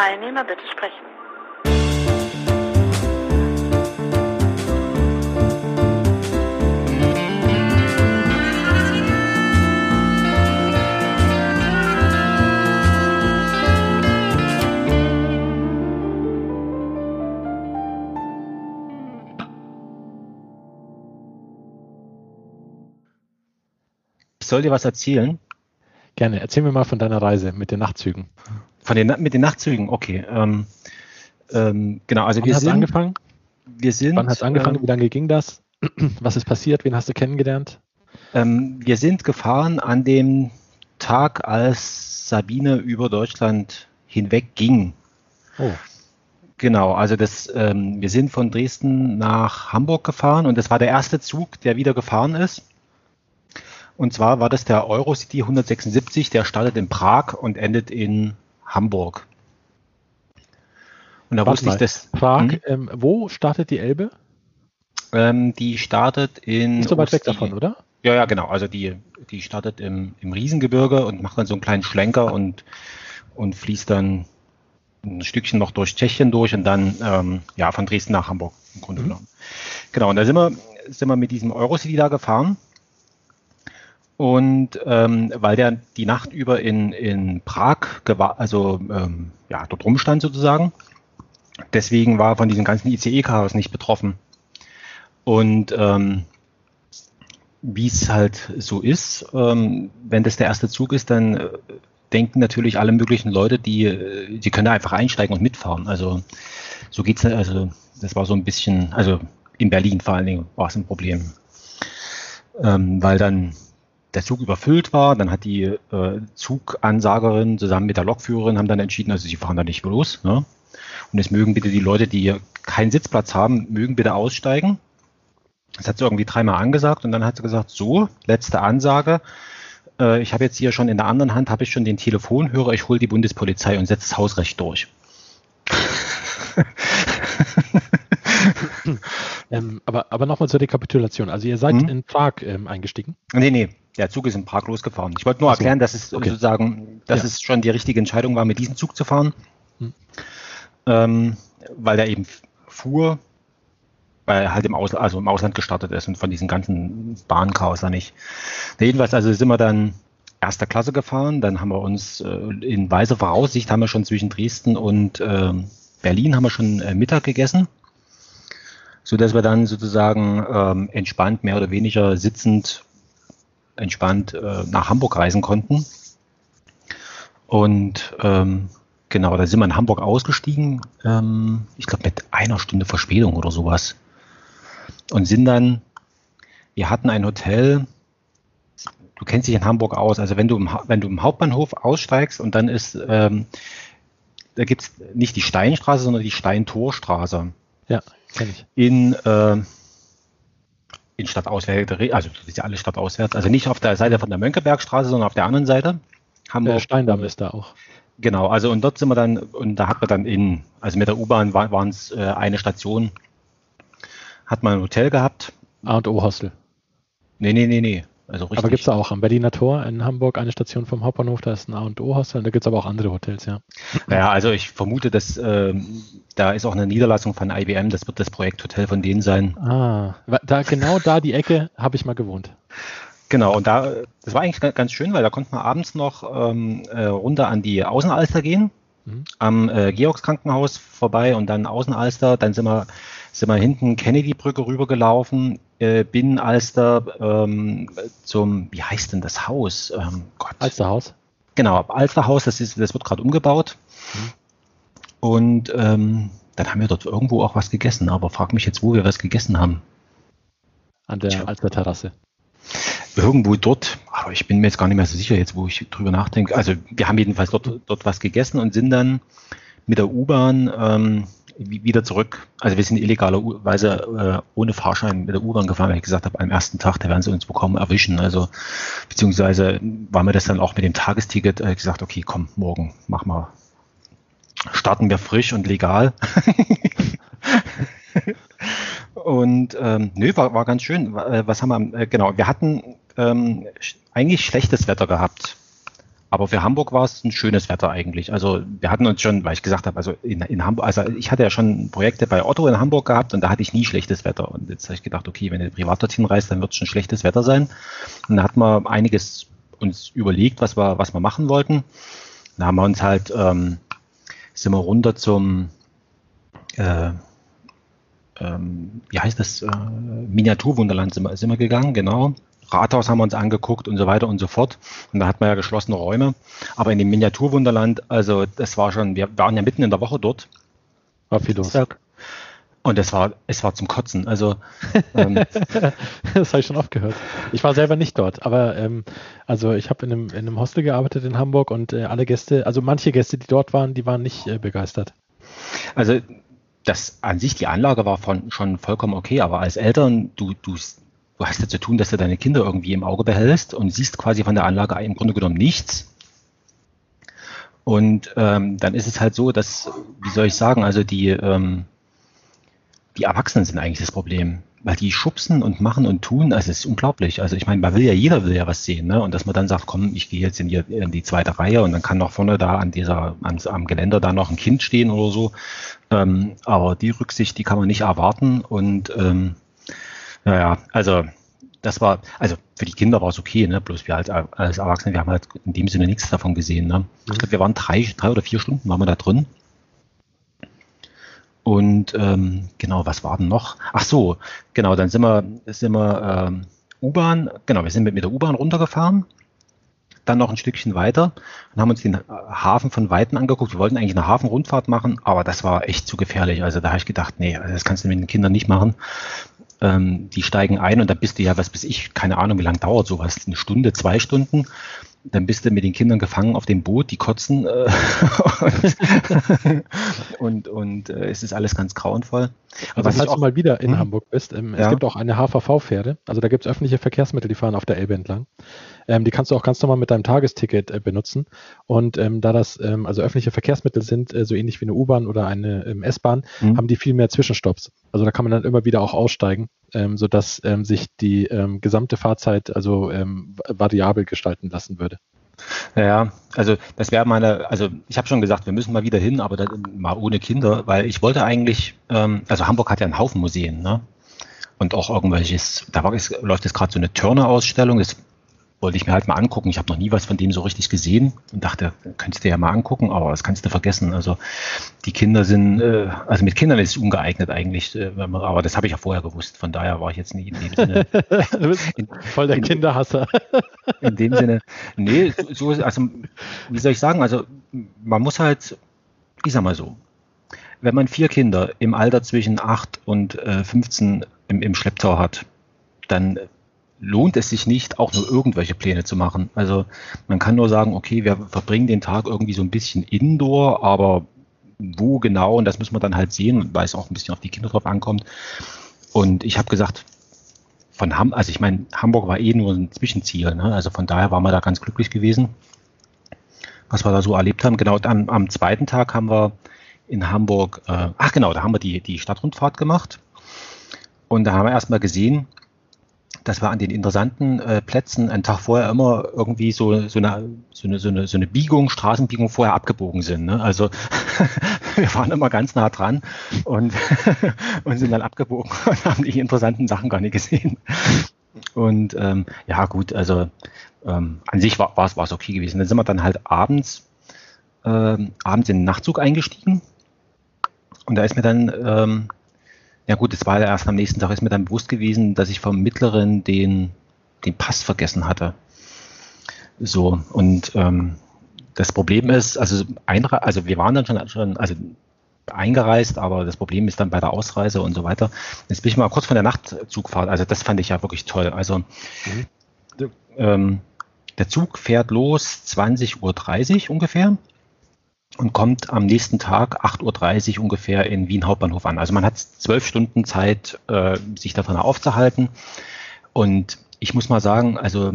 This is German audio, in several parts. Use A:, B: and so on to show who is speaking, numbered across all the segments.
A: Teilnehmer bitte sprechen.
B: Ich soll dir was erzählen.
C: Gerne. Erzähl mir mal von deiner Reise mit den Nachtzügen.
B: Von den, mit den Nachtzügen, okay. Ähm, ähm, genau, also
C: Wann
B: wir sind,
C: angefangen?
B: wir sind,
C: Wann hat es angefangen?
B: ähm,
C: Wie lange ging das? Was ist passiert? Wen hast du kennengelernt?
B: Ähm, wir sind gefahren an dem Tag, als Sabine über Deutschland hinweg ging.
C: Oh,
B: Genau, also das, ähm, wir sind von Dresden nach Hamburg gefahren und das war der erste Zug, der wieder gefahren ist. Und zwar war das der Eurocity 176, der startet in Prag und endet in Hamburg. Und da
C: warte
B: wusste ich
C: mal.
B: das.
C: Prag,
B: Hm?
C: ähm, wo startet die Elbe?
B: Ähm, die startet in.
C: Nicht so weit weg davon, oder?
B: Ja, ja, genau. Also die, die startet im, im Riesengebirge und macht dann so einen kleinen Schlenker und, und fließt dann ein Stückchen noch durch Tschechien durch und dann ähm, ja von Dresden nach Hamburg im Grunde
C: Mhm.
B: genommen. Genau, und da sind wir, sind wir mit diesem Eurocity da gefahren. Und ähm, weil der die Nacht über in, in Prag also ähm, ja, dort rumstand sozusagen, deswegen war er von diesem ganzen ICE-Chaos nicht betroffen. Und ähm, wie es halt so ist, ähm, wenn das der erste Zug ist, dann äh, denken natürlich alle möglichen Leute, die, äh, die können einfach einsteigen und mitfahren. Also so geht's, also das war so ein bisschen, also in Berlin vor allen Dingen war es ein Problem. Ähm, weil dann der Zug überfüllt war, dann hat die äh, Zugansagerin zusammen mit der Lokführerin haben dann entschieden, also sie fahren da nicht los. Ne? Und es mögen bitte die Leute, die keinen Sitzplatz haben, mögen bitte aussteigen. Das hat sie irgendwie dreimal angesagt und dann hat sie gesagt, so, letzte Ansage. Äh, ich habe jetzt hier schon in der anderen Hand, habe ich schon den Telefonhörer, ich hole die Bundespolizei und setze das Hausrecht durch.
C: Ähm, aber aber nochmal zur Rekapitulation. Also ihr seid
B: Mhm.
C: in Prag ähm, eingestiegen.
B: Nee, nee, der Zug ist in Prag losgefahren. Ich wollte nur
C: Ach so,
B: erklären, dass es
C: okay.
B: sozusagen, dass
C: Ja.
B: es schon die richtige Entscheidung war, mit diesem Zug zu fahren.
C: Hm.
B: Ähm, weil der eben fuhr, weil er halt im Ausland, also im Ausland gestartet ist und von diesem ganzen Bahnchaos da nicht. Jedenfalls, also sind wir dann erster Klasse gefahren, dann haben wir uns äh, in weiser Voraussicht haben wir schon zwischen Dresden und ähm, Berlin haben wir schon äh, Mittag gegessen, so dass wir dann sozusagen ähm, entspannt, mehr oder weniger sitzend entspannt äh, nach Hamburg reisen konnten. Und ähm, genau, da sind wir in Hamburg ausgestiegen, ähm, ich glaube mit einer Stunde Verspätung oder sowas. Und sind dann, wir hatten ein Hotel, du kennst dich in Hamburg aus, also wenn du im, wenn du im Hauptbahnhof aussteigst und dann ist, ähm, da gibt es nicht die Steinstraße, sondern die Steintorstraße
C: Ja, kenne ich.
B: in, äh, in Stadtauswärts, also das ist ja alles Stadtauswärts, also nicht auf der Seite von der Mönckebergstraße, sondern auf der anderen Seite. Hamburg.
C: Der Steindamm ist da auch.
B: Genau, also und dort sind wir dann, und da hat man dann in, also mit der U-Bahn war, waren es äh, eine Station, hat man ein Hotel gehabt.
C: A und O Hostel.
B: Nee, nee, nee, nee. Also richtig.
C: Aber gibt es auch am Berliner Tor in Hamburg eine Station vom Hauptbahnhof, da ist ein A und O Hostel. Da gibt es aber auch andere Hotels, ja.
B: Ja, also ich vermute, dass ähm, da ist auch eine Niederlassung von IBM, das wird das Projekthotel von denen sein.
C: Ah, da genau da die Ecke habe ich mal gewohnt.
B: Genau, und da, das war eigentlich ga- ganz schön, weil da konnte man abends noch ähm, äh, runter an die Außenalster gehen,
C: Mhm.
B: am äh, Georgs Krankenhaus vorbei und dann Außenalster, dann sind wir, sind wir hinten Kennedy-Brücke rübergelaufen, äh, Binnenalster ähm, zum, wie heißt denn das Haus? Ähm, Gott.
C: Alsterhaus.
B: Genau, Alsterhaus, das, ist, das wird gerade umgebaut.
C: Mhm.
B: Und ähm, dann haben wir dort irgendwo auch was gegessen, aber frag mich jetzt, wo wir was gegessen haben.
C: An der. Alsterterrasse.
B: Irgendwo dort, aber ich bin mir jetzt gar nicht mehr so sicher, jetzt wo ich drüber nachdenke. Also wir haben jedenfalls dort, dort was gegessen und sind dann mit der U-Bahn ähm, wieder zurück. Also wir sind illegalerweise äh, ohne Fahrschein mit der U-Bahn gefahren, weil ich gesagt habe, am ersten Tag, da werden sie uns bekommen erwischen. Also beziehungsweise war mir das dann auch mit dem Tagesticket äh, gesagt, okay, komm, morgen mach mal. Starten wir frisch und legal. Und ähm, nö, war, war ganz schön. Äh, Was haben wir? Äh, genau, wir hatten ähm, eigentlich schlechtes Wetter gehabt. Aber für Hamburg war es ein schönes Wetter eigentlich. Also wir hatten uns schon, weil ich gesagt habe, also in, in Hamburg, also ich hatte ja schon Projekte bei Otto in Hamburg gehabt und da hatte ich nie schlechtes Wetter. Und jetzt habe ich gedacht, okay, wenn du privat dorthin reist, dann wird es schon schlechtes Wetter sein. Und da hatten wir einiges uns überlegt, was wir, was wir machen wollten. Da haben wir uns halt, ähm, sind wir runter zum, äh, ähm, wie heißt das, äh, Miniaturwunderland sind sind wir gegangen, genau. Rathaus haben wir uns angeguckt und so weiter und so fort. Und da hat man ja geschlossene Räume. Aber in dem Miniaturwunderland, also das war schon, wir waren ja mitten in der Woche dort.
C: War viel los.
B: Und es war, es war zum Kotzen. Also
C: ähm, das habe ich schon oft gehört. Ich war selber nicht dort, aber ähm, also ich habe in einem, in einem Hostel gearbeitet in Hamburg und äh, alle Gäste, also manche Gäste, die dort waren, die waren nicht äh, begeistert.
B: Also das an sich, die Anlage war von, schon vollkommen okay, aber als Eltern, du, du du hast ja zu tun, dass du deine Kinder irgendwie im Auge behältst und siehst quasi von der Anlage im Grunde genommen nichts. Und ähm, dann ist es halt so, dass, wie soll ich sagen, also die, ähm, die Erwachsenen sind eigentlich das Problem. Weil die schubsen und machen und tun, also es ist unglaublich. Also ich meine, man will ja, jeder will ja was sehen, ne? Und dass man dann sagt, komm, ich gehe jetzt in die, in die zweite Reihe und dann kann noch vorne da an dieser, an, am Geländer da noch ein Kind stehen oder so. Ähm, aber die Rücksicht, die kann man nicht erwarten und ähm, naja, also das war, also für die Kinder war es okay, ne? bloß wir als, als Erwachsene, wir haben halt in dem Sinne nichts davon gesehen. Ne? Ich glaube, wir waren drei, drei oder vier Stunden waren wir da drin. Und ähm, genau, was war denn noch? Ach so, genau, dann sind wir, sind wir ähm, U-Bahn, genau, wir sind mit, mit der U-Bahn runtergefahren, dann noch ein Stückchen weiter und haben uns den Hafen von Weitem angeguckt. Wir wollten eigentlich eine Hafenrundfahrt machen, aber das war echt zu gefährlich. Also da habe ich gedacht, nee, also das kannst du mit den Kindern nicht machen ähm, die steigen ein und dann bist du ja, was weiß ich, keine Ahnung, wie lange dauert sowas, eine Stunde, zwei Stunden. Dann bist du mit den Kindern gefangen auf dem Boot, die kotzen äh, und, und, und äh, es ist alles ganz grauenvoll.
C: Also falls du mal wieder in hm? Hamburg bist, ähm, ja. es gibt auch eine HVV-Pferde, also da gibt es öffentliche Verkehrsmittel, die fahren auf der Elbe entlang. Ähm, die kannst du auch ganz normal mit deinem Tagesticket äh, benutzen. Und ähm, da das ähm, also öffentliche Verkehrsmittel sind, äh, so ähnlich wie eine U-Bahn oder eine ähm, S-Bahn, mhm. haben die viel mehr Zwischenstopps. Also da kann man dann immer wieder auch aussteigen, ähm, sodass ähm, sich die ähm, gesamte Fahrzeit also ähm, variabel gestalten lassen würde.
B: Ja, also das wäre meine, also ich habe schon gesagt, wir müssen mal wieder hin, aber dann mal ohne Kinder, weil ich wollte eigentlich, ähm, also Hamburg hat ja einen Haufen Museen, ne? Und auch irgendwelches, da war, ist, läuft jetzt gerade so eine Turner-Ausstellung, das wollte ich mir halt mal angucken. Ich habe noch nie was von dem so richtig gesehen und dachte, könntest du ja mal angucken, aber das kannst du vergessen. Also die Kinder sind, äh, also mit Kindern ist es ungeeignet eigentlich, äh, aber das habe ich ja vorher gewusst. Von daher war ich jetzt nie in dem Sinne.
C: du bist in, voll der in, Kinderhasser.
B: in dem Sinne, nee, so, also wie soll ich sagen, also man muss halt, ich sag mal so, wenn man vier Kinder im Alter zwischen 8 und äh, 15 im, im Schlepptau hat, dann lohnt es sich nicht, auch nur irgendwelche Pläne zu machen. Also man kann nur sagen, okay, wir verbringen den Tag irgendwie so ein bisschen indoor, aber wo genau, und das müssen wir dann halt sehen, weil es auch ein bisschen auf die Kinder drauf ankommt. Und ich habe gesagt, von Ham, also ich meine, Hamburg war eh nur ein Zwischenziel, ne? also von daher waren wir da ganz glücklich gewesen, was wir da so erlebt haben. Genau, am, am zweiten Tag haben wir in Hamburg, äh, ach genau, da haben wir die, die Stadtrundfahrt gemacht. Und da haben wir erstmal gesehen, dass wir an den interessanten äh, Plätzen einen Tag vorher immer irgendwie so, so, eine, so, eine, so, eine, so eine Biegung, Straßenbiegung vorher abgebogen sind. Ne? Also wir waren immer ganz nah dran und, und sind dann abgebogen und haben die interessanten Sachen gar nicht gesehen. Und ähm, ja gut, also ähm, an sich war es okay gewesen. Dann sind wir dann halt abends, ähm, abends in den Nachtzug eingestiegen und da ist mir dann ähm, ja gut, es war ja erst am nächsten Tag, ist mir dann bewusst gewesen, dass ich vom Mittleren den, den Pass vergessen hatte. So, und ähm, das Problem ist, also, einre also wir waren dann schon, schon also eingereist, aber das Problem ist dann bei der Ausreise und so weiter. Jetzt bin ich mal kurz von der Nachtzugfahrt, also das fand ich ja wirklich toll. Also mhm. ähm, der Zug fährt los 20.30 Uhr ungefähr und kommt am nächsten Tag 8.30 Uhr ungefähr in Wien Hauptbahnhof an. Also man hat zwölf Stunden Zeit, äh, sich davon aufzuhalten. Und ich muss mal sagen, also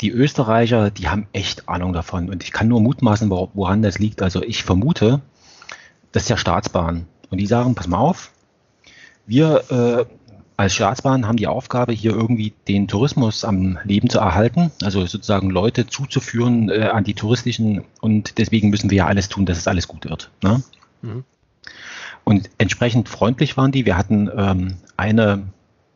B: die Österreicher, die haben echt Ahnung davon. Und ich kann nur mutmaßen, woran das liegt. Also ich vermute, das ist ja Staatsbahn. Und die sagen, pass mal auf, wir, äh, als Staatsbahn haben die Aufgabe, hier irgendwie den Tourismus am Leben zu erhalten, also sozusagen Leute zuzuführen äh, an die touristischen und deswegen müssen wir ja alles tun, dass es alles gut wird. Ne? Mhm. Und entsprechend freundlich waren die. Wir hatten ähm, eine,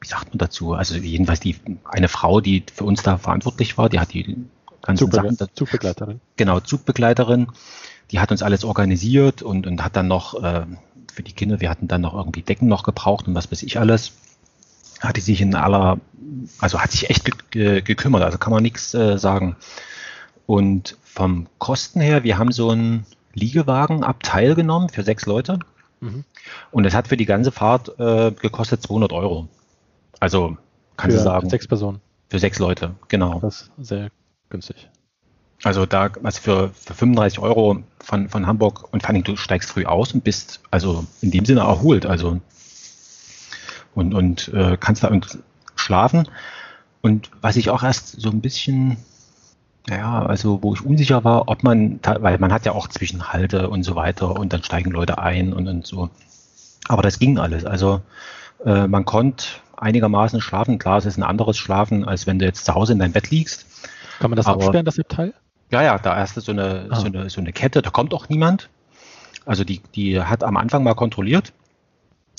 B: wie sagt man dazu, also jedenfalls die eine Frau, die für uns da verantwortlich war, die hat die ganzen
C: Zugbe Sachen. Zugbegleiterin.
B: Genau, Zugbegleiterin. Die hat uns alles organisiert und, und hat dann noch äh, für die Kinder, wir hatten dann noch irgendwie Decken noch gebraucht und was weiß ich alles. Hat die sich in aller, also hat sich echt ge ge gekümmert, also kann man nichts äh, sagen. Und vom Kosten her, wir haben so einen Liegewagenabteil genommen für sechs Leute. Mhm. Und es hat für die ganze Fahrt äh, gekostet 200 Euro. Also kannst du sagen. Für
C: sechs Personen.
B: Für sechs Leute, genau.
C: Das ist sehr günstig.
B: Also da, also für, für 35 Euro von, von Hamburg und vor allem du steigst früh aus und bist also in dem Sinne erholt. Also und, und äh, kannst da schlafen. Und was ich auch erst so ein bisschen, ja, also wo ich unsicher war, ob man, weil man hat ja auch Zwischenhalte und so weiter und dann steigen Leute ein und, und so. Aber das ging alles. Also äh, man konnte einigermaßen schlafen. Klar, es ist ein anderes Schlafen, als wenn du jetzt zu Hause in deinem Bett liegst.
C: Kann man das Aber, absperren, das Abteil?
B: Ja, ja, da erst so eine, ah. so eine, so eine Kette, da kommt auch niemand. Also die, die hat am Anfang mal kontrolliert.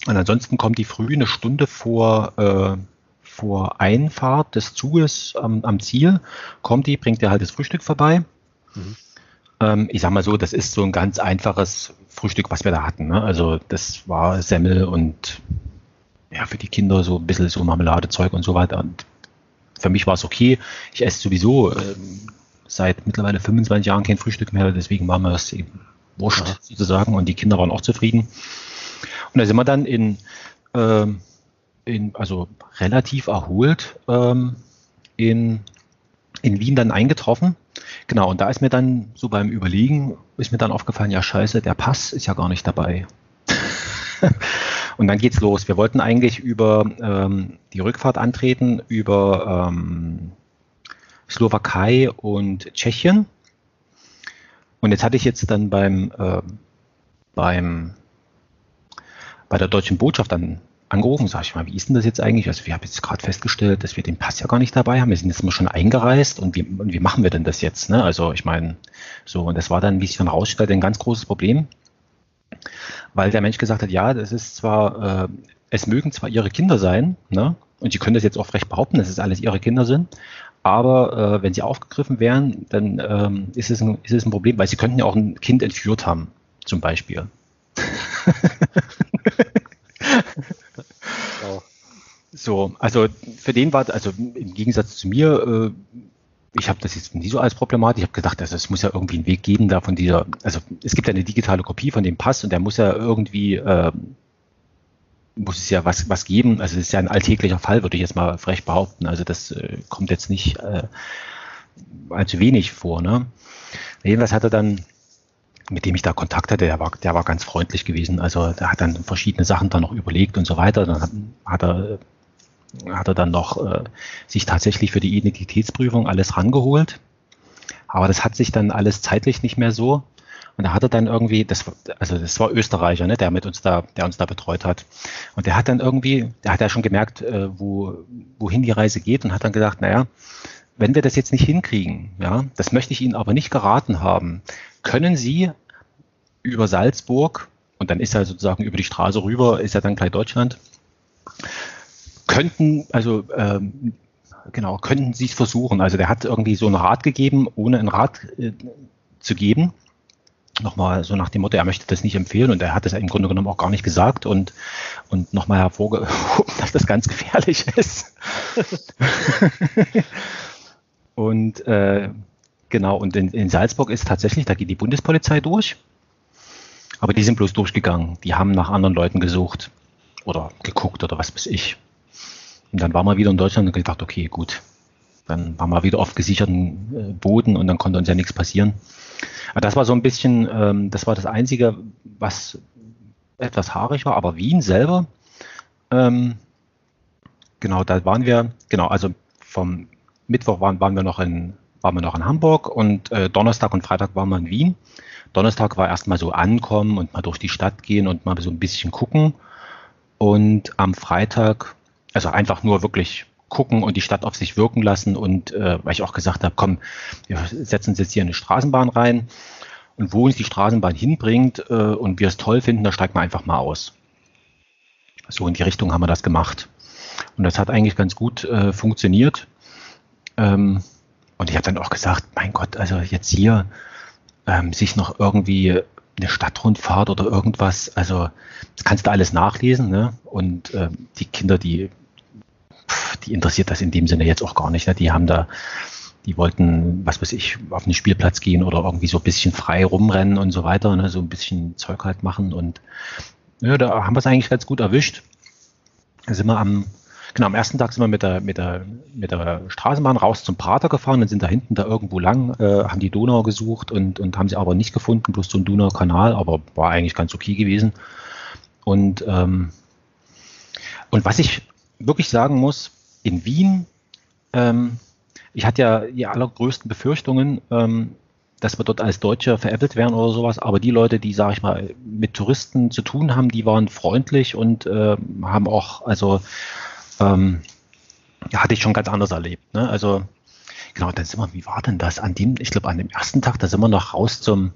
B: Und ansonsten kommt die früh eine Stunde vor, äh, vor Einfahrt des Zuges am, am Ziel, kommt die, bringt dir halt das Frühstück vorbei. Mhm. Ähm, ich sag mal so, das ist so ein ganz einfaches Frühstück, was wir da hatten. Ne? Also das war Semmel und ja, für die Kinder so ein bisschen so Marmeladezeug und so weiter. Und für mich war es okay. Ich esse sowieso ähm, seit mittlerweile 25 Jahren kein Frühstück mehr, deswegen war mir das eben wurscht ja. sozusagen und die Kinder waren auch zufrieden. Und da sind wir dann in, ähm, in also relativ erholt ähm, in, in Wien dann eingetroffen. Genau, und da ist mir dann so beim Überlegen, ist mir dann aufgefallen, ja scheiße, der Pass ist ja gar nicht dabei. und dann geht's los. Wir wollten eigentlich über ähm, die Rückfahrt antreten, über ähm, Slowakei und Tschechien. Und jetzt hatte ich jetzt dann beim, äh, beim bei der deutschen Botschaft dann angerufen, sage ich mal, wie ist denn das jetzt eigentlich? Also wir haben jetzt gerade festgestellt, dass wir den Pass ja gar nicht dabei haben. Wir sind jetzt mal schon eingereist und wie, und wie machen wir denn das jetzt? Ne? Also ich meine, so, und das war dann, wie sich dann rausstellte, ein ganz großes Problem, weil der Mensch gesagt hat, ja, das ist zwar, äh, es mögen zwar ihre Kinder sein, ne? und sie können das jetzt auch recht behaupten, dass es alles ihre Kinder sind, aber äh, wenn sie aufgegriffen wären, dann ähm, ist, es ein, ist es ein Problem, weil sie könnten ja auch ein Kind entführt haben, zum Beispiel. So, also für den war, also im Gegensatz zu mir, äh, ich habe das jetzt nie so als Problematik. Ich habe gedacht, also es muss ja irgendwie einen Weg geben, da von dieser, also es gibt ja eine digitale Kopie von dem Pass und der muss ja irgendwie, äh, muss es ja was, was geben. Also es ist ja ein alltäglicher Fall, würde ich jetzt mal frech behaupten. Also das äh, kommt jetzt nicht äh, allzu wenig vor. Ne? Jedenfalls hat er dann mit dem ich da Kontakt hatte, der war, der war ganz freundlich gewesen. Also der hat dann verschiedene Sachen dann noch überlegt und so weiter. Dann hat, hat er hat er dann noch äh, sich tatsächlich für die Identitätsprüfung alles rangeholt. Aber das hat sich dann alles zeitlich nicht mehr so. Und da hat er dann irgendwie, das, also das war Österreicher, ne, der mit uns da, der uns da betreut hat. Und der hat dann irgendwie, der hat ja schon gemerkt, äh, wo, wohin die Reise geht und hat dann gedacht, naja, wenn wir das jetzt nicht hinkriegen, ja, das möchte ich Ihnen aber nicht geraten haben, können Sie über Salzburg, und dann ist er sozusagen über die Straße rüber, ist er dann gleich Deutschland, könnten, also ähm, genau, könnten Sie es versuchen. Also der hat irgendwie so einen Rat gegeben, ohne einen Rat äh, zu geben. Nochmal so nach dem Motto, er möchte das nicht empfehlen und er hat es im Grunde genommen auch gar nicht gesagt und, und nochmal hervorgehoben, dass das ganz gefährlich ist. und äh, genau, und in, in Salzburg ist tatsächlich, da geht die Bundespolizei durch. Aber die sind bloß durchgegangen. Die haben nach anderen Leuten gesucht oder geguckt oder was weiß ich. Und dann waren wir wieder in Deutschland und gedacht, okay, gut. Dann waren wir wieder auf gesicherten äh, Boden und dann konnte uns ja nichts passieren. Aber das war so ein bisschen, ähm, das war das Einzige, was etwas haarig war. Aber Wien selber, ähm, genau, da waren wir, genau, also vom Mittwoch waren, waren wir noch in, waren wir noch in Hamburg und äh, Donnerstag und Freitag waren wir in Wien. Donnerstag war erstmal so ankommen und mal durch die Stadt gehen und mal so ein bisschen gucken. Und am Freitag Also einfach nur wirklich gucken und die Stadt auf sich wirken lassen und äh, weil ich auch gesagt habe, komm, wir setzen uns jetzt hier eine Straßenbahn rein und wo uns die Straßenbahn hinbringt äh, und wir es toll finden, da steigen wir einfach mal aus. So in die Richtung haben wir das gemacht. Und das hat eigentlich ganz gut äh, funktioniert. Ähm, und ich habe dann auch gesagt, mein Gott, also jetzt hier ähm, sich noch irgendwie eine Stadtrundfahrt oder irgendwas, also das kannst du alles nachlesen. Ne? Und ähm, die Kinder, die, pff, die interessiert das in dem Sinne jetzt auch gar nicht. Ne? Die haben da, die wollten, was weiß ich, auf einen Spielplatz gehen oder irgendwie so ein bisschen frei rumrennen und so weiter, ne? so ein bisschen Zeug halt machen. Und ja, da haben wir es eigentlich ganz gut erwischt. Da sind wir am Genau, am ersten Tag sind wir mit der, mit der, mit der Straßenbahn raus zum Prater gefahren und sind da hinten da irgendwo lang, äh, haben die Donau gesucht und, und haben sie aber nicht gefunden, bloß so ein Donaukanal, aber war eigentlich ganz okay gewesen. Und, ähm, und was ich wirklich sagen muss, in Wien, ähm, ich hatte ja die allergrößten Befürchtungen, ähm, dass wir dort als Deutsche veräppelt werden oder sowas. Aber die Leute, die, sage ich mal, mit Touristen zu tun haben, die waren freundlich und äh, haben auch, also ähm, hatte ich schon ganz anders erlebt. Ne? Also genau, dann sind wir, wie war denn das? An dem, ich glaube, an dem ersten Tag, da sind wir noch raus zum,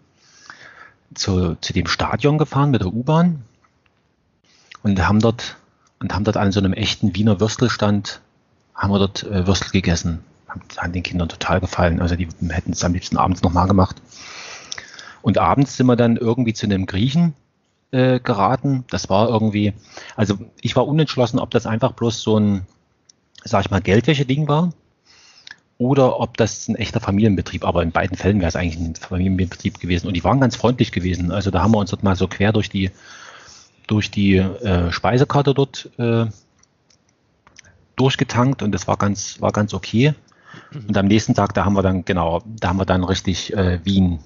B: zu, zu dem Stadion gefahren mit der U-Bahn und haben dort und haben dort an so einem echten Wiener Würstelstand haben wir dort äh, Würstel gegessen. Hat den Kindern total gefallen. Also die hätten es am liebsten abends nochmal gemacht. Und abends sind wir dann irgendwie zu einem Griechen äh, geraten. Das war irgendwie, also ich war unentschlossen, ob das einfach bloß so ein, sag ich mal, Geldwäsche-Ding war oder ob das ein echter Familienbetrieb, aber in beiden Fällen wäre es eigentlich ein Familienbetrieb gewesen und die waren ganz freundlich gewesen. Also da haben wir uns dort mal so quer durch die durch die äh, Speisekarte dort äh, durchgetankt und das war ganz war ganz okay. Und am nächsten Tag, da haben wir dann genau, da haben wir dann richtig äh, Wien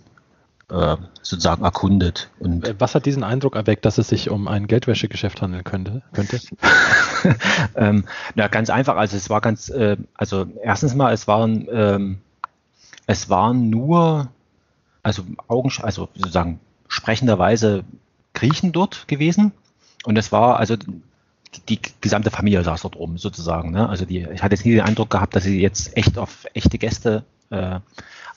B: äh, sozusagen erkundet.
C: Und äh, Was hat diesen Eindruck erweckt, dass es sich um ein Geldwäschegeschäft handeln könnte? könnte?
B: ähm, na, ganz einfach. Also es war ganz, äh, also erstens mal, es waren, ähm, es waren nur, also Augen, also sozusagen sprechenderweise Griechen dort gewesen. Und es war also die, die gesamte Familie saß dort rum, sozusagen. Ne? Also die, ich hatte jetzt nie den Eindruck gehabt, dass sie jetzt echt auf echte Gäste äh,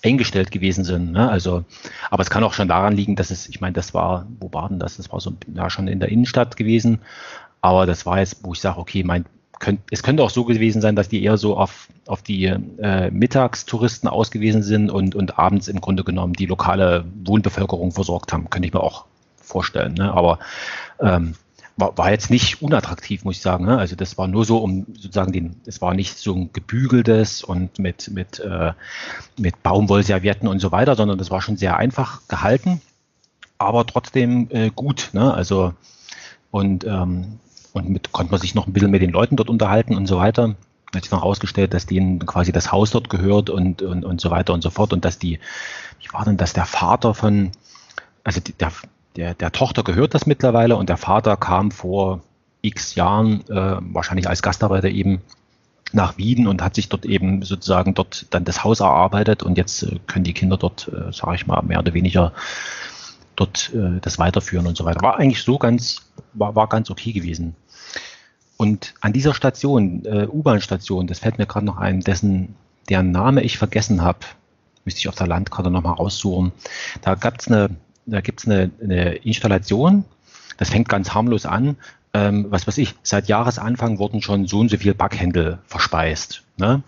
B: eingestellt gewesen sind. Ne? Also, aber es kann auch schon daran liegen, dass es, ich meine, das war, wo war denn das? Das war so ja, schon in der Innenstadt gewesen. Aber das war jetzt, wo ich sage, okay, mein, könnt, es könnte auch so gewesen sein, dass die eher so auf, auf die äh, Mittagstouristen ausgewiesen sind und, und abends im Grunde genommen die lokale Wohnbevölkerung versorgt haben. Könnte ich mir auch vorstellen. Ne? Aber ähm, war, war jetzt nicht unattraktiv, muss ich sagen. Ne? Also das war nur so, um sozusagen den, es war nicht so ein gebügeltes und mit, mit, äh, mit Baumwollservietten und so weiter, sondern das war schon sehr einfach gehalten, aber trotzdem äh, gut. Ne? Also und, ähm, und mit konnte man sich noch ein bisschen mit den Leuten dort unterhalten und so weiter. Hat sich noch herausgestellt, dass denen quasi das Haus dort gehört und, und, und so weiter und so fort. Und dass die, wie war denn das, der Vater von, also die, der, der, der Tochter gehört das mittlerweile und der Vater kam vor x Jahren, äh, wahrscheinlich als Gastarbeiter eben, nach Wien und hat sich dort eben sozusagen dort dann das Haus erarbeitet und jetzt äh, können die Kinder dort, äh, sage ich mal, mehr oder weniger dort äh, das weiterführen und so weiter. War eigentlich so ganz, war, war ganz okay gewesen. Und an dieser Station, äh, U-Bahn-Station, das fällt mir gerade noch ein, dessen, deren Name ich vergessen habe, müsste ich auf der Landkarte nochmal raussuchen. Da gab es eine da gibt es eine, eine, Installation, das fängt ganz harmlos an. Ähm, was weiß ich, seit Jahresanfang wurden schon so und so viele Backhändel verspeist. Ne?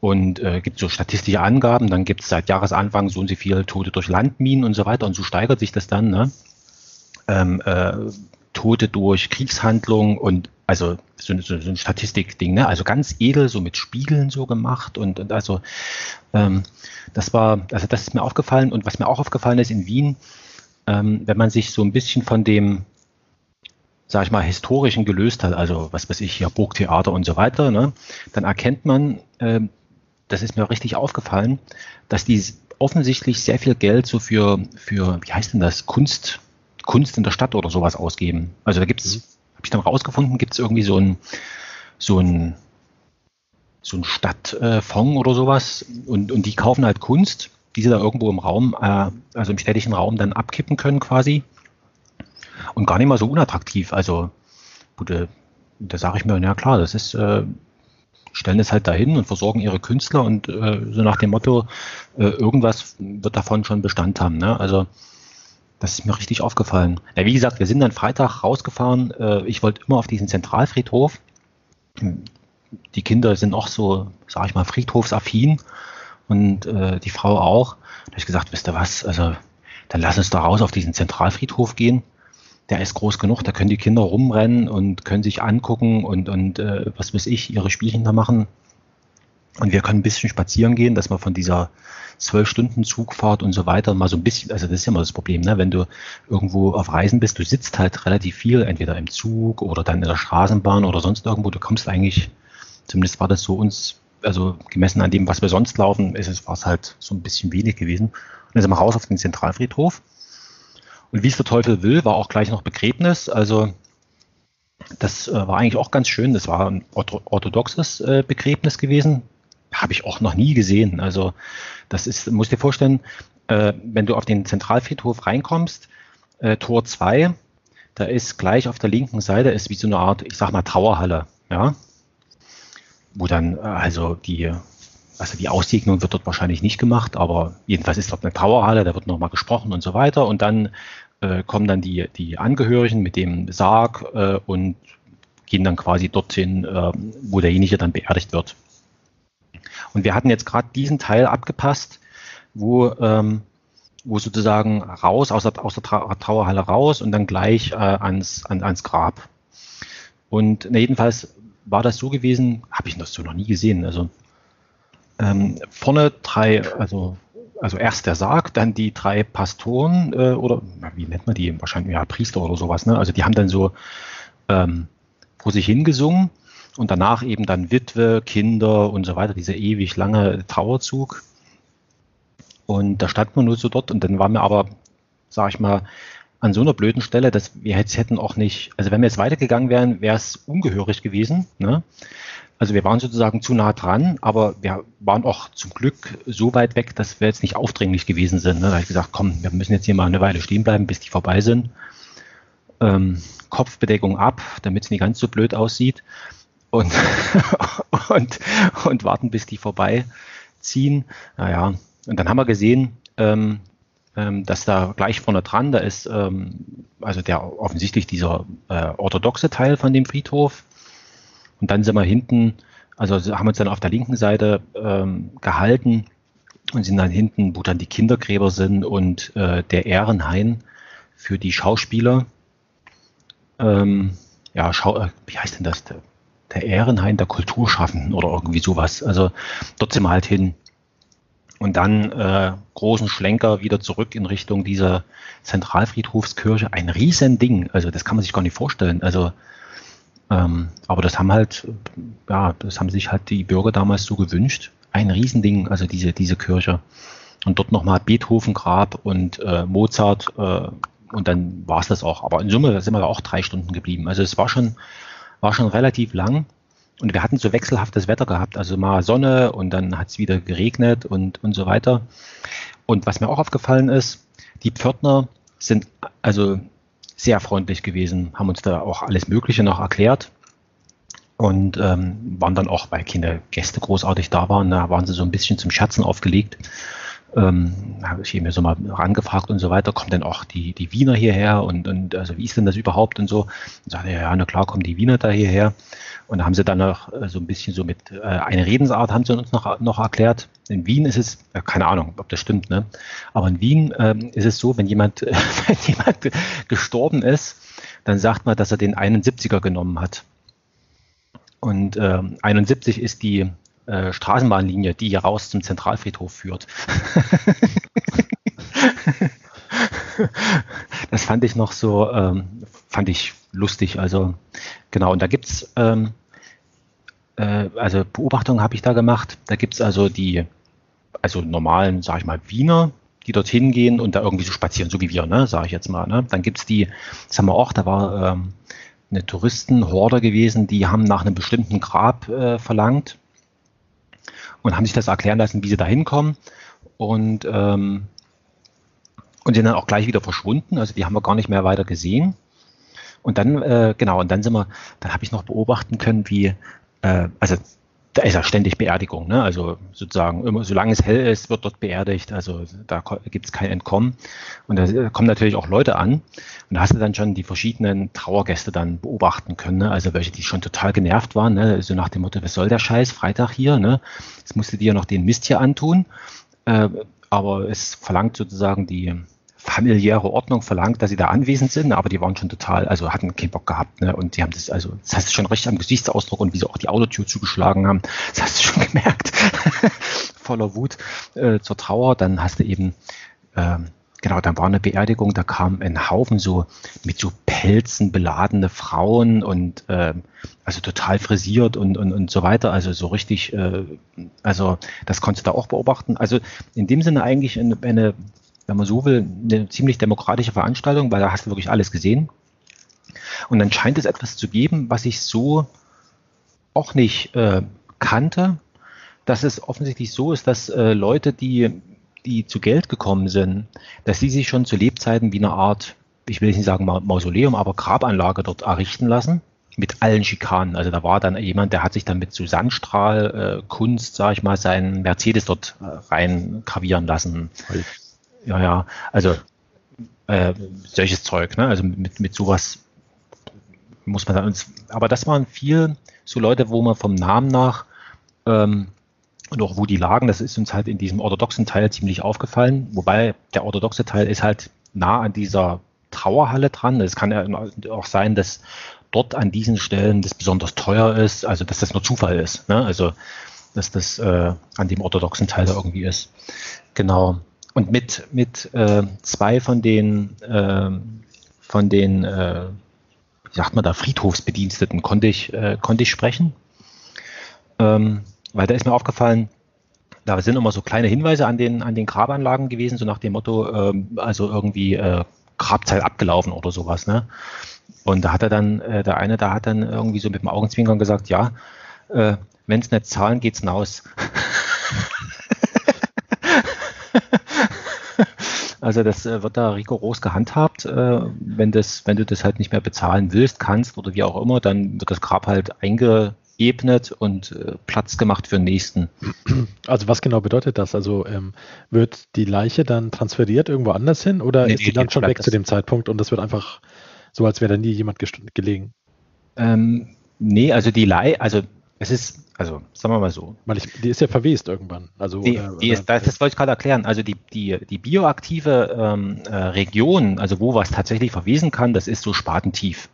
B: Und äh, gibt so statistische Angaben, dann gibt es seit Jahresanfang so und so viele Tote durch Landminen und so weiter und so steigert sich das dann. Ne? Ähm, äh, Tote durch Kriegshandlungen und also so, so, so ein Statistikding, ne? Also ganz edel, so mit Spiegeln so gemacht und, und also ähm, das war, also das ist mir aufgefallen und was mir auch aufgefallen ist in Wien, ähm, wenn man sich so ein bisschen von dem, sag ich mal, historischen gelöst hat, also was weiß ich, hier Burgtheater und so weiter, ne, dann erkennt man, äh, das ist mir richtig aufgefallen, dass die offensichtlich sehr viel Geld so für, für wie heißt denn das, Kunst, Kunst in der Stadt oder sowas ausgeben. Also da gibt es, mhm. habe ich dann rausgefunden, gibt es irgendwie so ein, so ein, so ein Stadtfonds äh, oder sowas und, und die kaufen halt Kunst die sie da irgendwo im Raum, äh, also im städtischen Raum dann abkippen können quasi. Und gar nicht mal so unattraktiv. Also gute da sage ich mir, ja klar, das ist, äh, stellen es halt dahin und versorgen ihre Künstler und äh, so nach dem Motto, äh, irgendwas wird davon schon Bestand haben. Ne? Also das ist mir richtig aufgefallen. Ja, wie gesagt, wir sind dann Freitag rausgefahren. Äh, ich wollte immer auf diesen Zentralfriedhof. Die Kinder sind auch so, sag ich mal, friedhofsaffin und äh, die Frau auch. Da habe ich gesagt, wisst ihr was, also dann lass uns da raus auf diesen Zentralfriedhof gehen. Der ist groß genug, da können die Kinder rumrennen und können sich angucken und, und äh, was weiß ich, ihre Spielchen da machen. Und wir können ein bisschen spazieren gehen, dass wir von dieser zwölf Stunden Zugfahrt und so weiter mal so ein bisschen, also das ist ja immer das Problem, ne? wenn du irgendwo auf Reisen bist, du sitzt halt relativ viel, entweder im Zug oder dann in der Straßenbahn oder sonst irgendwo, du kommst eigentlich, zumindest war das so uns, also gemessen an dem, was wir sonst laufen, ist es, war es halt so ein bisschen wenig gewesen. Und dann sind wir raus auf den Zentralfriedhof. Und wie es der Teufel will, war auch gleich noch Begräbnis. Also das äh, war eigentlich auch ganz schön. Das war ein orthodoxes äh, Begräbnis gewesen habe ich auch noch nie gesehen. Also das ist, musst dir vorstellen, äh, wenn du auf den Zentralfriedhof reinkommst, äh, Tor 2, da ist gleich auf der linken Seite ist wie so eine Art, ich sag mal, Trauerhalle, ja, wo dann äh, also die also die Aussegnung wird dort wahrscheinlich nicht gemacht, aber jedenfalls ist dort eine Trauerhalle, da wird nochmal gesprochen und so weiter. Und dann äh, kommen dann die, die Angehörigen mit dem Sarg äh, und gehen dann quasi dorthin, äh, wo derjenige dann beerdigt wird. Und wir hatten jetzt gerade diesen Teil abgepasst, wo, ähm, wo sozusagen raus, aus der, aus der Trauerhalle raus und dann gleich äh, ans, an, ans Grab. Und na, jedenfalls war das so gewesen, habe ich das so noch nie gesehen. Also ähm, vorne drei, also, also erst der Sarg, dann die drei Pastoren äh, oder wie nennt man die? Wahrscheinlich ja Priester oder sowas. Ne? Also die haben dann so ähm, vor sich hingesungen und danach eben dann Witwe, Kinder und so weiter, dieser ewig lange Trauerzug. Und da stand man nur so dort und dann waren wir aber, sag ich mal, an so einer blöden Stelle, dass wir jetzt hätten auch nicht, also wenn wir jetzt weitergegangen wären, wäre es ungehörig gewesen. Ne? Also wir waren sozusagen zu nah dran, aber wir waren auch zum Glück so weit weg, dass wir jetzt nicht aufdringlich gewesen sind. Ne? Da habe ich gesagt, komm, wir müssen jetzt hier mal eine Weile stehen bleiben, bis die vorbei sind. Ähm, Kopfbedeckung ab, damit es nicht ganz so blöd aussieht und, und, und warten, bis die vorbeiziehen. Naja, und dann haben wir gesehen, ähm, ähm, dass da gleich vorne dran, da ist ähm, also der offensichtlich dieser äh, orthodoxe Teil von dem Friedhof. Und dann sind wir hinten, also haben uns dann auf der linken Seite ähm, gehalten und sind dann hinten, wo dann die Kindergräber sind und äh, der Ehrenhain für die Schauspieler. Ähm, ja, Schau, äh, wie heißt denn das? der Ehrenhain der Kulturschaffenden oder irgendwie sowas. Also dort sind wir halt hin. Und dann äh, großen Schlenker wieder zurück in Richtung dieser Zentralfriedhofskirche. Ein Riesending. Also das kann man sich gar nicht vorstellen. Also ähm, aber das haben halt, ja, das haben sich halt die Bürger damals so gewünscht. Ein Riesending, also diese, diese Kirche. Und dort nochmal Beethoven-Grab und äh, Mozart äh, und dann war es das auch. Aber in Summe sind wir da auch drei Stunden geblieben. Also es war schon, war schon relativ lang. Und wir hatten so wechselhaftes Wetter gehabt, also mal Sonne und dann hat es wieder geregnet und, und so weiter. Und was mir auch aufgefallen ist, die Pförtner sind also sehr freundlich gewesen, haben uns da auch alles Mögliche noch erklärt und ähm, waren dann auch, weil keine Gäste großartig da waren, da waren sie so ein bisschen zum Scherzen aufgelegt ähm, habe ich mir so mal angefragt und so weiter, kommen denn auch die, die Wiener hierher und, und also wie ist denn das überhaupt und so? Und sagte ja, na klar, kommen die Wiener da hierher. Und da haben sie dann noch äh, so ein bisschen so mit äh, eine Redensart haben sie uns noch, noch erklärt. In Wien ist es, äh, keine Ahnung, ob das stimmt, ne? Aber in Wien ähm, ist es so, wenn jemand, wenn jemand gestorben ist, dann sagt man, dass er den 71er genommen hat. Und ähm, 71 ist die äh, Straßenbahnlinie, die hier raus zum Zentralfriedhof führt. das fand ich noch so, ähm, fand ich lustig. Also genau, und da gibt's ähm, äh, also Beobachtungen habe ich da gemacht. Da gibt es also die, also normalen, sage ich mal, Wiener, die dorthin gehen und da irgendwie so spazieren, so wie wir, ne, sage ich jetzt mal. Ne? Dann gibt es die, das haben wir auch, da war ähm, eine Touristenhorde gewesen, die haben nach einem bestimmten Grab äh, verlangt und haben sich das erklären lassen, wie sie da hinkommen. Und, ähm, und sind dann auch gleich wieder verschwunden. Also die haben wir gar nicht mehr weiter gesehen. Und dann, äh, genau, und dann sind wir, dann habe ich noch beobachten können, wie, äh, also da ist ja ständig Beerdigung, ne? Also sozusagen, immer, solange es hell ist, wird dort beerdigt. Also da gibt es kein Entkommen. Und da kommen natürlich auch Leute an. Und da hast du dann schon die verschiedenen Trauergäste dann beobachten können. Ne? Also welche, die schon total genervt waren, ne? so nach dem Motto, was soll der Scheiß, Freitag hier, ne? Jetzt musst du dir noch den Mist hier antun. Äh, aber es verlangt sozusagen die familiäre Ordnung verlangt, dass sie da anwesend sind, aber die waren schon total, also hatten keinen Bock gehabt, ne? Und die haben das, also das hast du schon richtig am Gesichtsausdruck und wie sie auch die Autotür zugeschlagen haben, das hast du schon gemerkt. Voller Wut äh, zur Trauer. Dann hast du eben, ähm, genau, dann war eine Beerdigung, da kam ein Haufen so mit so Pelzen beladene Frauen und äh, also total frisiert und, und, und so weiter. Also so richtig, äh, also das konntest du da auch beobachten. Also in dem Sinne eigentlich eine, eine wenn man so will, eine ziemlich demokratische Veranstaltung, weil da hast du wirklich alles gesehen. Und dann scheint es etwas zu geben, was ich so auch nicht äh, kannte, dass es offensichtlich so ist, dass äh, Leute, die, die zu Geld gekommen sind, dass sie sich schon zu Lebzeiten wie eine Art, ich will nicht sagen Mausoleum, aber Grabanlage dort errichten lassen mit allen Schikanen. Also da war dann jemand, der hat sich dann mit so Sandstrahl, äh, Kunst, sag ich mal, seinen Mercedes dort äh, rein gravieren lassen. Ja, ja, also äh, solches Zeug, ne? Also mit, mit sowas muss man sagen. Aber das waren viel so Leute, wo man vom Namen nach ähm, und auch wo die lagen, das ist uns halt in diesem orthodoxen Teil ziemlich aufgefallen, wobei der orthodoxe Teil ist halt nah an dieser Trauerhalle dran. Es kann ja auch sein, dass dort an diesen Stellen das besonders teuer ist, also dass das nur Zufall ist. Ne? Also dass das äh, an dem orthodoxen Teil da irgendwie ist. Genau. Und mit, mit äh, zwei von den, äh, von den, äh, wie sagt man da, Friedhofsbediensteten konnte ich, äh, konnte ich sprechen. Ähm, weil da ist mir aufgefallen, da sind immer so kleine Hinweise an den, an den Grabanlagen gewesen, so nach dem Motto, ähm, also irgendwie äh, Grabzeit abgelaufen oder sowas. Ne? Und da hat er dann, äh, der eine, da hat dann irgendwie so mit dem Augenzwinkern gesagt, ja, wenn es nicht zahlen, geht's hinaus. Also das äh, wird da rigoros gehandhabt. Äh, wenn, das, wenn du das halt nicht mehr bezahlen willst, kannst oder wie auch immer, dann wird das Grab halt eingeebnet und äh, Platz gemacht für den nächsten.
C: Also was genau bedeutet das? Also ähm, wird die Leiche dann transferiert irgendwo anders hin oder nee, ist die dann schon weg zu dem Zeitpunkt und das wird einfach so, als wäre da nie jemand gelegen?
B: Ähm, nee, also die Leiche, also es ist, also sagen wir mal so.
C: Weil ich, die ist ja verwest irgendwann. Also,
B: die,
C: oder,
B: die ist, das, das wollte ich gerade erklären. Also die, die, die bioaktive ähm, äh, Region, also wo was tatsächlich verwesen kann, das ist so spatentief.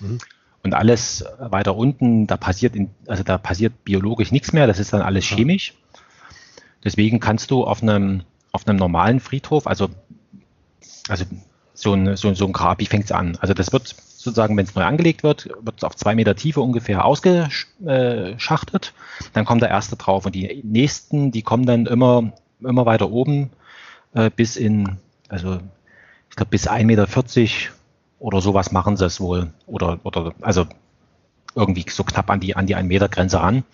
B: Mhm. Und alles weiter unten, da passiert in, also da passiert biologisch nichts mehr, das ist dann alles chemisch. Deswegen kannst du auf einem, auf einem normalen Friedhof, also, also so ein, so, so ein Grab, wie fängt es an? Also das wird sozusagen, wenn es neu angelegt wird, wird es auf zwei Meter Tiefe ungefähr ausgeschachtet. Dann kommt der erste drauf und die nächsten, die kommen dann immer, immer weiter oben äh, bis in, also ich glaube bis 1,40 Meter oder sowas machen sie es wohl. Oder, oder also irgendwie so knapp an die, an die 1 Meter Grenze ran.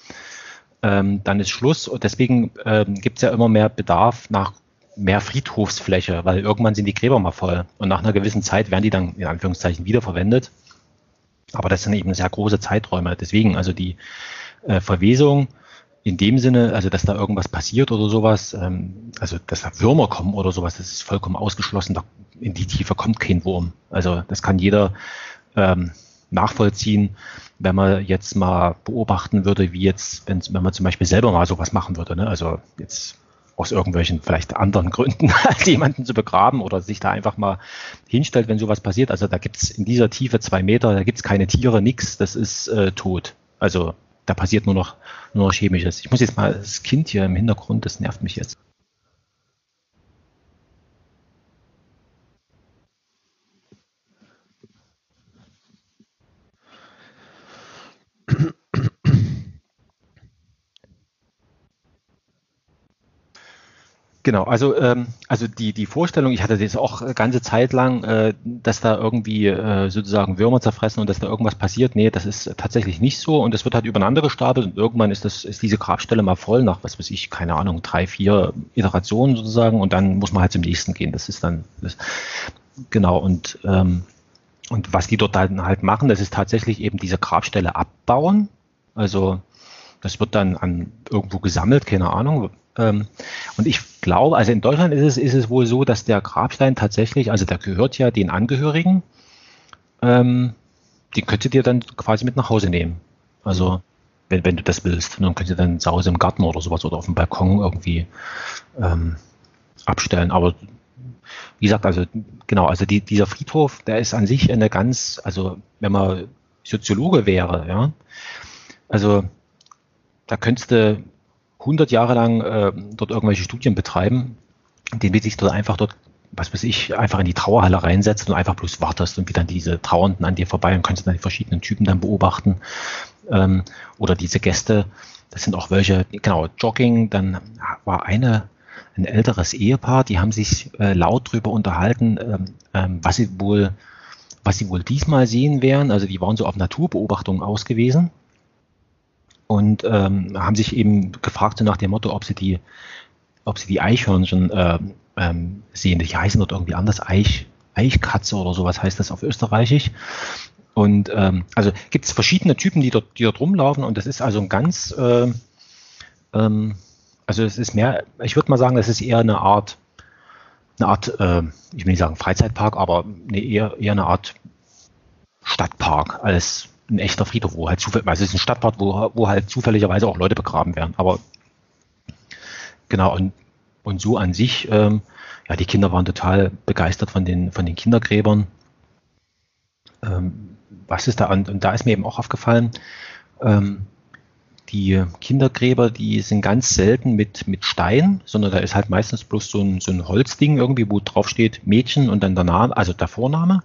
B: Ähm, dann ist Schluss und deswegen ähm, gibt es ja immer mehr Bedarf nach mehr Friedhofsfläche, weil irgendwann sind die Gräber mal voll und nach einer gewissen Zeit werden die dann in Anführungszeichen wiederverwendet. Aber das sind eben sehr große Zeiträume. Deswegen, also die äh, Verwesung in dem Sinne, also dass da irgendwas passiert oder sowas, ähm, also dass da Würmer kommen oder sowas, das ist vollkommen ausgeschlossen. Da, in die Tiefe kommt kein Wurm. Also das kann jeder ähm, nachvollziehen, wenn man jetzt mal beobachten würde, wie jetzt, wenn, man zum Beispiel selber mal sowas machen würde. Ne? Also jetzt aus irgendwelchen vielleicht anderen Gründen als jemanden zu begraben oder sich da einfach mal hinstellt, wenn sowas passiert. Also da gibt's in dieser Tiefe zwei Meter, da gibt's keine Tiere, nix, das ist äh, tot. Also da passiert nur noch, nur noch Chemisches. Ich muss jetzt mal das Kind hier im Hintergrund, das nervt mich jetzt. Genau, also ähm, also die die Vorstellung, ich hatte das auch eine ganze Zeit lang, äh, dass da irgendwie äh, sozusagen Würmer zerfressen und dass da irgendwas passiert. Nee, das ist tatsächlich nicht so und es wird halt übereinander gestartet und irgendwann ist das ist diese Grabstelle mal voll nach was weiß ich, keine Ahnung, drei vier Iterationen sozusagen und dann muss man halt zum nächsten gehen. Das ist dann das, genau und ähm, und was die dort dann halt machen, das ist tatsächlich eben diese Grabstelle abbauen. Also das wird dann an irgendwo gesammelt, keine Ahnung. Ähm, und ich glaube, also in Deutschland ist es, ist es wohl so, dass der Grabstein tatsächlich, also der gehört ja den Angehörigen, ähm, die könnt ihr dann quasi mit nach Hause nehmen. Also wenn, wenn du das willst, dann könnt ihr dann zu Hause im Garten oder sowas oder auf dem Balkon irgendwie ähm, abstellen. Aber wie gesagt, also genau, also die, dieser Friedhof, der ist an sich eine ganz, also wenn man Soziologe wäre, ja, also da könntest du 100 Jahre lang äh, dort irgendwelche Studien betreiben, den will sich dort einfach dort, was weiß ich, einfach in die Trauerhalle reinsetzen und einfach bloß wartest und wie dann diese Trauernden an dir vorbei und kannst dann die verschiedenen Typen dann beobachten ähm, oder diese Gäste, das sind auch welche, genau, Jogging, dann war eine ein älteres Ehepaar, die haben sich äh, laut darüber unterhalten, ähm, ähm, was sie wohl, was sie wohl diesmal sehen werden. Also die waren so auf Naturbeobachtungen ausgewiesen und ähm, haben sich eben gefragt so nach dem Motto, ob sie die, ob sie die Eichhörnchen äh, ähm, sehen. Die heißen dort irgendwie anders, Eich, Eichkatze oder sowas heißt das auf Österreichisch. Und ähm, also gibt es verschiedene Typen, die dort, die dort rumlaufen und das ist also ein ganz äh, ähm, also es ist mehr, ich würde mal sagen, das ist eher eine Art, eine Art, äh, ich will nicht sagen Freizeitpark, aber eine eher, eher eine Art Stadtpark als ein echter Friedhof, wo halt zufällig, also es ist ein Stadtpark, wo, wo halt zufälligerweise auch Leute begraben werden. Aber genau, und, und so an sich, ähm, ja, die Kinder waren total begeistert von den, von den Kindergräbern. Ähm, was ist da, und, und da ist mir eben auch aufgefallen, ähm, die Kindergräber, die sind ganz selten mit, mit Stein, sondern da ist halt meistens bloß so ein, so ein Holzding irgendwie, wo drauf steht Mädchen und dann der Name, also der Vorname.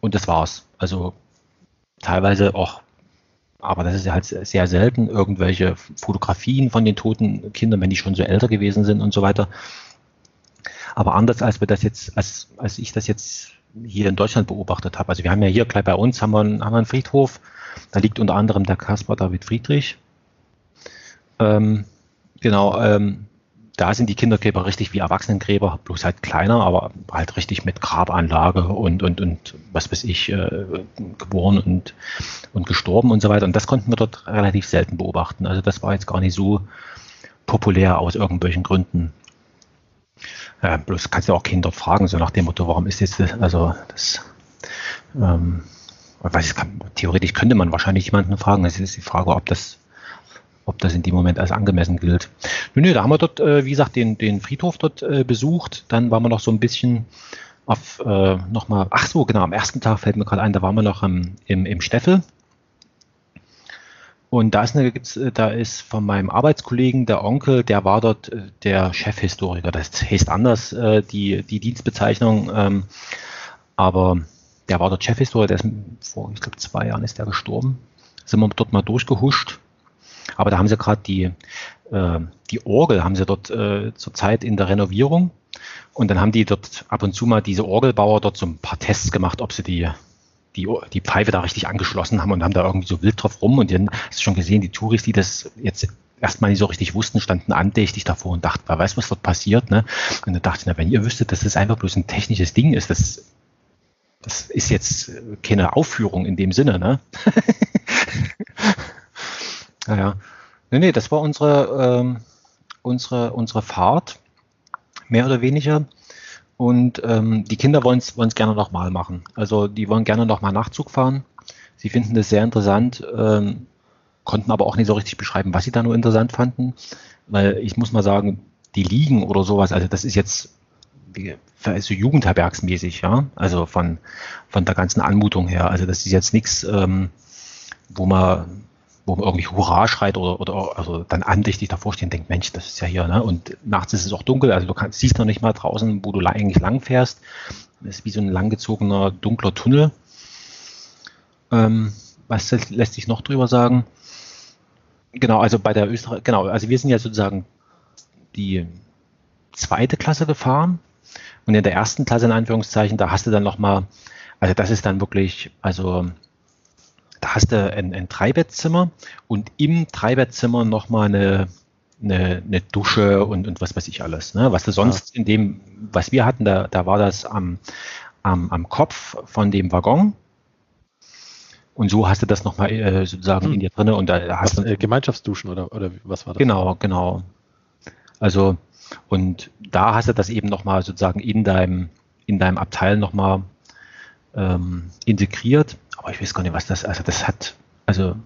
B: Und das war's. Also teilweise auch, aber das ist halt sehr selten, irgendwelche Fotografien von den toten Kindern, wenn die schon so älter gewesen sind und so weiter. Aber anders als wir das jetzt, als, als ich das jetzt hier in Deutschland beobachtet habe. Also wir haben ja hier gleich bei uns haben wir einen, haben Friedhof, da liegt unter anderem der Caspar David Friedrich. Ähm, genau, ähm, da sind die Kindergräber richtig wie Erwachsenengräber, bloß halt kleiner, aber halt richtig mit Grabanlage und, und, und was weiß ich, äh, geboren und, und gestorben und so weiter. Und das konnten wir dort relativ selten beobachten. Also das war jetzt gar nicht so populär aus irgendwelchen Gründen. Ja, bloß kannst du auch Kinder fragen, so nach dem Motto, warum ist jetzt das, also das, ähm, weiß, kann, theoretisch könnte man wahrscheinlich jemanden fragen. Es ist die Frage, ob das, ob das in dem Moment als angemessen gilt. Nö, nö, da haben wir dort, äh, wie gesagt, den, den Friedhof dort äh, besucht. Dann waren wir noch so ein bisschen auf äh, nochmal, ach so, genau, am ersten Tag fällt mir gerade ein, da waren wir noch im, im, im Steffel. Und da ist, eine, da ist von meinem Arbeitskollegen der Onkel, der war dort äh, der Chefhistoriker. Das heißt anders, äh, die, die Dienstbezeichnung. Ähm, aber der war der Chefhistoriker, der ist vor, ich glaube, zwei Jahren ist der gestorben. Sind wir dort mal durchgehuscht. Aber da haben sie gerade die, äh, die Orgel, haben sie dort äh, zurzeit in der Renovierung. Und dann haben die dort ab und zu mal diese Orgelbauer dort so ein paar Tests gemacht, ob sie die, die, die Pfeife da richtig angeschlossen haben und haben da irgendwie so wild drauf rum. Und dann hast du schon gesehen, die Touris, die das jetzt erstmal nicht so richtig wussten, standen andächtig davor und dachten, wer weiß, was dort passiert. Ne? Und dann dachte ich, na, wenn ihr wüsstet, dass das einfach bloß ein technisches Ding ist, das das ist jetzt keine Aufführung in dem Sinne, ne? naja. Nee, nee, das war unsere, ähm, unsere, unsere Fahrt, mehr oder weniger. Und ähm, die Kinder wollen es gerne nochmal machen. Also die wollen gerne nochmal Nachzug fahren. Sie finden das sehr interessant, ähm, konnten aber auch nicht so richtig beschreiben, was sie da nur interessant fanden. Weil ich muss mal sagen, die Liegen oder sowas, also das ist jetzt wie, so Jugendherbergsmäßig, ja. Also von, von der ganzen Anmutung her. Also das ist jetzt nichts, ähm, wo man wo man irgendwie Hurra schreit oder, oder also dann andächtig davor stehen denkt, Mensch, das ist ja hier, ne? Und nachts ist es auch dunkel, also du kannst, siehst noch nicht mal draußen, wo du eigentlich lang fährst. Das ist wie so ein langgezogener, dunkler Tunnel. Ähm, was lässt sich noch drüber sagen? Genau, also bei der Österreich, genau, also wir sind ja sozusagen die zweite Klasse gefahren und in der ersten Klasse in Anführungszeichen, da hast du dann nochmal, also das ist dann wirklich, also da hast du ein, ein Dreibettzimmer und im Dreibettzimmer nochmal eine, eine, eine Dusche und, und was weiß ich alles. Ne? Was du sonst ja. in dem, was wir hatten, da, da war das am, am, am Kopf von dem Waggon. Und so hast du das nochmal äh, sozusagen hm. in dir drin und da hast was, du. Äh,
C: Gemeinschaftsduschen oder, oder was war das?
B: Genau, genau. Also, und da hast du das eben nochmal sozusagen in deinem, in deinem Abteil nochmal ähm, integriert. Aber ich weiß gar nicht, was das, also das hat, also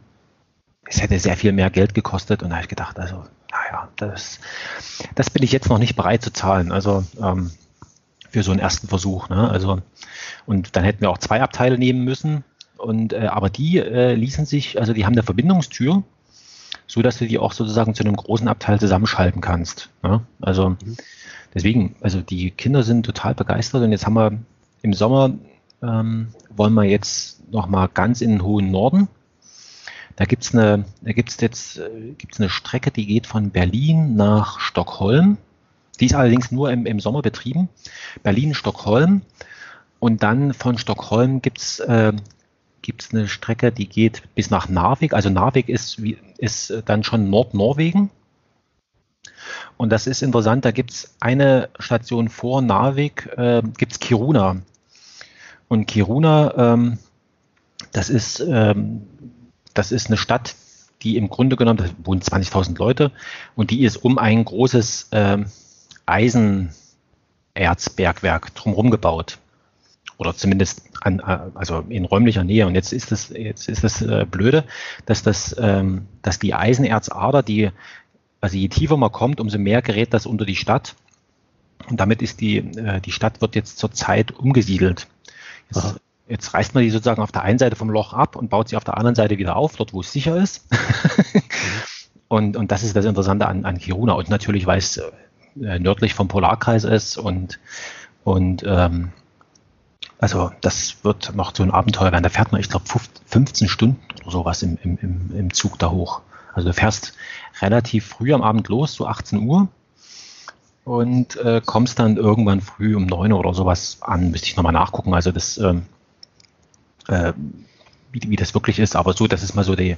B: es hätte sehr viel mehr Geld gekostet und da habe ich gedacht, also, naja, das, das bin ich jetzt noch nicht bereit zu zahlen. Also ähm, für so einen ersten Versuch. Ne? Also, und dann hätten wir auch zwei Abteile nehmen müssen. Und äh, aber die äh, ließen sich, also die haben eine Verbindungstür, so dass du die auch sozusagen zu einem großen Abteil zusammenschalten kannst. Ne? Also mhm. deswegen, also die Kinder sind total begeistert und jetzt haben wir im Sommer ähm, wollen wir jetzt nochmal ganz in den hohen Norden. Da eine, da gibt's jetzt äh, eine Strecke, die geht von Berlin nach Stockholm. Die ist allerdings nur im, im Sommer betrieben. Berlin, Stockholm. Und dann von Stockholm gibt's äh, gibt's eine Strecke, die geht bis nach Narvik. Also Narvik ist, ist dann schon Nordnorwegen. Und das ist interessant, da gibt's eine Station vor Narvik, äh, gibt's Kiruna. Und Kiruna, ähm, das ist, ähm, das ist eine Stadt, die im Grunde genommen, da wohnen 20.000 Leute und die ist um ein großes ähm, Eisenerzbergwerk drumherum gebaut. Oder zumindest an, äh, also in räumlicher Nähe. Und jetzt ist das, jetzt ist das äh, Blöde, dass das, ähm, dass die Eisenerzader, die, also je tiefer man kommt, umso mehr gerät das unter die Stadt. Und damit ist die, äh, die Stadt wird jetzt zurzeit umgesiedelt. Jetzt, jetzt, reißt man die sozusagen auf der einen Seite vom Loch ab und baut sie auf der anderen Seite wieder auf, dort wo es sicher ist. und, und das ist das Interessante an, an Kiruna. Und natürlich, weil es äh, nördlich vom Polarkreis ist und, und ähm, also das wird noch so ein Abenteuer werden. Da fährt man, ich glaube, 15 Stunden oder sowas im, im, im Zug da hoch. Also du fährst relativ früh am Abend los, so 18 Uhr und äh, kommst dann irgendwann früh um 9 Uhr oder sowas an. Müsste ich nochmal nachgucken. Also das, ähm, äh, wie, wie das wirklich ist, aber so, das ist mal so die,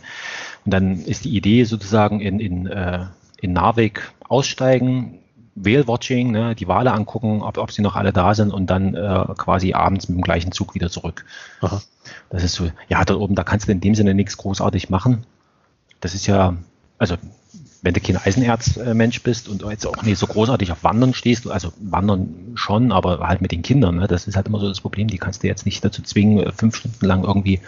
B: und dann ist die Idee sozusagen in, in, äh, in Narvik aussteigen, Whale-Watching, ne, die Wale angucken, ob, ob sie noch alle da sind und dann äh, quasi abends mit dem gleichen Zug wieder zurück. Aha. Das ist so, ja, dort oben, da kannst du in dem Sinne nichts großartig machen. Das ist ja, also wenn du kein Eisenerzmensch bist und jetzt auch nicht so großartig auf Wandern stehst, also Wandern schon, aber halt mit den Kindern, ne, das ist halt immer so das Problem, die kannst du jetzt nicht dazu zwingen, fünf Stunden lang irgendwie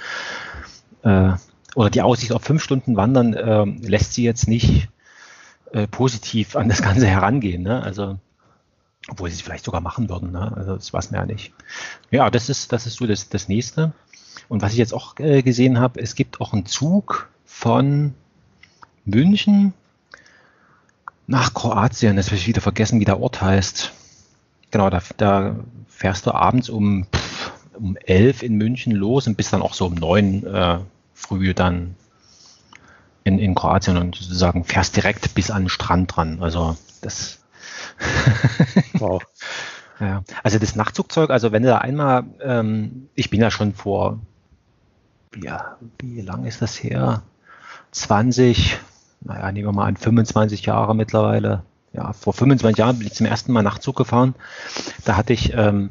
B: äh, oder die Aussicht auf fünf Stunden Wandern äh, lässt sie jetzt nicht äh, positiv an das Ganze herangehen. Ne? Also, obwohl sie es vielleicht sogar machen würden. Ne? Also das weiß man ja nicht. Ja, das ist, das ist so das, das nächste. Und was ich jetzt auch äh, gesehen habe, es gibt auch einen Zug von München nach Kroatien. Das habe ich wieder vergessen, wie der Ort heißt. Genau, da, da fährst du abends um, um elf in München los und bist dann auch so um neun äh, früh dann in, in Kroatien und sozusagen fährst direkt bis an den Strand dran. Also das. wow. Ja. Also das Nachtzugzeug, also wenn du da einmal, ähm, ich bin ja schon vor, ja, wie lang ist das her? 20, naja, nehmen wir mal an, 25 Jahre mittlerweile. Ja, vor 25 Jahren bin ich zum ersten Mal Nachtzug gefahren. Da hatte ich, ähm,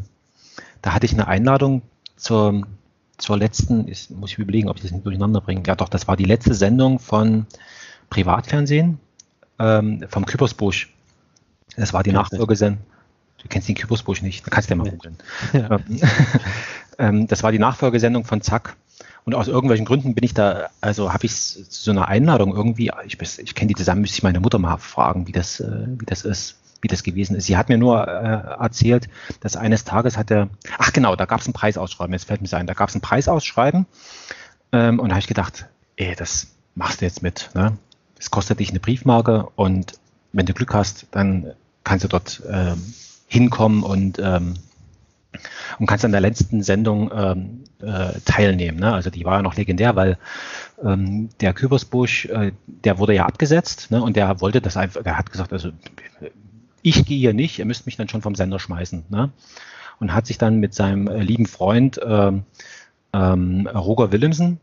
B: da hatte ich eine Einladung zur, zur letzten, ist, muss ich überlegen, ob ich das nicht durcheinander bringe. Ja, doch, das war die letzte Sendung von Privatfernsehen ähm, vom Küppersbusch. Das war die Nachfolgesendung. Du kennst den Küppersbusch nicht, da kannst du ja mal googeln. Ja. ähm, das war die Nachfolgesendung von Zack. Und aus irgendwelchen Gründen bin ich da, also habe ich zu so einer Einladung irgendwie, ich, ich kenne die zusammen, müsste ich meine Mutter mal fragen, wie das, äh, wie das ist wie das gewesen ist. Sie hat mir nur äh, erzählt, dass eines Tages hat er, ach genau, da gab es ein Preisausschreiben, jetzt fällt mir ein, da gab es ein Preisausschreiben ähm, und da habe ich gedacht, ey, das machst du jetzt mit. Ne? Das kostet dich eine Briefmarke und wenn du Glück hast, dann kannst du dort ähm, hinkommen und ähm, und kannst an der letzten Sendung ähm, äh, teilnehmen. Ne? Also die war ja noch legendär, weil ähm, der Kübersbusch, äh, der wurde ja abgesetzt ne? und der wollte das einfach, der hat gesagt, also ich gehe hier nicht, ihr müsst mich dann schon vom Sender schmeißen. Ne? Und hat sich dann mit seinem äh, lieben Freund ähm, ähm, Roger Willemsen,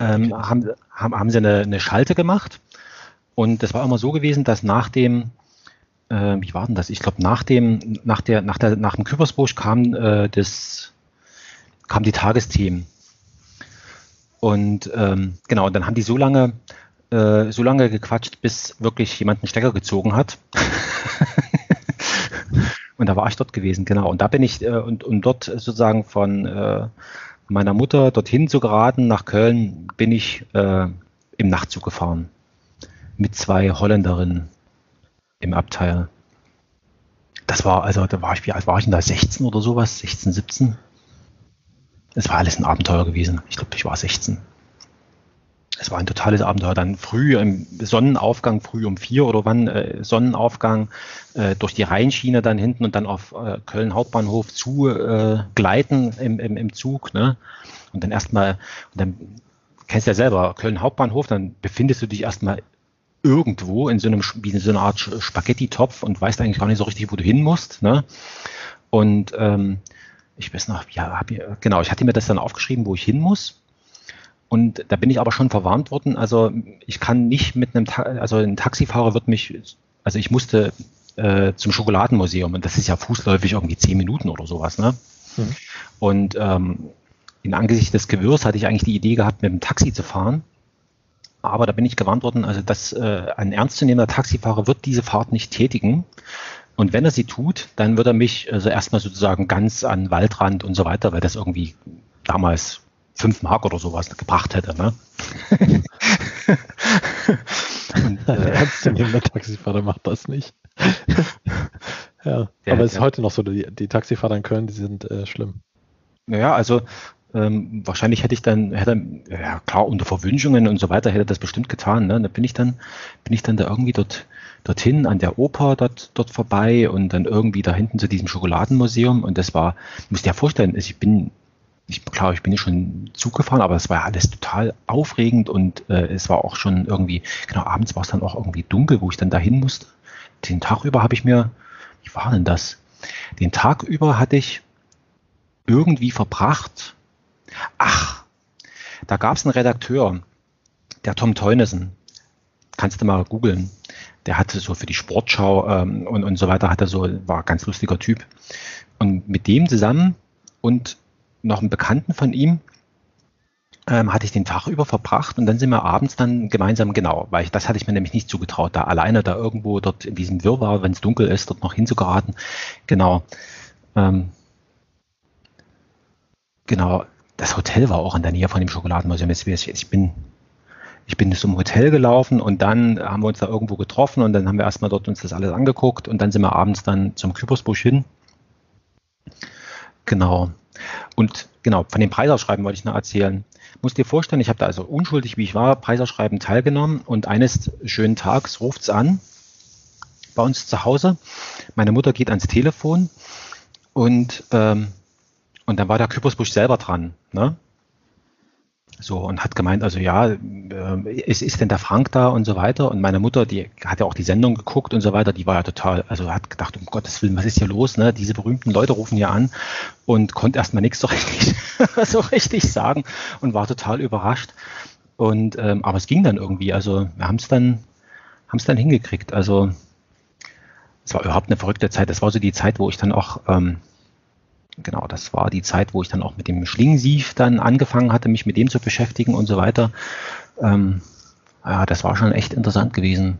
B: ähm, haben, haben, haben sie eine, eine Schalte gemacht. Und das war immer so gewesen, dass nach dem, äh, wie war denn das? Ich glaube, nach dem, nach der, nach der, nach dem Küppersbusch kam äh, das, kam die Tagesthemen. Und ähm, genau, dann haben die so lange, äh, so lange gequatscht, bis wirklich jemand einen Stecker gezogen hat. und da war ich dort gewesen, genau. Und da bin ich, äh, und, und dort sozusagen von äh, meiner Mutter dorthin zu geraten, nach Köln, bin ich äh, im Nachtzug gefahren. Mit zwei Holländerinnen im Abteil. Das war, also da war ich, wie alt war ich denn da? 16 oder sowas? 16, 17? Es war alles ein Abenteuer gewesen. Ich glaube, ich war 16. Es war ein totales Abenteuer. Dann früh im Sonnenaufgang, früh um vier oder wann, äh, Sonnenaufgang, äh, durch die Rheinschiene dann hinten und dann auf äh, Köln Hauptbahnhof zu äh, gleiten im, im, im Zug. Ne? Und dann erstmal, und dann kennst du ja selber, Köln Hauptbahnhof, dann befindest du dich erstmal irgendwo in so einem, wie in so einer Art Spaghetti-Topf und weißt eigentlich gar nicht so richtig, wo du hin musst. Ne? Und ähm, ich weiß noch, ja, hab, genau, ich hatte mir das dann aufgeschrieben, wo ich hin muss. Und da bin ich aber schon verwarnt worden. Also ich kann nicht mit einem, Ta also ein Taxifahrer wird mich, also ich musste äh, zum Schokoladenmuseum und das ist ja fußläufig irgendwie zehn Minuten oder sowas. Ne? Mhm. Und ähm, in Angesicht des Gewirrs hatte ich eigentlich die Idee gehabt, mit dem Taxi zu fahren. Aber da bin ich gewarnt worden, also dass äh, ein ernstzunehmender Taxifahrer wird diese Fahrt nicht tätigen. Und wenn er sie tut, dann wird er mich also erstmal sozusagen ganz an Waldrand und so weiter, weil das irgendwie damals fünf Mark oder sowas gebracht hätte. Ne?
C: und, äh, ernstzunehmender Taxifahrer macht das nicht. ja, ja, aber es ist ja. heute noch so, die, die Taxifahrer in Köln, die sind äh, schlimm.
B: Naja, also ähm, wahrscheinlich hätte ich dann, hätte, ja klar, unter Verwünschungen und so weiter hätte das bestimmt getan. Ne? Da bin ich dann, bin ich dann da irgendwie dort, dorthin an der Oper dort, dort vorbei und dann irgendwie da hinten zu diesem Schokoladenmuseum. Und das war, muss dir ja vorstellen, ich bin, ich, klar, ich bin ja schon Zug gefahren, aber es war alles total aufregend und äh, es war auch schon irgendwie, genau, abends war es dann auch irgendwie dunkel, wo ich dann dahin musste. Den Tag über habe ich mir, wie war denn das? Den Tag über hatte ich irgendwie verbracht Ach, da gab es einen Redakteur, der Tom Teunissen. Kannst du mal googeln. Der hatte so für die Sportschau ähm, und, und so weiter, hatte so, war ein ganz lustiger Typ. Und mit dem zusammen und noch einen Bekannten von ihm ähm, hatte ich den Tag über verbracht und dann sind wir abends dann gemeinsam, genau, weil ich, das hatte ich mir nämlich nicht zugetraut, da alleine da irgendwo dort in diesem Wirrwarr, wenn es dunkel ist, dort noch hinzugeraten. Genau. Ähm, genau, das Hotel war auch in der Nähe von dem Schokoladenmuseum. Ich bin, ich bin zum Hotel gelaufen und dann haben wir uns da irgendwo getroffen und dann haben wir erstmal dort uns das alles angeguckt und dann sind wir abends dann zum Küppersbusch hin. Genau. Und genau, von dem Preisausschreiben wollte ich noch erzählen. Muss dir vorstellen, ich habe da also unschuldig, wie ich war, Preisausschreiben teilgenommen und eines schönen Tages ruft es an bei uns zu Hause. Meine Mutter geht ans Telefon und ähm, und dann war der Küppersbusch selber dran. Ne? So, und hat gemeint, also ja, äh, ist, ist denn der Frank da und so weiter? Und meine Mutter, die hat ja auch die Sendung geguckt und so weiter, die war ja total, also hat gedacht, um Gottes Willen, was ist hier los? Ne? Diese berühmten Leute rufen hier an und konnte erstmal nichts so richtig, so richtig sagen und war total überrascht. Und ähm, aber es ging dann irgendwie, also wir haben es dann, haben es dann hingekriegt. Also es war überhaupt eine verrückte Zeit. Das war so die Zeit, wo ich dann auch ähm, genau, das war die Zeit, wo ich dann auch mit dem Schlingensief dann angefangen hatte, mich mit dem zu beschäftigen und so weiter. Ähm, ja, das war schon echt interessant gewesen.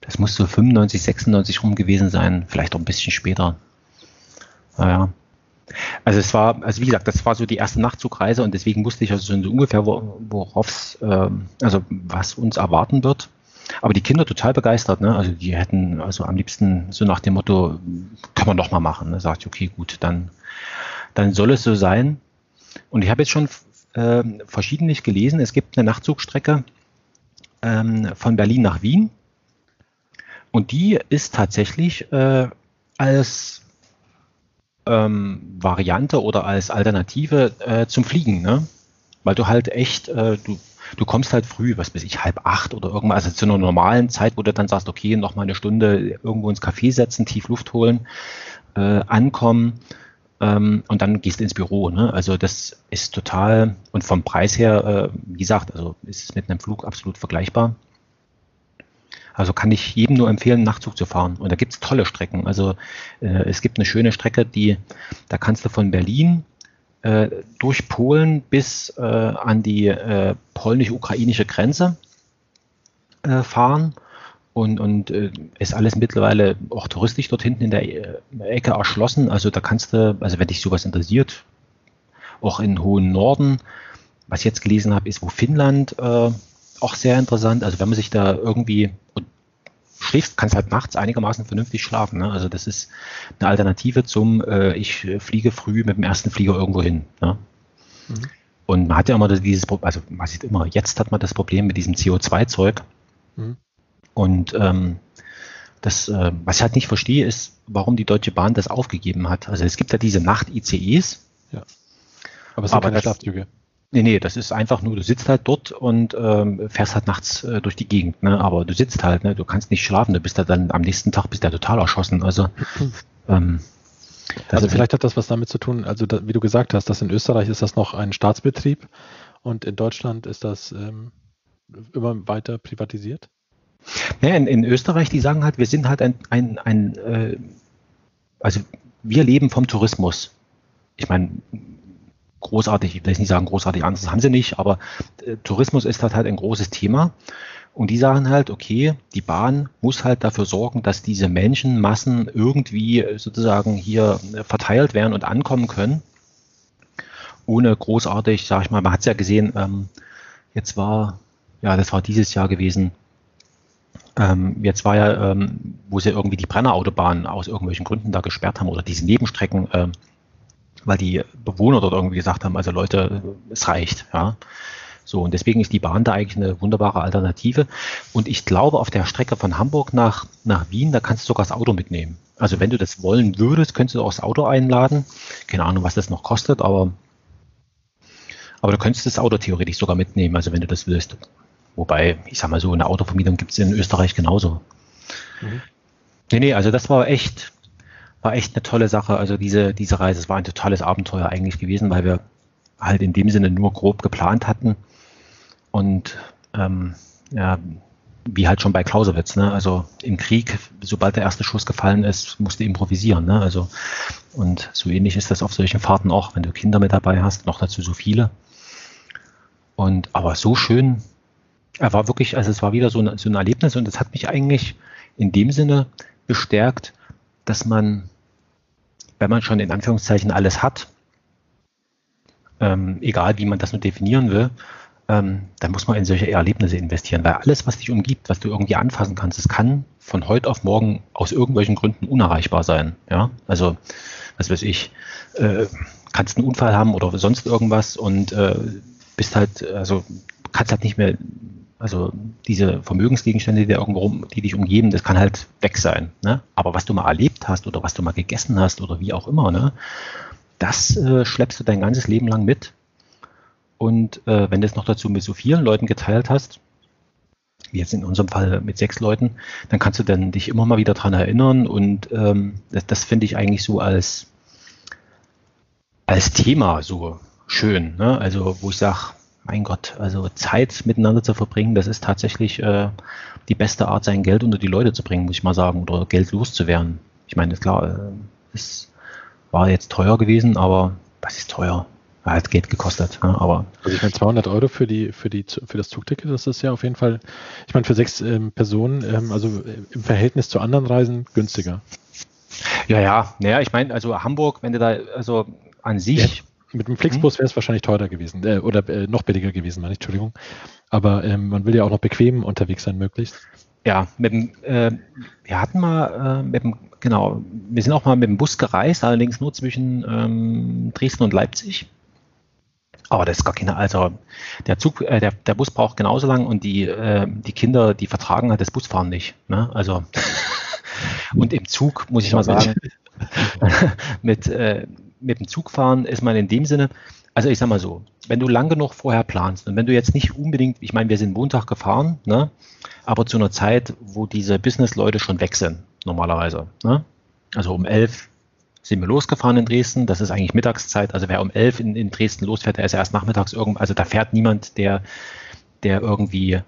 B: Das muss so 95, 96 rum gewesen sein, vielleicht auch ein bisschen später. Naja. Also es war, also wie gesagt, das war so die erste Nachtzugreise und deswegen wusste ich also so ungefähr, worauf äh, also was uns erwarten wird. Aber die Kinder total begeistert, ne? Also die hätten also am liebsten so nach dem Motto, kann man doch mal machen. Ne? Sagt, okay, gut, dann, dann soll es so sein. Und ich habe jetzt schon äh, verschiedentlich gelesen, es gibt eine Nachtzugstrecke ähm, von Berlin nach Wien. Und die ist tatsächlich äh, als ähm, Variante oder als Alternative äh, zum Fliegen, ne? Weil du halt echt, äh, du du kommst halt früh, was weiß ich, halb acht oder irgendwas, also zu einer normalen Zeit, wo du dann sagst, okay, noch mal eine Stunde irgendwo ins Café setzen, tief Luft holen, äh, ankommen ähm, und dann gehst du ins Büro. Ne? Also das ist total, und vom Preis her, äh, wie gesagt, also ist es mit einem Flug absolut vergleichbar. Also kann ich jedem nur empfehlen, Nachtzug zu fahren. Und da gibt es tolle Strecken. Also äh, es gibt eine schöne Strecke, die, da kannst du von Berlin äh, durch Polen bis äh, an die äh, polnisch-ukrainische Grenze äh, fahren. Und, und äh, ist alles mittlerweile auch touristisch dort hinten in der äh, Ecke erschlossen. Also da kannst du, also wenn dich sowas interessiert, auch in hohen Norden, was ich jetzt gelesen habe, ist, wo Finnland äh, auch sehr interessant. Also wenn man sich da irgendwie und schläfst, kannst halt nachts einigermaßen vernünftig schlafen. Ne? Also das ist eine Alternative zum, äh, ich fliege früh mit dem ersten Flieger irgendwo hin. Ne? Mhm. Und man hat ja immer dieses, also man sieht immer, jetzt hat man das Problem mit diesem CO2-Zeug. Mhm. Und ähm, das, äh, was ich halt nicht verstehe, ist, warum die Deutsche Bahn das aufgegeben hat. Also es gibt ja diese Nacht-ICEs. Ja.
C: Aber es sind aber keine Schlafzüge.
B: Nee, nee, das ist einfach nur, du sitzt halt dort und ähm, fährst halt nachts äh, durch die Gegend, ne? Aber du sitzt halt, ne? Du kannst nicht schlafen, du bist da dann am nächsten Tag bist du total erschossen. Also,
C: ähm, also vielleicht hat das was damit zu tun, also da, wie du gesagt hast, dass in Österreich ist das noch ein Staatsbetrieb und in Deutschland ist das ähm, immer weiter privatisiert?
B: Ja, in, in, Österreich, die sagen halt, wir sind halt ein, ein, ein äh, also wir leben vom Tourismus. Ich meine, großartig, ich will jetzt nicht sagen großartig anders, haben sie nicht, aber äh, Tourismus ist halt, halt ein großes Thema. Und die sagen halt, okay, die Bahn muss halt dafür sorgen, dass diese Menschenmassen irgendwie sozusagen hier äh, verteilt werden und ankommen können. Ohne großartig, sag ich mal, man hat es ja gesehen, ähm, jetzt war, ja, das war dieses Jahr gewesen, ähm, jetzt war ja, ähm, wo sie irgendwie die Brennerautobahn aus irgendwelchen Gründen da gesperrt haben oder diese Nebenstrecken, ähm, weil die Bewohner dort irgendwie gesagt haben, also Leute, es reicht, ja. So, und deswegen ist die Bahn da eigentlich eine wunderbare Alternative. Und ich glaube, auf der Strecke von Hamburg nach, nach Wien, da kannst du sogar das Auto mitnehmen. Also wenn du das wollen würdest, könntest du auch das Auto einladen. Keine Ahnung, was das noch kostet, aber, aber du könntest das Auto theoretisch sogar mitnehmen, also wenn du das willst. Wobei, ich sag mal so, eine Autovermietung gibt es in Österreich genauso. Mhm. Nee, nee, also das war echt, war echt eine tolle Sache. Also diese, diese Reise, es war ein totales Abenteuer eigentlich gewesen, weil wir halt in dem Sinne nur grob geplant hatten. Und ähm, ja, wie halt schon bei Clausewitz, ne? Also im Krieg, sobald der erste Schuss gefallen ist, musst du improvisieren, ne? Also und so ähnlich ist das auf solchen Fahrten auch, wenn du Kinder mit dabei hast, noch dazu so viele. Und aber so schön, er war wirklich, also es war wieder so ein, so ein Erlebnis und es hat mich eigentlich in dem Sinne bestärkt, dass man, wenn man schon in Anführungszeichen alles hat, ähm, egal wie man das nur definieren will, ähm, dann muss man in solche Erlebnisse investieren, weil alles, was dich umgibt, was du irgendwie anfassen kannst, es kann von heute auf morgen aus irgendwelchen Gründen unerreichbar sein. Ja, also was weiß ich, äh, kannst einen Unfall haben oder sonst irgendwas und äh, bist halt, also kannst halt nicht mehr also diese Vermögensgegenstände, die, irgendwo rum, die dich umgeben, das kann halt weg sein. Ne? Aber was du mal erlebt hast oder was du mal gegessen hast oder wie auch immer, ne? das äh, schleppst du dein ganzes Leben lang mit. Und äh, wenn du es noch dazu mit so vielen Leuten geteilt hast, wie jetzt in unserem Fall mit sechs Leuten, dann kannst du dann dich immer mal wieder dran erinnern. Und ähm, das, das finde ich eigentlich so als, als Thema so schön. Ne? Also wo ich sage, mein Gott, also Zeit miteinander zu verbringen, das ist tatsächlich äh, die beste Art, sein Geld unter die Leute zu bringen, muss ich mal sagen, oder Geld loszuwerden. Ich meine, klar, äh, es war jetzt teuer gewesen, aber was ist teuer? Hat Geld gekostet, ne? aber.
C: Also ich meine, 200 Euro für die, für die, für das Zugticket, das ist ja auf jeden Fall, ich meine, für sechs ähm, Personen, ähm, also im Verhältnis zu anderen Reisen günstiger.
B: Ja, ja, naja, ich meine, also Hamburg, wenn du da, also an sich,
C: ja mit dem Flixbus wäre es wahrscheinlich teurer gewesen äh, oder äh, noch billiger gewesen, meine ich, Entschuldigung. Aber ähm, man will ja auch noch bequem unterwegs sein, möglichst.
B: Ja, mit dem, äh, wir hatten mal äh, mit dem, genau, wir sind auch mal mit dem Bus gereist, allerdings nur zwischen ähm, Dresden und Leipzig. Aber das ist gar keine, also der Zug, äh, der, der Bus braucht genauso lang und die, äh, die Kinder, die vertragen halt das Busfahren nicht. Ne? Also und im Zug muss ich mal sagen, mit, äh, mit dem Zug fahren ist man in dem Sinne, also ich sag mal so, wenn du lang genug vorher planst und wenn du jetzt nicht unbedingt, ich meine, wir sind Montag gefahren, ne, aber zu einer Zeit, wo diese Business-Leute schon weg sind, normalerweise. Ne? Also um elf sind wir losgefahren in Dresden, das ist eigentlich Mittagszeit, also wer um elf in, in Dresden losfährt, der ist erst nachmittags irgendwo, also da fährt niemand, der, der irgendwie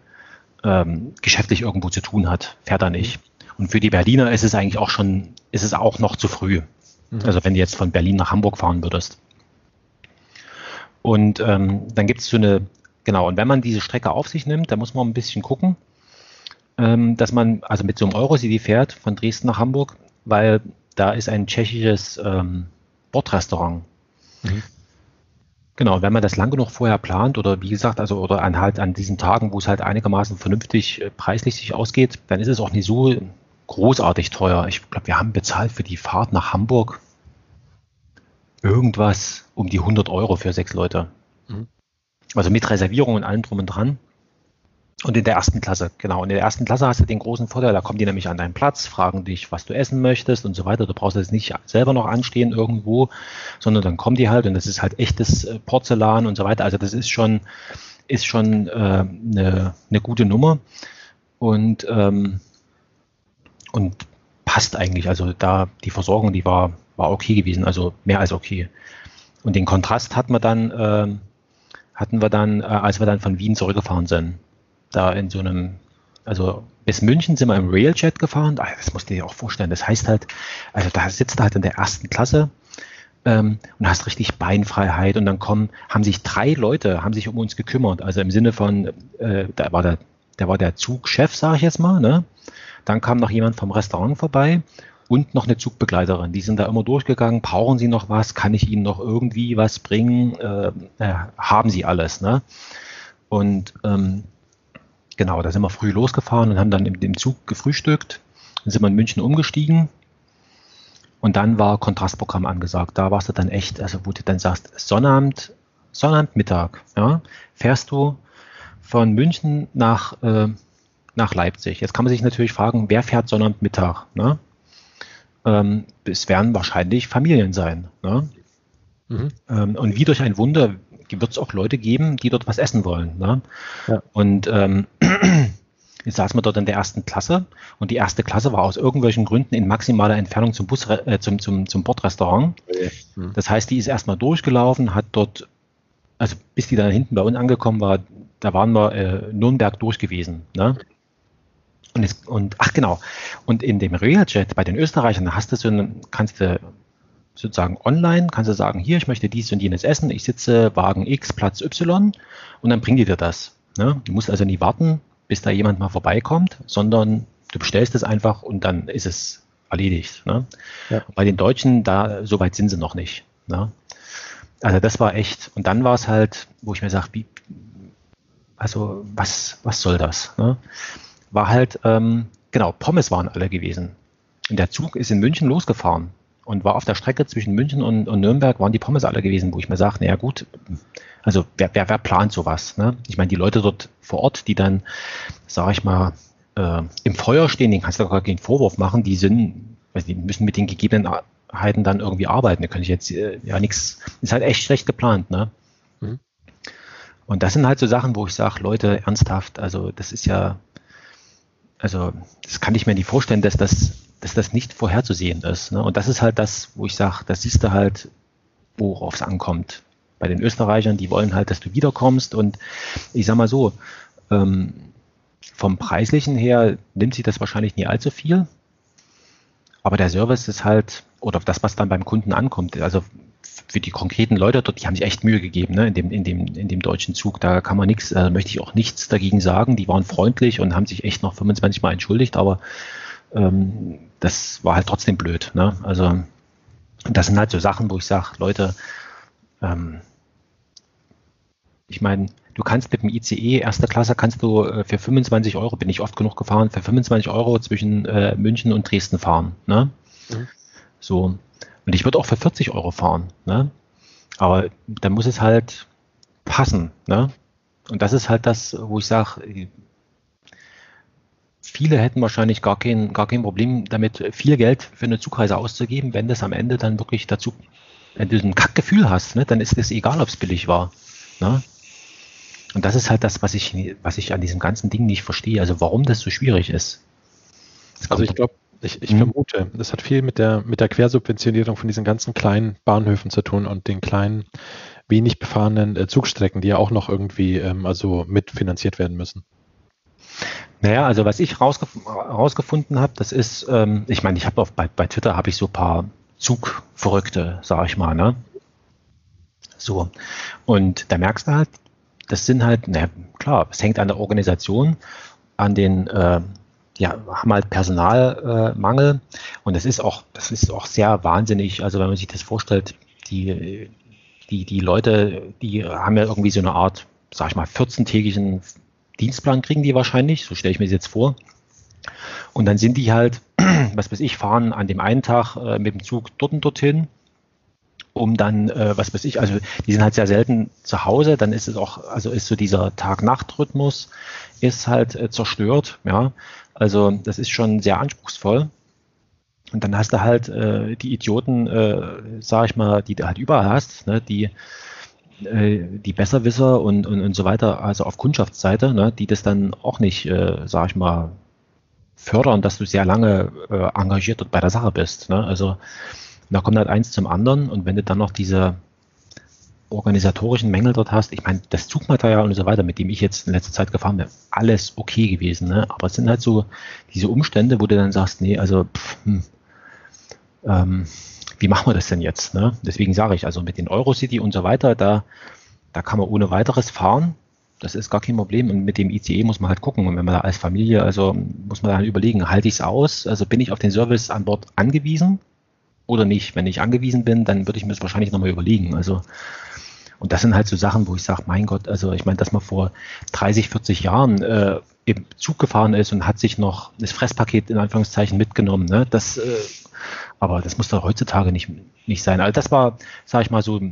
B: ähm, geschäftlich irgendwo zu tun hat, fährt er nicht. Und für die Berliner ist es eigentlich auch schon, ist es auch noch zu früh. Mhm. Also wenn du jetzt von Berlin nach Hamburg fahren würdest. Und ähm, dann gibt es so eine, genau, und wenn man diese Strecke auf sich nimmt, dann muss man ein bisschen gucken, ähm, dass man, also mit so einem Eurocity fährt von Dresden nach Hamburg, weil da ist ein tschechisches ähm, Bordrestaurant. Mhm. Genau, wenn man das lang genug vorher plant oder wie gesagt, also oder an halt an diesen Tagen, wo es halt einigermaßen vernünftig äh, preislich sich ausgeht, dann ist es auch nicht so großartig teuer. Ich glaube, wir haben bezahlt für die Fahrt nach Hamburg irgendwas um die 100 Euro für sechs Leute. Mhm. Also mit Reservierung und allem drum und dran. Und in der ersten Klasse, genau. Und in der ersten Klasse hast du den großen Vorteil, da kommen die nämlich an deinen Platz, fragen dich, was du essen möchtest und so weiter. Du brauchst jetzt nicht selber noch anstehen irgendwo, sondern dann kommen die halt und das ist halt echtes äh, Porzellan und so weiter. Also das ist schon, ist schon äh, eine, eine gute Nummer und, ähm, und passt eigentlich. Also da die Versorgung, die war, war okay gewesen, also mehr als okay. Und den Kontrast hatten wir dann, äh, hatten wir dann, äh, als wir dann von Wien zurückgefahren sind da in so einem, also bis München sind wir im Railjet gefahren. Ach, das musst du dir auch vorstellen. Das heißt halt, also da sitzt du halt in der ersten Klasse ähm, und hast richtig Beinfreiheit. Und dann kommen, haben sich drei Leute, haben sich um uns gekümmert. Also im Sinne von, äh, da war der, der war der Zugchef, sage ich jetzt mal. Ne? Dann kam noch jemand vom Restaurant vorbei und noch eine Zugbegleiterin. Die sind da immer durchgegangen. Brauchen Sie noch was? Kann ich Ihnen noch irgendwie was bringen? Äh, äh, haben Sie alles. Ne? Und ähm, Genau, da sind wir früh losgefahren und haben dann im, im Zug gefrühstückt. Dann sind wir in München umgestiegen. Und dann war Kontrastprogramm angesagt. Da warst du dann echt, also wo du dann sagst, Sonnabend, Sonnabendmittag, ja, fährst du von München nach, äh, nach Leipzig. Jetzt kann man sich natürlich fragen, wer fährt Sonnabendmittag? Ne? Ähm, es werden wahrscheinlich Familien sein. Ne? Mhm. Ähm, und wie durch ein Wunder wird es auch Leute geben, die dort was essen wollen. Ne? Ja. Und ähm, jetzt saßen wir dort in der ersten Klasse und die erste Klasse war aus irgendwelchen Gründen in maximaler Entfernung zum Bus, äh, zum, zum, zum Bordrestaurant. Mhm. Das heißt, die ist erstmal durchgelaufen, hat dort, also bis die dann hinten bei uns angekommen war, da waren wir äh, Nürnberg durch gewesen. Ne? Und, jetzt, und ach genau, und in dem Realjet bei den Österreichern hast du so einen, kannst du sozusagen online, kannst du sagen, hier, ich möchte dies und jenes essen, ich sitze Wagen X, Platz Y und dann bringt die dir das. Ne? Du musst also nie warten, bis da jemand mal vorbeikommt, sondern du bestellst es einfach und dann ist es erledigt. Ne? Ja. Bei den Deutschen, da so weit sind sie noch nicht. Ne? Also das war echt, und dann war es halt, wo ich mir sage, also was, was soll das? Ne? War halt, ähm, genau, Pommes waren alle gewesen. Und der Zug ist in München losgefahren und war auf der Strecke zwischen München und, und Nürnberg, waren die Pommes alle gewesen, wo ich mir sage, naja gut, also wer, wer, wer plant sowas? Ne? Ich meine, die Leute dort vor Ort, die dann, sage ich mal, äh, im Feuer stehen, denen kannst du gar keinen Vorwurf machen, die sind, also die müssen mit den Gegebenheiten dann irgendwie arbeiten. Da kann ich jetzt äh, ja nichts, ist halt echt schlecht geplant, ne? Mhm. Und das sind halt so Sachen, wo ich sage, Leute, ernsthaft, also das ist ja, also das kann ich mir nicht vorstellen, dass das dass das nicht vorherzusehen ist. Ne? Und das ist halt das, wo ich sage, das siehst du halt, worauf es ankommt. Bei den Österreichern, die wollen halt, dass du wiederkommst. Und ich sag mal so, ähm, vom Preislichen her nimmt sich das wahrscheinlich nie allzu viel. Aber der Service ist halt, oder das, was dann beim Kunden ankommt, also für die konkreten Leute dort, die haben sich echt Mühe gegeben, ne, in dem, in dem, in dem deutschen Zug. Da kann man nichts, äh, möchte ich auch nichts dagegen sagen. Die waren freundlich und haben sich echt noch 25 Mal entschuldigt, aber ähm, das war halt trotzdem blöd. Ne? Also das sind halt so Sachen, wo ich sage, Leute, ähm, ich meine, du kannst mit dem ICE erster Klasse kannst du äh, für 25 Euro, bin ich oft genug gefahren, für 25 Euro zwischen äh, München und Dresden fahren. Ne? Mhm. So. Und ich würde auch für 40 Euro fahren. Ne? Aber dann muss es halt passen. Ne? Und das ist halt das, wo ich sage, viele hätten wahrscheinlich gar kein, gar kein Problem damit, viel Geld für eine Zugreise auszugeben, wenn das am Ende dann wirklich dazu, wenn du ein Kackgefühl hast, ne, dann ist es egal, ob es billig war. Ne? Und das ist halt das, was ich, was ich an diesem ganzen Ding nicht verstehe. Also warum das so schwierig ist.
C: Also ich glaube, ich, ich mhm. vermute, das hat viel mit der, mit der Quersubventionierung von diesen ganzen kleinen Bahnhöfen zu tun und den kleinen, wenig befahrenen äh, Zugstrecken, die ja auch noch irgendwie ähm, also mitfinanziert werden müssen.
B: Naja, also was ich rausgef rausgefunden habe, das ist, ähm, ich meine, ich habe bei, bei Twitter habe ich so ein paar Zugverrückte, sage ich mal, ne? So. Und da merkst du halt, das sind halt, na klar, es hängt an der Organisation, an den, äh, ja, haben halt Personalmangel äh, und das ist auch, das ist auch sehr wahnsinnig. Also wenn man sich das vorstellt, die, die, die Leute, die haben ja irgendwie so eine Art, sag ich mal, 14-tägigen Dienstplan kriegen die wahrscheinlich, so stelle ich mir das jetzt vor. Und dann sind die halt, was weiß ich, fahren an dem einen Tag äh, mit dem Zug dort und dorthin, um dann, äh, was weiß ich, also die sind halt sehr selten zu Hause, dann ist es auch, also ist so dieser Tag-Nacht-Rhythmus ist halt äh, zerstört, ja. Also das ist schon sehr anspruchsvoll. Und dann hast du halt äh, die Idioten, äh, sag ich mal, die du halt überall hast, ne, die äh, die Besserwisser und, und, und so weiter, also auf Kundschaftsseite, ne, die das dann auch nicht, äh, sag ich mal, fördern, dass du sehr lange äh, engagiert und bei der Sache bist. Ne? Also da kommt halt eins zum anderen und wenn du dann noch diese organisatorischen Mängel dort hast, ich meine, das Zugmaterial und so weiter, mit dem ich jetzt in letzter Zeit gefahren bin, alles okay gewesen, ne? aber es sind halt so diese Umstände, wo du dann sagst, nee, also pff, hm, ähm, wie machen wir das denn jetzt? Ne? Deswegen sage ich, also mit den Eurocity und so weiter, da, da kann man ohne weiteres fahren. Das ist gar kein Problem. Und mit dem ICE muss man halt gucken. Und wenn man da als Familie, also muss man dann überlegen, halte ich es aus? Also bin ich auf den Service an Bord angewiesen oder nicht? Wenn ich angewiesen bin, dann würde ich mir das wahrscheinlich nochmal überlegen. Also und das sind halt so Sachen, wo ich sage, mein Gott, also ich meine, dass man vor 30, 40 Jahren äh, im Zug gefahren ist und hat sich noch das Fresspaket in Anführungszeichen mitgenommen. Ne? Das äh, aber das muss doch heutzutage nicht, nicht sein. Also das war, sage ich mal, so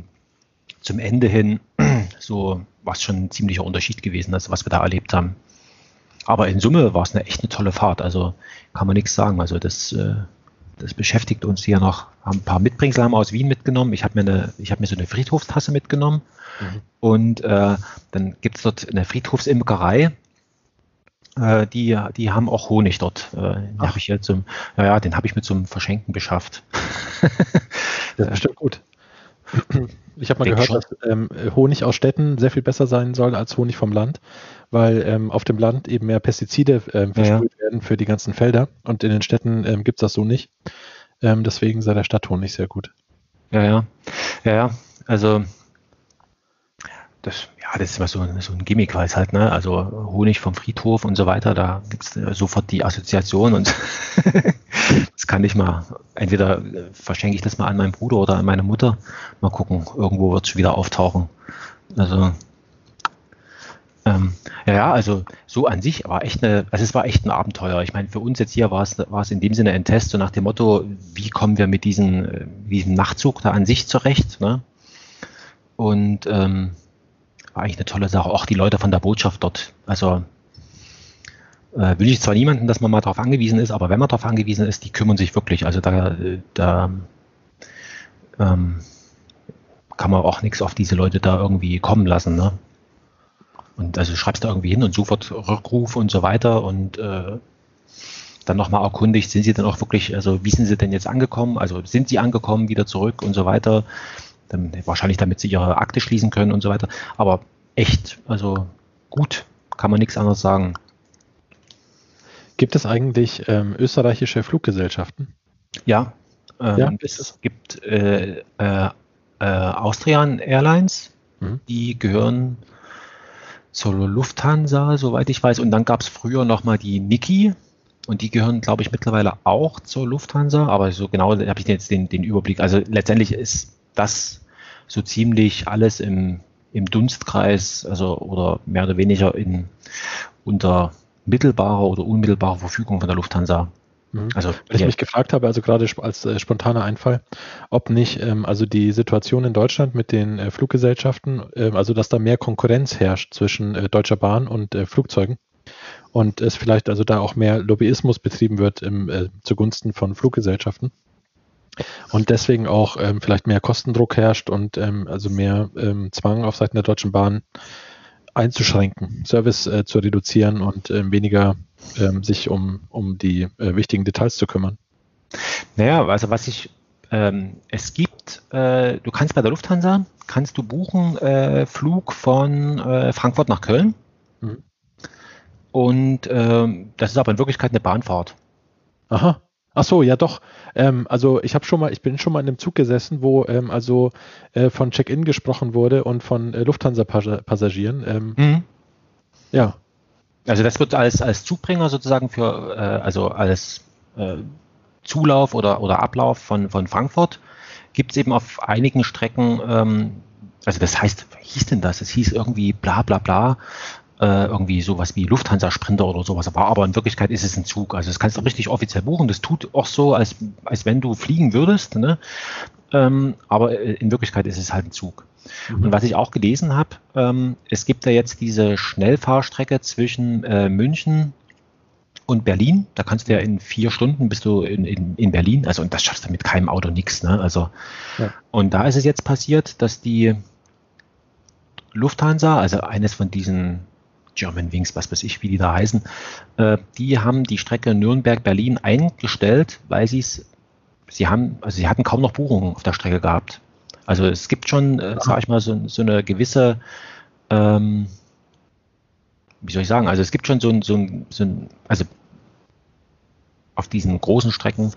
B: zum Ende hin so was schon ein ziemlicher Unterschied gewesen, also was wir da erlebt haben. Aber in Summe war es eine echt eine tolle Fahrt. Also kann man nichts sagen. Also das, äh, das beschäftigt uns hier noch. Haben ein paar Mitbringsel haben aus Wien mitgenommen. Ich habe mir eine, ich habe mir so eine Friedhofstasse mitgenommen. Mhm. Und äh, dann gibt es dort eine Friedhofsimkerei äh, die, die haben auch Honig dort. Äh, den habe ich jetzt zum, ja, ja, den habe ich mir zum Verschenken beschafft.
C: das ist bestimmt gut. Ich habe mal Denk gehört, schon. dass ähm, Honig aus Städten sehr viel besser sein soll als Honig vom Land, weil ähm, auf dem Land eben mehr Pestizide ähm, versprüht ja. werden für die ganzen Felder und in den Städten ähm, gibt es das so nicht. Ähm, deswegen sei der Stadthonig sehr gut.
B: Ja, ja. Ja, ja. Also das, ja, das ist immer so, so ein Gimmick, weil es halt, ne, also Honig vom Friedhof und so weiter, da gibt es äh, sofort die Assoziation und das kann ich mal, entweder äh, verschenke ich das mal an meinen Bruder oder an meine Mutter, mal gucken, irgendwo wird es wieder auftauchen. Also, ähm, ja, ja, also so an sich war echt eine, also es war echt ein Abenteuer. Ich meine, für uns jetzt hier war es, war es in dem Sinne ein Test, so nach dem Motto, wie kommen wir mit diesen, äh, diesem Nachtzug da an sich zurecht, ne? Und ähm, war eigentlich eine tolle Sache. Auch die Leute von der Botschaft dort. Also äh, will ich zwar niemanden, dass man mal darauf angewiesen ist, aber wenn man darauf angewiesen ist, die kümmern sich wirklich. Also da, da ähm, kann man auch nichts auf diese Leute da irgendwie kommen lassen. Ne? Und also schreibst da irgendwie hin und sofort Rückruf und so weiter und äh, dann nochmal erkundigt, sind sie denn auch wirklich, also wie sind sie denn jetzt angekommen? Also sind sie angekommen, wieder zurück und so weiter dann wahrscheinlich damit sie ihre Akte schließen können und so weiter. Aber echt, also gut, kann man nichts anderes sagen.
C: Gibt es eigentlich ähm, österreichische Fluggesellschaften?
B: Ja, ähm, ja es gibt äh, äh, äh, Austrian Airlines, mhm. die gehören zur Lufthansa, soweit ich weiß. Und dann gab es früher nochmal die Niki. Und die gehören, glaube ich, mittlerweile auch zur Lufthansa. Aber so genau habe ich jetzt den, den Überblick. Also letztendlich ist das so ziemlich alles im, im Dunstkreis, also oder mehr oder weniger in, unter mittelbarer oder unmittelbarer Verfügung von der Lufthansa.
C: Mhm. Also, Weil ich mich gefragt habe, also gerade als äh, spontaner Einfall, ob nicht ähm, also die Situation in Deutschland mit den äh, Fluggesellschaften, äh, also dass da mehr Konkurrenz herrscht zwischen äh, Deutscher Bahn und äh, Flugzeugen und es vielleicht also da auch mehr Lobbyismus betrieben wird im, äh, zugunsten von Fluggesellschaften. Und deswegen auch ähm, vielleicht mehr Kostendruck herrscht und ähm, also mehr ähm, Zwang auf Seiten der Deutschen Bahn einzuschränken, Service äh, zu reduzieren und äh, weniger ähm, sich um, um die äh, wichtigen Details zu kümmern.
B: Naja, also was ich, ähm, es gibt, äh, du kannst bei der Lufthansa, kannst du buchen äh, Flug von äh, Frankfurt nach Köln. Mhm. Und ähm, das ist aber in Wirklichkeit eine Bahnfahrt.
C: Aha. Ach so, ja doch. Ähm, also ich habe schon mal, ich bin schon mal in einem Zug gesessen, wo ähm, also äh, von Check-in gesprochen wurde und von äh, Lufthansa-Passagieren. Ähm, mhm.
B: Ja. Also das wird als, als Zugbringer sozusagen für, äh, also als äh, Zulauf oder, oder Ablauf von, von Frankfurt gibt es eben auf einigen Strecken, ähm, also das heißt, wie hieß denn das? Es hieß irgendwie bla bla bla, äh, irgendwie sowas wie Lufthansa-Sprinter oder sowas. Aber, aber in Wirklichkeit ist es ein Zug. Also das kannst du richtig offiziell buchen. Das tut auch so, als, als wenn du fliegen würdest. Ne? Ähm, aber in Wirklichkeit ist es halt ein Zug. Mhm. Und was ich auch gelesen habe, ähm, es gibt ja jetzt diese Schnellfahrstrecke zwischen äh, München und Berlin. Da kannst du ja in vier Stunden bist du in, in, in Berlin. Also und das schaffst du mit keinem Auto nichts. Ne? Also ja. und da ist es jetzt passiert, dass die Lufthansa, also eines von diesen German Wings, was weiß ich, wie die da heißen, äh, die haben die Strecke Nürnberg-Berlin eingestellt, weil sie es, sie haben, also sie hatten kaum noch Buchungen auf der Strecke gehabt. Also es gibt schon, äh, sage ich mal, so, so eine gewisse, ähm, wie soll ich sagen, also es gibt schon so ein, so ein, so ein also auf diesen großen Strecken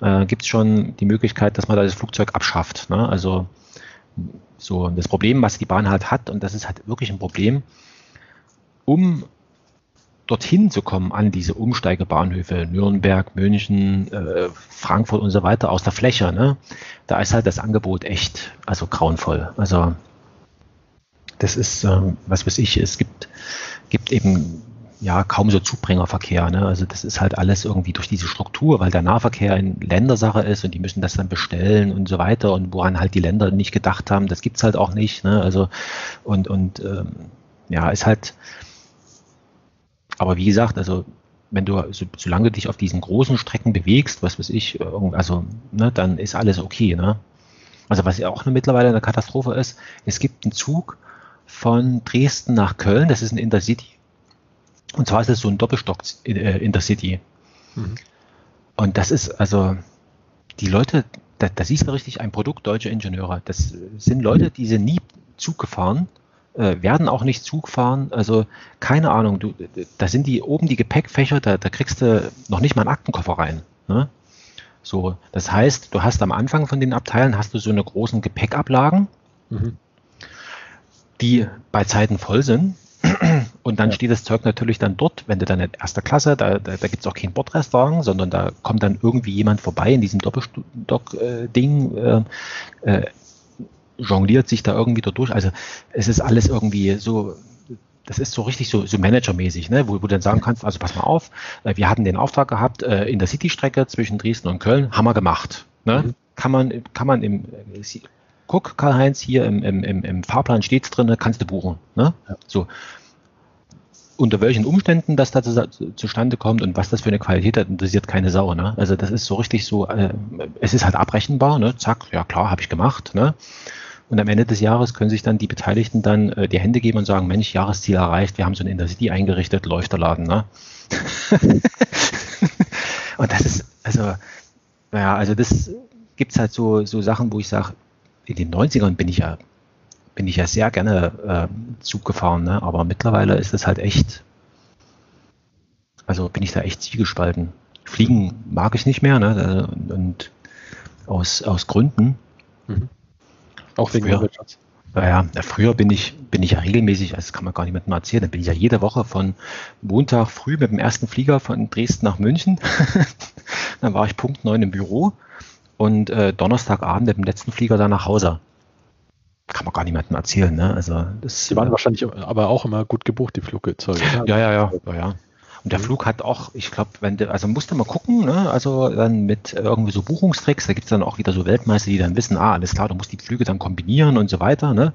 B: äh, gibt es schon die Möglichkeit, dass man da das Flugzeug abschafft. Ne? Also so das Problem, was die Bahn halt hat, und das ist halt wirklich ein Problem, um dorthin zu kommen an diese Umsteigebahnhöfe, Nürnberg, München, äh, Frankfurt und so weiter aus der Fläche, ne? da ist halt das Angebot echt, also grauenvoll. Also das ist, ähm, was weiß ich, es gibt, gibt eben ja kaum so Zugbringerverkehr. Ne? Also das ist halt alles irgendwie durch diese Struktur, weil der Nahverkehr in Ländersache ist und die müssen das dann bestellen und so weiter und woran halt die Länder nicht gedacht haben, das gibt's halt auch nicht. Ne? Also und, und ähm, ja, ist halt aber wie gesagt, also wenn du, so, solange du dich auf diesen großen Strecken bewegst, was weiß ich, also, ne, dann ist alles okay, ne? Also was ja auch mittlerweile eine Katastrophe ist, es gibt einen Zug von Dresden nach Köln, das ist ein Intercity. Und zwar ist es so ein Doppelstock äh, Intercity. Mhm. Und das ist, also, die Leute, da, da siehst du richtig ein Produkt deutscher Ingenieure. Das sind Leute, die sind nie Zug gefahren äh, werden auch nicht Zug fahren. Also keine Ahnung, du, da sind die oben die Gepäckfächer, da, da kriegst du noch nicht mal einen Aktenkoffer rein. Ne? So, das heißt, du hast am Anfang von den Abteilen hast du so eine großen Gepäckablagen, mhm. die bei Zeiten voll sind. Und dann ja. steht das Zeug natürlich dann dort, wenn du dann in erster Klasse, da, da, da gibt es auch kein Bordrestaurant, sondern da kommt dann irgendwie jemand vorbei in diesem Doppelstock-Ding, äh, äh, jongliert sich da irgendwie da durch. Also es ist alles irgendwie so, das ist so richtig so, so managermäßig, ne? wo, wo du dann sagen kannst, also pass mal auf, äh, wir hatten den Auftrag gehabt, äh, in der City-Strecke zwischen Dresden und Köln, haben wir gemacht. Ne? Mhm. Kann man, kann man im, guck, Karl-Heinz, hier im, im, im, im Fahrplan steht's drin, kannst du buchen. Ne? Ja. So. Unter welchen Umständen das da zu, zustande kommt und was das für eine Qualität hat, interessiert keine Sau. Ne? Also das ist so richtig so, äh, es ist halt abrechenbar, ne? zack, ja klar, habe ich gemacht. Ne? Und am Ende des Jahres können sich dann die Beteiligten dann äh, die Hände geben und sagen, Mensch, Jahresziel erreicht, wir haben so ein Intercity eingerichtet, läuft der Laden. Ne? und das ist, also, naja, also das gibt es halt so, so Sachen, wo ich sage, in den 90ern bin ich ja, bin ich ja sehr gerne äh, Zug gefahren, ne? aber mittlerweile ist das halt echt, also bin ich da echt zielgespalten. Fliegen mag ich nicht mehr, ne? Und aus, aus Gründen. Mhm. Auch wegen früher, Umweltschutz. Naja, früher bin ich, bin ich ja regelmäßig, also das kann man gar mir erzählen, dann bin ich ja jede Woche von Montag früh mit dem ersten Flieger von Dresden nach München. dann war ich Punkt neun im Büro und äh, Donnerstagabend mit dem letzten Flieger dann nach Hause. Kann man gar niemandem erzählen, ne? Also
C: das, Die waren wahrscheinlich aber auch immer gut gebucht, die Flugzeuge.
B: Ja, ja, ja, ja, ja. Und der mhm. Flug hat auch, ich glaube, wenn du, also musste mal gucken, ne? also dann mit irgendwie so Buchungstricks, da gibt es dann auch wieder so Weltmeister, die dann wissen, ah, alles klar, du musst die Flüge dann kombinieren und so weiter. Ne?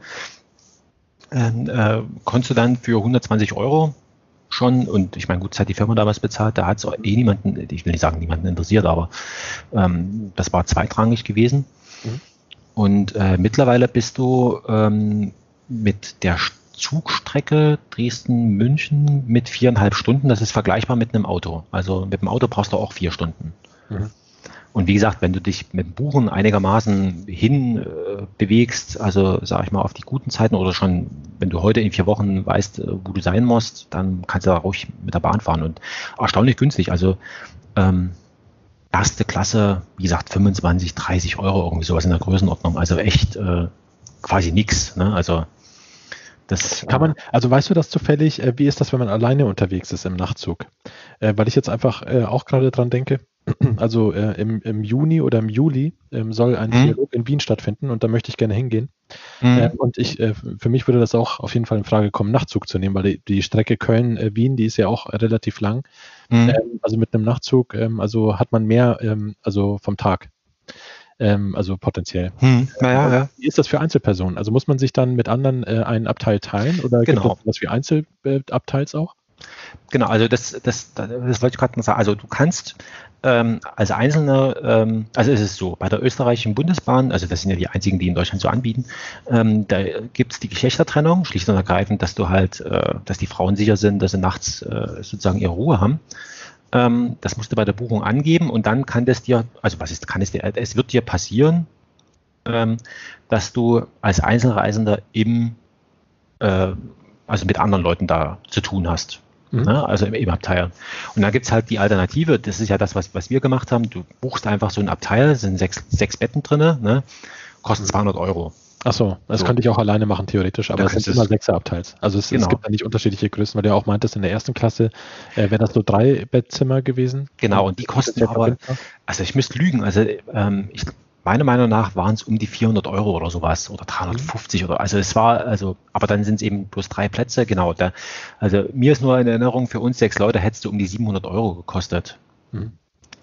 B: Ähm, äh, konntest du dann für 120 Euro schon, und ich meine, gut, hat die Firma damals bezahlt, da hat es eh niemanden, ich will nicht sagen, niemanden interessiert, aber ähm, das war zweitrangig gewesen. Mhm. Und äh, mittlerweile bist du ähm, mit der Zugstrecke Dresden-München mit viereinhalb Stunden. Das ist vergleichbar mit einem Auto. Also mit dem Auto brauchst du auch vier Stunden. Mhm. Und wie gesagt, wenn du dich mit dem Buchen einigermaßen hin äh, bewegst, also sag ich mal auf die guten Zeiten oder schon, wenn du heute in vier Wochen weißt, äh, wo du sein musst, dann kannst du da ruhig mit der Bahn fahren und erstaunlich günstig. Also ähm, erste Klasse, wie gesagt, 25, 30 Euro, irgendwie sowas in der Größenordnung. Also echt äh, quasi nichts. Ne? Also
C: das kann man, also weißt du das zufällig, äh, wie ist das, wenn man alleine unterwegs ist im Nachtzug? Äh, weil ich jetzt einfach äh, auch gerade dran denke, also im, im, Juni oder im Juli ähm, soll ein mhm. Dialog in Wien stattfinden und da möchte ich gerne hingehen. Mhm. Und ich, äh, für mich würde das auch auf jeden Fall in Frage kommen, Nachtzug zu nehmen, weil die, die Strecke Köln-Wien, die ist ja auch relativ lang. Mhm. Ähm, also mit einem Nachtzug, ähm, also hat man mehr, also vom Tag. Ähm, also potenziell. Hm,
B: naja, ja.
C: Wie ist das für Einzelpersonen? Also muss man sich dann mit anderen äh, einen Abteil teilen oder
B: genau. gibt
C: es was wie Einzelabteils auch?
B: Genau, also das, das, das, das wollte ich gerade mal sagen. Also du kannst ähm, als Einzelne, ähm, also es ist so, bei der österreichischen Bundesbahn, also das sind ja die einzigen, die in Deutschland so anbieten, ähm, da gibt es die Geschlechtertrennung, schlicht und ergreifend, dass du halt, äh, dass die Frauen sicher sind, dass sie nachts äh, sozusagen ihre Ruhe haben. Ähm, das musst du bei der Buchung angeben und dann kann das dir, also was ist, kann es dir, es wird dir passieren, ähm, dass du als Einzelreisender im, äh, also mit anderen Leuten da zu tun hast. Mhm. Ne? Also im, im Abteil. Und dann gibt es halt die Alternative, das ist ja das, was, was wir gemacht haben. Du buchst einfach so ein Abteil, sind sechs, sechs Betten drin, ne? kostet 200 Euro.
C: Achso, das so. könnte ich auch alleine machen, theoretisch, aber es sind immer Sechserabteils. Also es, genau. es, gibt da nicht unterschiedliche Größen, weil du ja auch meintest, in der ersten Klasse äh, wäre das so drei Bettzimmer gewesen.
B: Genau, und die kosten aber, also ich müsste lügen, also ähm, ich, meiner Meinung nach waren es um die 400 Euro oder sowas oder 350 mhm. oder, also es war, also, aber dann sind es eben bloß drei Plätze, genau. Da, also mir ist nur in Erinnerung, für uns sechs Leute hättest du um die 700 Euro gekostet. Mhm.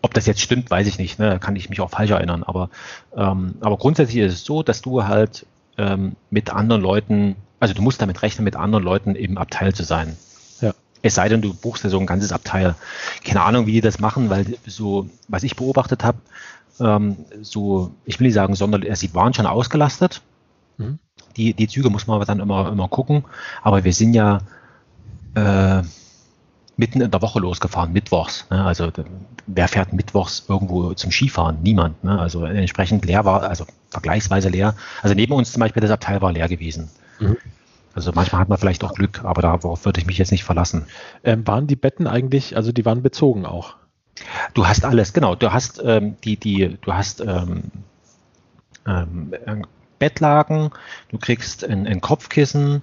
B: Ob das jetzt stimmt, weiß ich nicht. Ne? Da kann ich mich auch falsch erinnern. Aber, ähm, aber grundsätzlich ist es so, dass du halt ähm, mit anderen Leuten, also du musst damit rechnen, mit anderen Leuten im Abteil zu sein. Ja. Es sei denn, du buchst ja so ein ganzes Abteil. Keine Ahnung, wie die das machen, weil so, was ich beobachtet habe, ähm, so, ich will nicht sagen, sondern sie waren schon ausgelastet. Mhm. Die, die Züge muss man aber dann immer, immer gucken. Aber wir sind ja äh, mitten in der Woche losgefahren, mittwochs. Ne? Also wer fährt mittwochs irgendwo zum Skifahren? Niemand. Ne? Also entsprechend leer war, also vergleichsweise leer. Also neben uns zum Beispiel das Abteil war leer gewesen. Mhm. Also manchmal hat man vielleicht auch Glück, aber darauf würde ich mich jetzt nicht verlassen.
C: Ähm, waren die Betten eigentlich, also die waren bezogen auch?
B: Du hast alles, genau. Du hast ähm, die, die, du hast ähm, ähm, Bettlagen, du kriegst ein, ein Kopfkissen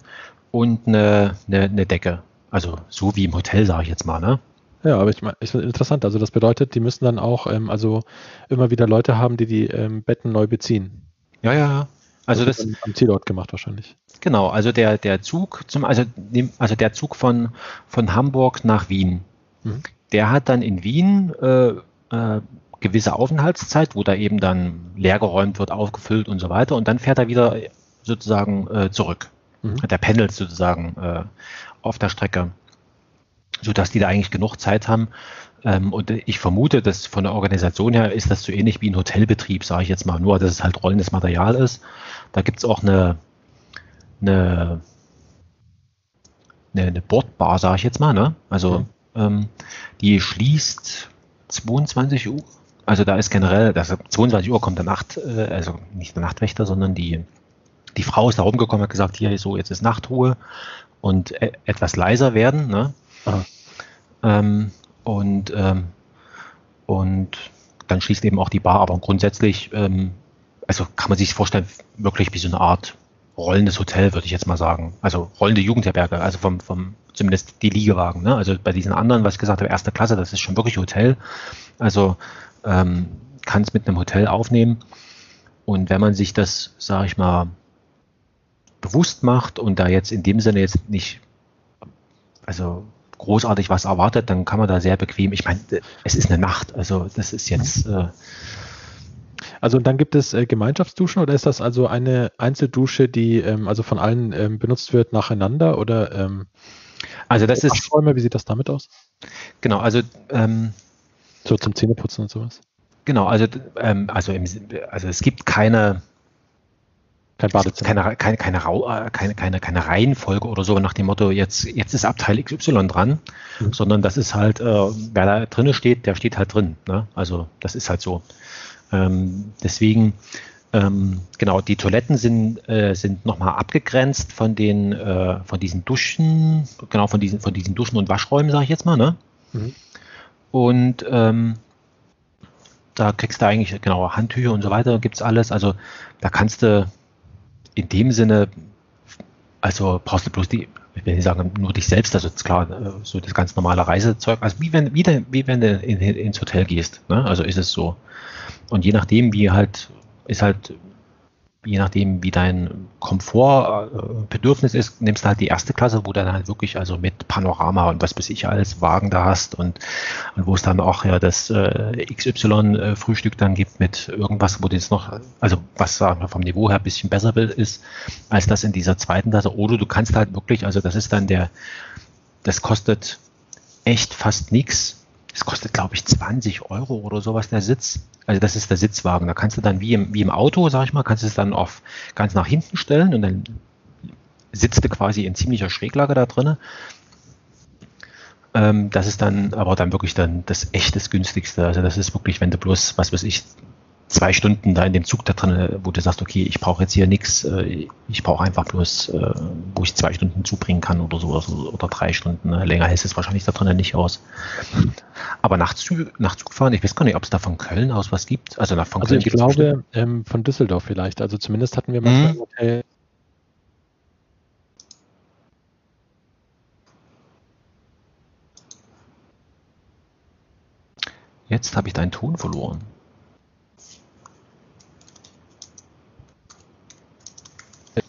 B: und eine, eine, eine Decke. Also so wie im Hotel, sage ich jetzt mal, ne?
C: Ja, aber ich meine, ist interessant. Also das bedeutet, die müssen dann auch ähm, also immer wieder Leute haben, die die ähm, Betten neu beziehen.
B: Ja, ja.
C: Also das, das am Zielort gemacht wahrscheinlich.
B: Genau, also der, der Zug zum, also, also der Zug von, von Hamburg nach Wien, mhm. der hat dann in Wien äh, äh, gewisse Aufenthaltszeit, wo da eben dann leergeräumt wird, aufgefüllt und so weiter. Und dann fährt er wieder sozusagen äh, zurück. Mhm. Der pendelt sozusagen äh, auf der Strecke, sodass die da eigentlich genug Zeit haben. Ähm, und ich vermute, dass von der Organisation her ist das so ähnlich wie ein Hotelbetrieb, sage ich jetzt mal, nur dass es halt rollendes Material ist. Da gibt es auch eine, eine, eine, eine Bordbar, sage ich jetzt mal. Ne? Also mhm. ähm, die schließt 22 Uhr. Also da ist generell, also 22 Uhr kommt der Nacht, äh, also nicht der Nachtwächter, sondern die, die Frau ist da rumgekommen, hat gesagt, hier so, jetzt ist Nachtruhe und e etwas leiser werden. Ne? Ähm, und, ähm, und dann schließt eben auch die Bar. Aber grundsätzlich, ähm, also kann man sich vorstellen, wirklich wie so eine Art rollendes Hotel, würde ich jetzt mal sagen. Also rollende Jugendherberge, also vom, vom zumindest die Liegewagen. Ne? Also bei diesen anderen, was ich gesagt habe, erste Klasse, das ist schon wirklich Hotel. Also ähm, kann es mit einem Hotel aufnehmen. Und wenn man sich das, sage ich mal, bewusst macht und da jetzt in dem Sinne jetzt nicht, also großartig was erwartet, dann kann man da sehr bequem, ich meine, es ist eine Nacht, also das ist jetzt. Mhm. Äh,
C: also dann gibt es äh, Gemeinschaftsduschen oder ist das also eine Einzeldusche, die ähm, also von allen ähm, benutzt wird nacheinander oder ähm,
B: also das ist
C: Räume, wie sieht das damit aus?
B: Genau, also ähm,
C: so zum Zähneputzen und sowas.
B: Genau, also ähm, also, im, also es gibt keine kein Badezimmer. Keine, keine, keine, äh, keine, keine, keine Reihenfolge oder so nach dem Motto, jetzt, jetzt ist Abteil XY dran, mhm. sondern das ist halt, äh, wer da drinne steht, der steht halt drin. Ne? Also das ist halt so. Ähm, deswegen, ähm, genau, die Toiletten sind, äh, sind nochmal abgegrenzt von den, äh, von diesen Duschen, genau, von diesen, von diesen Duschen und Waschräumen, sage ich jetzt mal, ne? Mhm. Und ähm, da kriegst du eigentlich, genau, Handtücher und so weiter, gibt es alles. Also da kannst du in dem Sinne, also brauchst du bloß die, ich will nicht sagen, nur dich selbst, also klar, äh, so das ganz normale Reisezeug, also wie wenn, wie, de, wie wenn du in, ins Hotel gehst, ne? also ist es so. Und je nachdem, wie halt, ist halt je nachdem, wie dein Komfortbedürfnis ist, nimmst du halt die erste Klasse, wo du dann halt wirklich also mit Panorama und was weiß ich alles Wagen da hast und, und wo es dann auch ja das äh, XY-Frühstück dann gibt mit irgendwas, wo das noch, also was sagen wir vom Niveau her ein bisschen besser ist, als das in dieser zweiten Klasse. Oder du kannst halt wirklich, also das ist dann der, das kostet echt fast nichts das kostet, glaube ich, 20 Euro oder sowas der Sitz. Also das ist der Sitzwagen. Da kannst du dann wie im, wie im Auto, sag ich mal, kannst du es dann auf ganz nach hinten stellen und dann sitzt du quasi in ziemlicher Schräglage da drinnen. Ähm, das ist dann aber dann wirklich dann das echtes günstigste. Also das ist wirklich, wenn du bloß, was weiß ich, zwei Stunden da in dem Zug da drin, wo du sagst, okay, ich brauche jetzt hier nichts, äh, ich brauche einfach bloß, äh, wo ich zwei Stunden zubringen kann oder so oder drei Stunden. Ne? Länger hält es wahrscheinlich da drinnen nicht aus. Aber Nachtzug, Nachtzugfahren, ich weiß gar nicht, ob es da von Köln aus was gibt.
C: Also, nach von also Köln ich glaube ähm, von Düsseldorf vielleicht. Also zumindest hatten wir mal mhm. ein Hotel.
B: Jetzt habe ich deinen Ton verloren.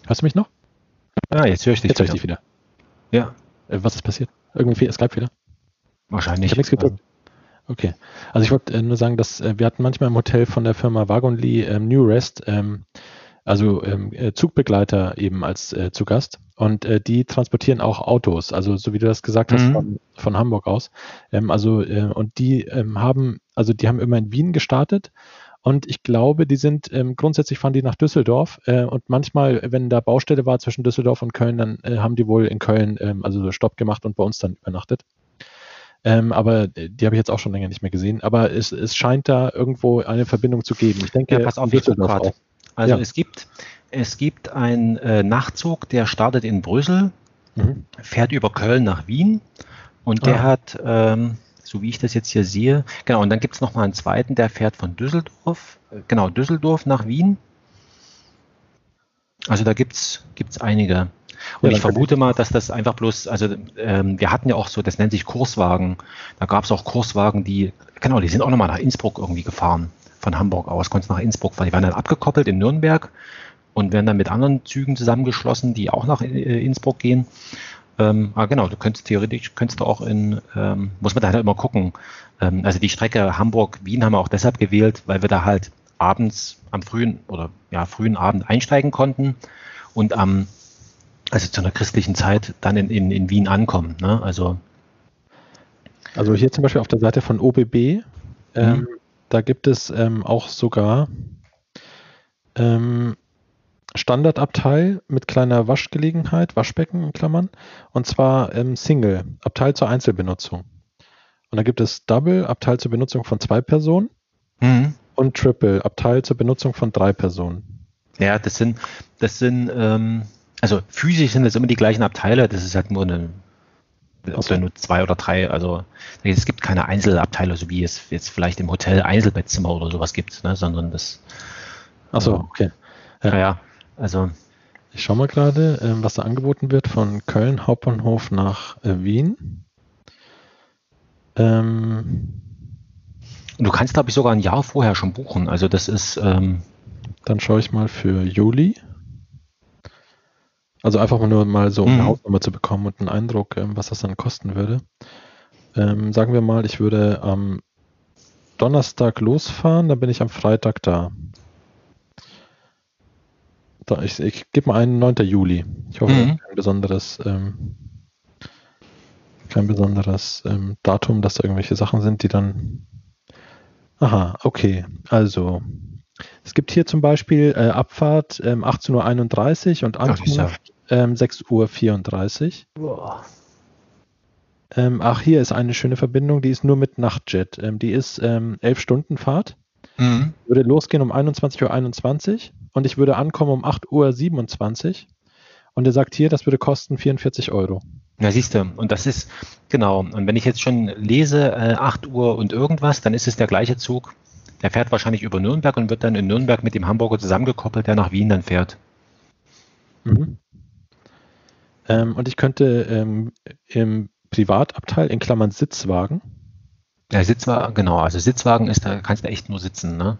C: Hörst du mich noch?
B: Ah, jetzt höre ich dich.
C: Jetzt höre ich dich wieder.
B: Ja.
C: Äh, was ist passiert? Irgendwie Skype-Fehler?
B: Wahrscheinlich.
C: Ich habe nichts gedrückt. Okay. Also ich wollte äh, nur sagen, dass äh, wir hatten manchmal im Hotel von der Firma Wagon Lee ähm, New Rest, ähm, also ähm, äh, Zugbegleiter eben als äh, zu Gast. Und äh, die transportieren auch Autos, also so wie du das gesagt hast, mhm. von, von Hamburg aus. Ähm, also und die ähm, haben, also die haben immer in Wien gestartet und ich glaube, die sind ähm, grundsätzlich fahren die nach Düsseldorf äh, und manchmal, wenn da Baustelle war zwischen Düsseldorf und Köln, dann äh, haben die wohl in Köln ähm, also so Stopp gemacht und bei uns dann übernachtet. Ähm, aber äh, die habe ich jetzt auch schon länger nicht mehr gesehen. Aber es, es scheint da irgendwo eine Verbindung zu geben. Ich denke,
B: ja, pass auf, Düsseldorf auch. Also ja. es gibt es gibt einen äh, Nachtzug, der startet in Brüssel, mhm. fährt über Köln nach Wien und der ah. hat ähm, so wie ich das jetzt hier sehe. Genau, und dann gibt es nochmal einen zweiten, der fährt von Düsseldorf, äh, genau, Düsseldorf nach Wien. Also da gibt es einige. Und ja, ich vermute mal, dass das einfach bloß, also ähm, wir hatten ja auch so, das nennt sich Kurswagen. Da gab es auch Kurswagen, die, genau, die sind auch nochmal nach Innsbruck irgendwie gefahren. Von Hamburg aus, konnten nach Innsbruck fahren. Die waren dann abgekoppelt in Nürnberg und werden dann mit anderen Zügen zusammengeschlossen, die auch nach äh, Innsbruck gehen. Ähm, ah, genau, du könntest theoretisch, könntest du auch in, ähm, muss man da halt immer gucken. Ähm, also die Strecke Hamburg-Wien haben wir auch deshalb gewählt, weil wir da halt abends am frühen oder ja, frühen Abend einsteigen konnten und am, also zu einer christlichen Zeit dann in, in, in Wien ankommen. Ne? Also,
C: also hier zum Beispiel auf der Seite von OBB, ähm, mhm. da gibt es ähm, auch sogar ähm, Standardabteil mit kleiner Waschgelegenheit, Waschbecken in Klammern, und zwar ähm, Single, Abteil zur Einzelbenutzung. Und da gibt es Double, Abteil zur Benutzung von zwei Personen mhm. und Triple, Abteil zur Benutzung von drei Personen.
B: Ja, das sind, das sind, ähm, also physisch sind das immer die gleichen Abteile, das ist halt nur eine, also nur zwei oder drei, also es gibt keine Einzelabteile, so wie es jetzt vielleicht im Hotel Einzelbettzimmer oder sowas gibt, ne, sondern das.
C: Achso, okay.
B: Ja. ja. Also.
C: Ich schaue mal gerade, äh, was da angeboten wird von Köln Hauptbahnhof nach äh, Wien.
B: Ähm, du kannst, glaube ich, sogar ein Jahr vorher schon buchen. Also das ist. Ähm,
C: dann schaue ich mal für Juli. Also einfach mal nur mal so, um eine mhm. Hausnummer zu bekommen und einen Eindruck, ähm, was das dann kosten würde. Ähm, sagen wir mal, ich würde am Donnerstag losfahren, dann bin ich am Freitag da. Ich, ich gebe mal einen 9. Juli. Ich hoffe, mhm. kein besonderes, ähm, kein besonderes ähm, Datum, dass da irgendwelche Sachen sind, die dann. Aha, okay. Also, Es gibt hier zum Beispiel äh, Abfahrt ähm, 18.31 Uhr und Ankunft ähm, 6.34 Uhr. Ähm, ach, hier ist eine schöne Verbindung, die ist nur mit Nachtjet. Ähm, die ist ähm, 11 Stunden Fahrt. Mhm. Würde losgehen um 21.21 Uhr 21 und ich würde ankommen um 8.27 Uhr. Und er sagt hier, das würde kosten 44 Euro.
B: Ja, siehst du, und das ist, genau, und wenn ich jetzt schon lese, äh, 8 Uhr und irgendwas, dann ist es der gleiche Zug. Der fährt wahrscheinlich über Nürnberg und wird dann in Nürnberg mit dem Hamburger zusammengekoppelt, der nach Wien dann fährt.
C: Mhm. Ähm, und ich könnte ähm, im Privatabteil in Klammern Sitzwagen.
B: Ja, Sitzwagen, genau, also Sitzwagen ist, da kannst du echt nur sitzen, ne?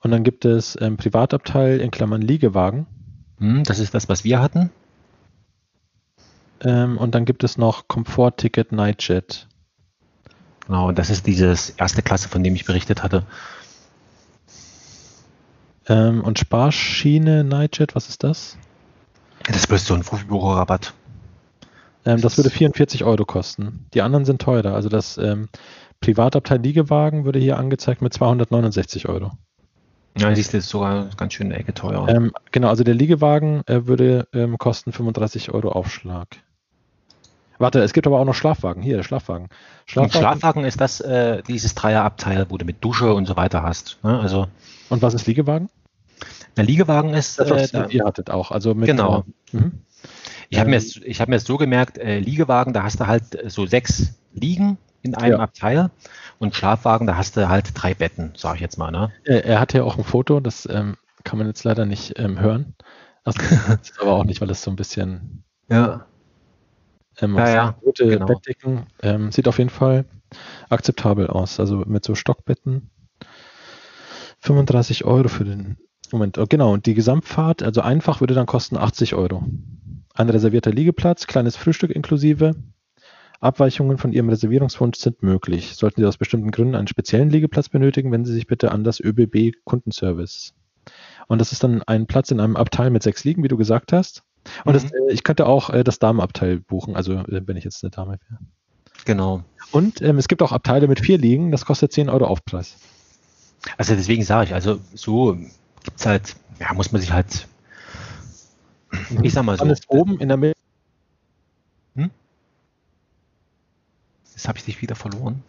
C: Und dann gibt es ähm, Privatabteil in Klammern Liegewagen.
B: Hm, das ist das, was wir hatten.
C: Ähm, und dann gibt es noch Komfortticket Nightjet.
B: Genau, und das ist dieses erste Klasse, von dem ich berichtet hatte.
C: Ähm, und Sparschiene Nightjet, was ist das?
B: Das ist bloß so ein Frühbüro-Rabatt.
C: Ähm, das würde 44 Euro kosten. Die anderen sind teurer. Also das ähm, Privatabteil Liegewagen würde hier angezeigt mit 269 Euro.
B: Ja, siehst du, ist sogar ganz schön eine Ecke teurer.
C: Ähm, genau, also der Liegewagen äh, würde ähm, kosten 35 Euro Aufschlag. Warte, es gibt aber auch noch Schlafwagen. Hier, der Schlafwagen.
B: Schlafwagen, Schlafwagen ist das, äh, dieses Dreierabteil, wo du mit Dusche und so weiter hast. Ne? Also,
C: und was ist Liegewagen?
B: Der Liegewagen ist.
C: Das, was äh, ihr hattet auch. Also mit,
B: genau. Äh, mhm. Ich habe mir, hab mir so gemerkt, äh, Liegewagen, da hast du halt so sechs Liegen in einem ja. Abteil und Schlafwagen, da hast du halt drei Betten, sage ich jetzt mal. Ne?
C: Er, er hat ja auch ein Foto, das ähm, kann man jetzt leider nicht ähm, hören. Das ist aber auch nicht, weil es so ein bisschen.
B: Ja.
C: Ähm, ja, ja, rote genau. Bettdecken. Ähm, sieht auf jeden Fall akzeptabel aus. Also mit so Stockbetten. 35 Euro für den. Moment, oh, genau. Und die Gesamtfahrt, also einfach, würde dann kosten 80 Euro. Ein reservierter Liegeplatz, kleines Frühstück inklusive, Abweichungen von Ihrem Reservierungswunsch sind möglich. Sollten Sie aus bestimmten Gründen einen speziellen Liegeplatz benötigen, wenden Sie sich bitte an das ÖBB Kundenservice. Und das ist dann ein Platz in einem Abteil mit sechs Liegen, wie du gesagt hast. Und mhm. das, äh, ich könnte auch äh, das Damenabteil buchen, also äh, wenn ich jetzt eine Dame wäre.
B: Genau.
C: Und ähm, es gibt auch Abteile mit vier Liegen, das kostet 10 Euro Aufpreis.
B: Also deswegen sage ich, also so gibt es halt, ja, muss man sich halt,
C: ich sag mal so. Alles oben in der Mitte
B: Jetzt habe ich dich wieder verloren.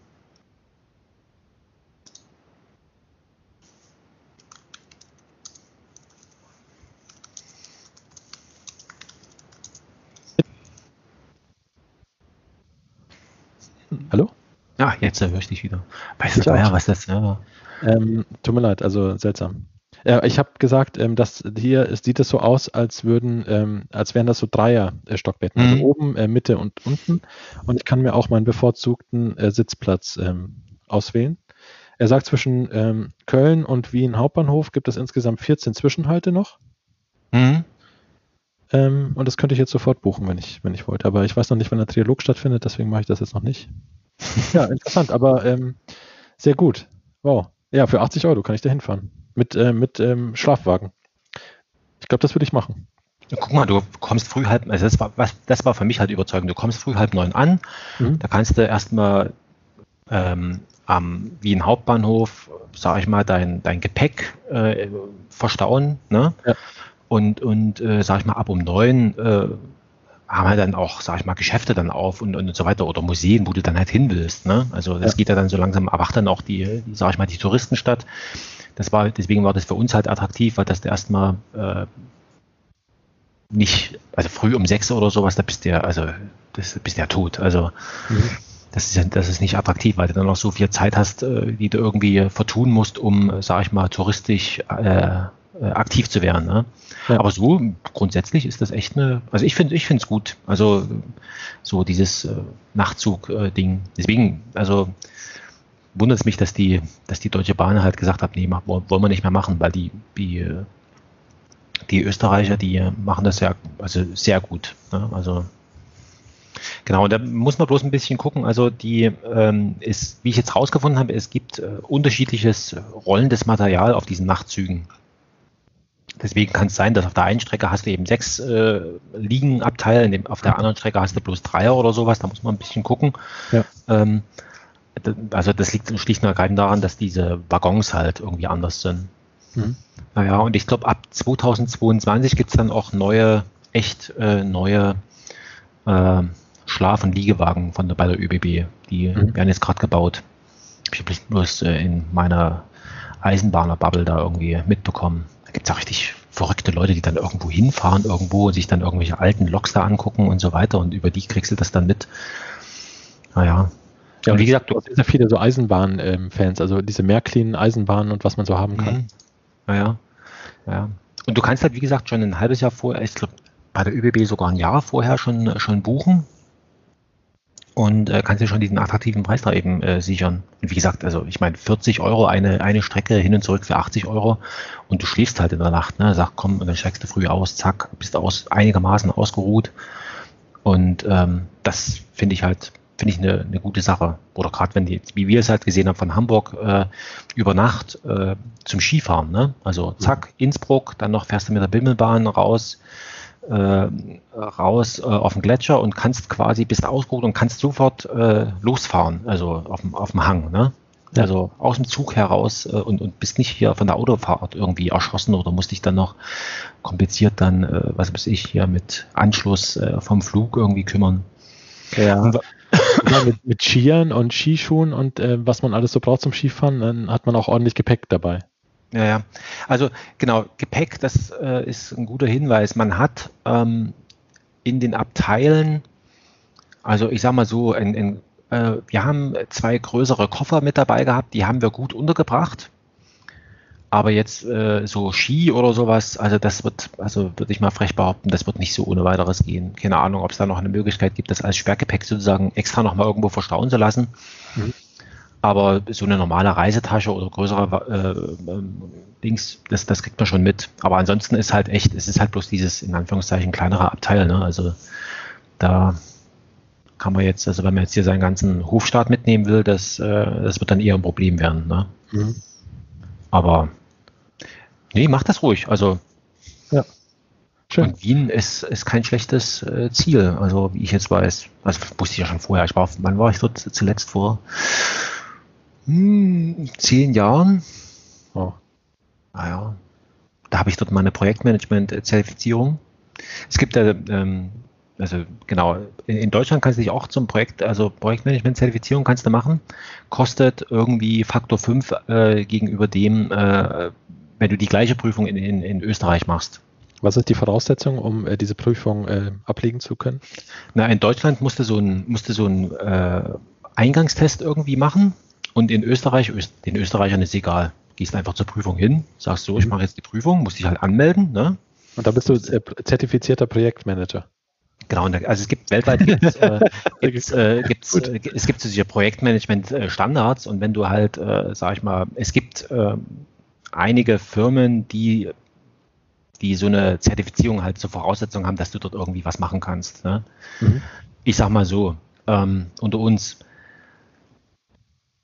C: Hallo?
B: Ah, jetzt höre ich dich wieder. Weißt du ja, was das ja.
C: Ähm, tut mir leid, also seltsam. Äh, ich habe gesagt, ähm, dass hier es sieht es so aus, als würden, ähm, als wären das so Dreier äh, Stockbetten, also mhm. also oben, äh, Mitte und unten. Und ich kann mir auch meinen bevorzugten äh, Sitzplatz ähm, auswählen. Er sagt, zwischen ähm, Köln und Wien Hauptbahnhof gibt es insgesamt 14 Zwischenhalte noch. Mhm. Ähm, und das könnte ich jetzt sofort buchen, wenn ich, wenn ich wollte. Aber ich weiß noch nicht, wann der Trialog stattfindet, deswegen mache ich das jetzt noch nicht. ja, interessant, aber sehr gut. Wow. Ja, für 80 Euro kann ich da hinfahren mit, äh, mit ähm, Schlafwagen. Ich glaube, das würde ich machen.
B: Guck mal, du kommst früh halb, also das war, was, das war für mich halt überzeugend. Du kommst früh halb neun an, mhm. da kannst du erstmal ähm, am Wien Hauptbahnhof, sag ich mal, dein, dein Gepäck äh, verstauen, ne? Ja. Und, und äh, sag ich mal, ab um neun äh, haben halt dann auch, sag ich mal, Geschäfte dann auf und, und so weiter oder Museen, wo du dann halt hin willst. Ne? Also das ja. geht ja dann so langsam, erwacht dann auch die, die, sag ich mal, die Touristenstadt. Das war, deswegen war das für uns halt attraktiv, weil das erstmal äh, nicht, also früh um sechs oder sowas, da bist du ja, also das bist ja tot. Also mhm. das ist das ist nicht attraktiv, weil du dann noch so viel Zeit hast, äh, die du irgendwie vertun musst, um, sag ich mal, touristisch äh, äh, aktiv zu werden. Ne? Ja. Aber so grundsätzlich ist das echt eine, also ich finde ich finde es gut. Also so dieses äh, Nachtzug-Ding. Deswegen, also wundert es mich, dass die, dass die Deutsche Bahn halt gesagt hat, nee, wollen wir nicht mehr machen, weil die, die, die Österreicher, die machen das ja also sehr gut. Ne? Also Genau, da muss man bloß ein bisschen gucken. Also die ähm, ist, wie ich jetzt rausgefunden habe, es gibt äh, unterschiedliches rollendes Material auf diesen Nachtzügen. Deswegen kann es sein, dass auf der einen Strecke hast du eben sechs äh, Liegenabteile, auf der anderen Strecke hast du bloß Dreier oder sowas. Da muss man ein bisschen gucken. Ja. Ähm, also das liegt schlicht und ergreifend daran, dass diese Waggons halt irgendwie anders sind. Mhm. Naja, und ich glaube, ab 2022 gibt es dann auch neue, echt äh, neue äh, Schlaf- und Liegewagen von der, bei der ÖBB. Die mhm. werden jetzt gerade gebaut. Ich habe bloß äh, in meiner Eisenbahner-Bubble da irgendwie mitbekommen. Da gibt es auch richtig verrückte Leute, die dann irgendwo hinfahren, irgendwo und sich dann irgendwelche alten Loks da angucken und so weiter und über die kriegst du das dann mit. Naja.
C: Ja, und wie gesagt, du hast sehr viele so Eisenbahn-Fans, also diese Märklin Eisenbahnen und was man so haben kann. Mhm.
B: Naja. Ja. Und du kannst halt, wie gesagt, schon ein halbes Jahr vorher, ich glaube, bei der ÖBB sogar ein Jahr vorher schon, schon buchen und äh, kannst dir schon diesen attraktiven Preis da eben äh, sichern. Und wie gesagt, also ich meine, 40 Euro eine, eine Strecke hin und zurück für 80 Euro und du schläfst halt in der Nacht, ne? Sag, komm, und dann steigst du früh aus, zack, bist aus einigermaßen ausgeruht. Und ähm, das finde ich halt, finde ich eine, eine gute Sache. Oder gerade wenn die, wie wir es halt gesehen haben von Hamburg äh, über Nacht äh, zum Skifahren, ne? Also zack, Innsbruck, dann noch fährst du mit der Bimmelbahn raus äh, raus äh, auf den Gletscher und kannst quasi, bist ausgeruht und kannst sofort äh, losfahren, also auf dem, auf dem Hang. Ne? Ja. Also aus dem Zug heraus äh, und, und bist nicht hier von der Autofahrt irgendwie erschossen oder musst dich dann noch kompliziert dann, äh, was weiß ich, hier mit Anschluss äh, vom Flug irgendwie kümmern.
C: Ja. Ja mit, mit Skiern und Skischuhen und äh, was man alles so braucht zum Skifahren, dann hat man auch ordentlich Gepäck dabei.
B: Ja, ja. Also genau, Gepäck, das äh, ist ein guter Hinweis. Man hat ähm, in den Abteilen, also ich sag mal so, in, in, äh, wir haben zwei größere Koffer mit dabei gehabt, die haben wir gut untergebracht. Aber jetzt äh, so Ski oder sowas, also das wird, also würde ich mal frech behaupten, das wird nicht so ohne weiteres gehen. Keine Ahnung, ob es da noch eine Möglichkeit gibt, das als Sperrgepäck sozusagen extra nochmal irgendwo verstauen zu lassen. Mhm. Aber so eine normale Reisetasche oder größere äh, äh, Dings, das, das kriegt man schon mit. Aber ansonsten ist halt echt, es ist halt bloß dieses in Anführungszeichen kleinere Abteil. Ne? Also da kann man jetzt, also wenn man jetzt hier seinen ganzen Hofstaat mitnehmen will, das, äh, das wird dann eher ein Problem werden. Ne? Mhm. Aber nee, macht das ruhig. Also ja. Schön. Und Wien ist, ist kein schlechtes äh, Ziel, also wie ich jetzt weiß. Also wusste ich ja schon vorher. Ich war, wann war ich dort zuletzt vor? Hm, zehn Jahren. Oh. Naja, da habe ich dort meine Projektmanagement-Zertifizierung. Es gibt ja, ähm, also genau, in, in, Deutschland kannst du dich auch zum Projekt, also Projektmanagement-Zertifizierung kannst du machen. Kostet irgendwie Faktor 5 äh, gegenüber dem, äh, wenn du die gleiche Prüfung in, in, in Österreich machst.
C: Was ist die Voraussetzung, um äh, diese Prüfung äh, ablegen zu können?
B: Na, in Deutschland musste so ein, musste so ein äh, Eingangstest irgendwie machen und in Österreich, den Österreichern ist egal. Gehst einfach zur Prüfung hin, sagst so, ich mhm. mache jetzt die Prüfung, musst dich halt anmelden. Ne?
C: Und da bist du äh, zertifizierter Projektmanager.
B: Genau, also es gibt weltweit gibt's, äh, gibt's, äh, gibt's, äh, es gibt so diese Projektmanagement-Standards und wenn du halt, äh, sag ich mal, es gibt äh, einige Firmen, die die so eine Zertifizierung halt zur Voraussetzung haben, dass du dort irgendwie was machen kannst. Ne? Mhm. Ich sag mal so, ähm, unter uns,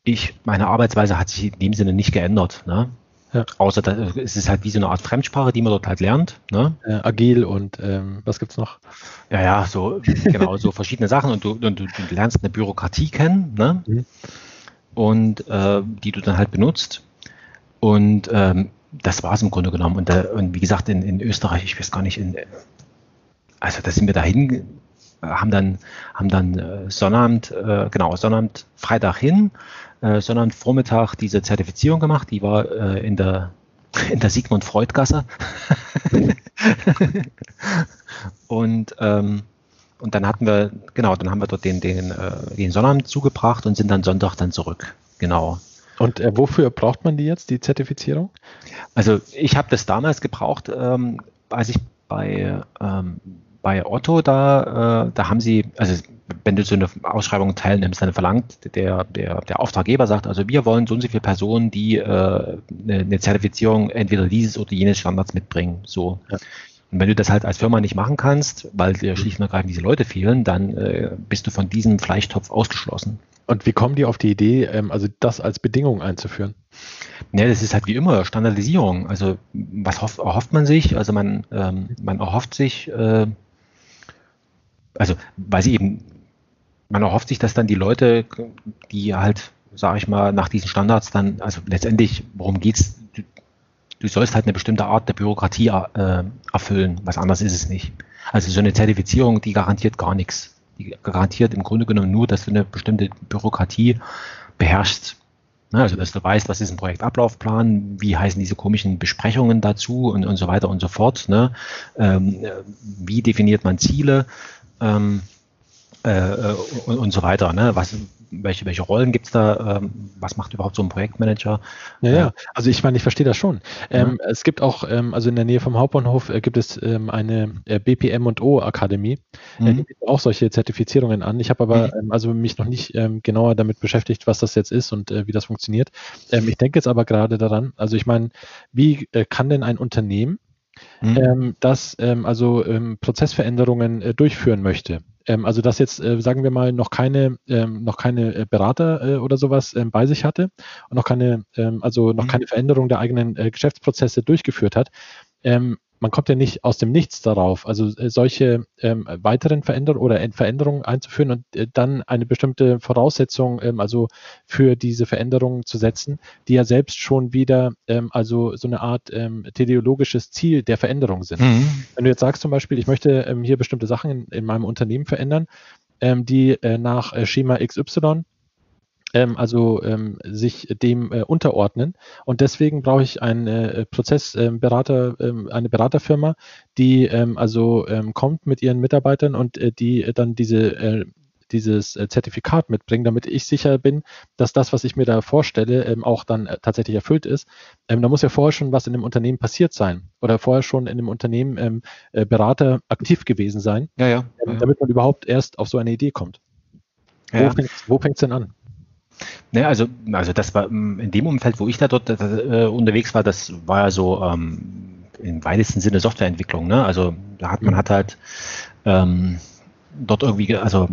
B: ich, meine Arbeitsweise hat sich in dem Sinne nicht geändert. Ne? Ja. Außer dass, es ist halt wie so eine Art Fremdsprache, die man dort halt lernt. Ne?
C: Äh, agil und ähm, was gibt's noch?
B: Ja, ja, so genau, so verschiedene Sachen und du, und du, du lernst eine Bürokratie kennen, ne? Mhm. Und äh, die du dann halt benutzt. Und ähm, das war es im Grunde genommen. Und, da, und wie gesagt, in, in Österreich, ich weiß gar nicht, in, also da sind wir dahin, haben dann, haben dann äh, Sonnabend, äh, genau, Sonnabend, Freitag hin, äh, sondern Vormittag diese Zertifizierung gemacht. Die war äh, in der in der Sigmund Freud Gasse. und ähm, und dann hatten wir genau, dann haben wir dort den den äh, den Sonnabend zugebracht und sind dann Sonntag dann zurück. Genau.
C: Und äh, wofür braucht man die jetzt, die Zertifizierung?
B: Also ich habe das damals gebraucht, ähm, als ich bei ähm, bei Otto da, äh, da haben sie, also wenn du so eine Ausschreibung teilnimmst, dann verlangt der, der, der Auftraggeber sagt, also wir wollen so und so viele Personen, die äh, eine, eine Zertifizierung entweder dieses oder jenes Standards mitbringen. So. Ja. Und wenn du das halt als Firma nicht machen kannst, weil dir schlicht und ergreifend diese Leute fehlen, dann äh, bist du von diesem Fleischtopf ausgeschlossen.
C: Und wie kommen die auf die Idee, ähm, also das als Bedingung einzuführen?
B: Ja, das ist halt wie immer Standardisierung. Also was hoff, erhofft man sich? Also man, ähm, man erhofft sich, äh, also weil sie eben, man erhofft sich, dass dann die Leute, die halt, sage ich mal, nach diesen Standards dann, also letztendlich, worum geht's? Du, du sollst halt eine bestimmte Art der Bürokratie äh, erfüllen. Was anderes ist es nicht. Also so eine Zertifizierung, die garantiert gar nichts. Die garantiert im Grunde genommen nur, dass du eine bestimmte Bürokratie beherrschst. Also, dass du weißt, was ist ein Projektablaufplan, wie heißen diese komischen Besprechungen dazu und, und so weiter und so fort. Ne? Ähm, wie definiert man Ziele? Ähm, äh, äh, und, und, so weiter. Ne? Was, welche, welche Rollen gibt es da? Ähm, was macht überhaupt so ein Projektmanager?
C: Ja, ja. also ich meine, ich verstehe das schon. Ähm, ja. Es gibt auch, ähm, also in der Nähe vom Hauptbahnhof äh, gibt es ähm, eine äh, BPM und O Akademie. Mhm. Äh, die bietet auch solche Zertifizierungen an. Ich habe aber mhm. Ähm, also mich noch nicht genauer damit beschäftigt, was das jetzt ist und äh, wie das funktioniert. ich denke jetzt aber gerade daran, also ich meine, wie äh, kann denn ein Unternehmen mhm. das also Prozessveränderungen äh, durchführen möchte. Ähm, also dass jetzt, äh, sagen wir mal, noch keine, ähm, noch keine äh, Berater äh, oder sowas ähm, bei sich hatte und noch keine, also noch mhm. keine Veränderung der eigenen äh, Geschäftsprozesse durchgeführt hat man kommt ja nicht aus dem Nichts darauf, also äh, solche ähm, weiteren Veränderungen oder Veränderungen einzuführen und äh, dann eine bestimmte Voraussetzung, ähm, also für diese Veränderungen zu setzen, die ja selbst schon wieder ähm, also so eine Art ähm, teleologisches Ziel der Veränderung sind. Mhm. Wenn du jetzt sagst zum Beispiel, ich möchte ähm, hier bestimmte Sachen in, in meinem Unternehmen verändern, ähm, die äh, nach äh, Schema XY ähm, also ähm, sich dem äh, unterordnen. Und deswegen brauche ich einen äh, Prozessberater, ähm, eine Beraterfirma, die ähm, also ähm, kommt mit ihren Mitarbeitern und äh, die dann diese äh, dieses äh, Zertifikat mitbringen, damit ich sicher bin, dass das, was ich mir da vorstelle, ähm, auch dann äh, tatsächlich erfüllt ist. Ähm, da muss ja vorher schon was in dem Unternehmen passiert sein oder vorher schon in dem Unternehmen ähm, äh, Berater aktiv gewesen sein,
B: ja, ja.
C: Ähm, damit man überhaupt erst auf so eine Idee kommt.
B: Ja. Wo fängt es denn an? Ne, also, also das war mm, in dem Umfeld, wo ich da dort äh, unterwegs war, das war ja so ähm, im weitesten Sinne Softwareentwicklung. Ne? Also da hat man mhm. hat halt ähm, dort irgendwie, also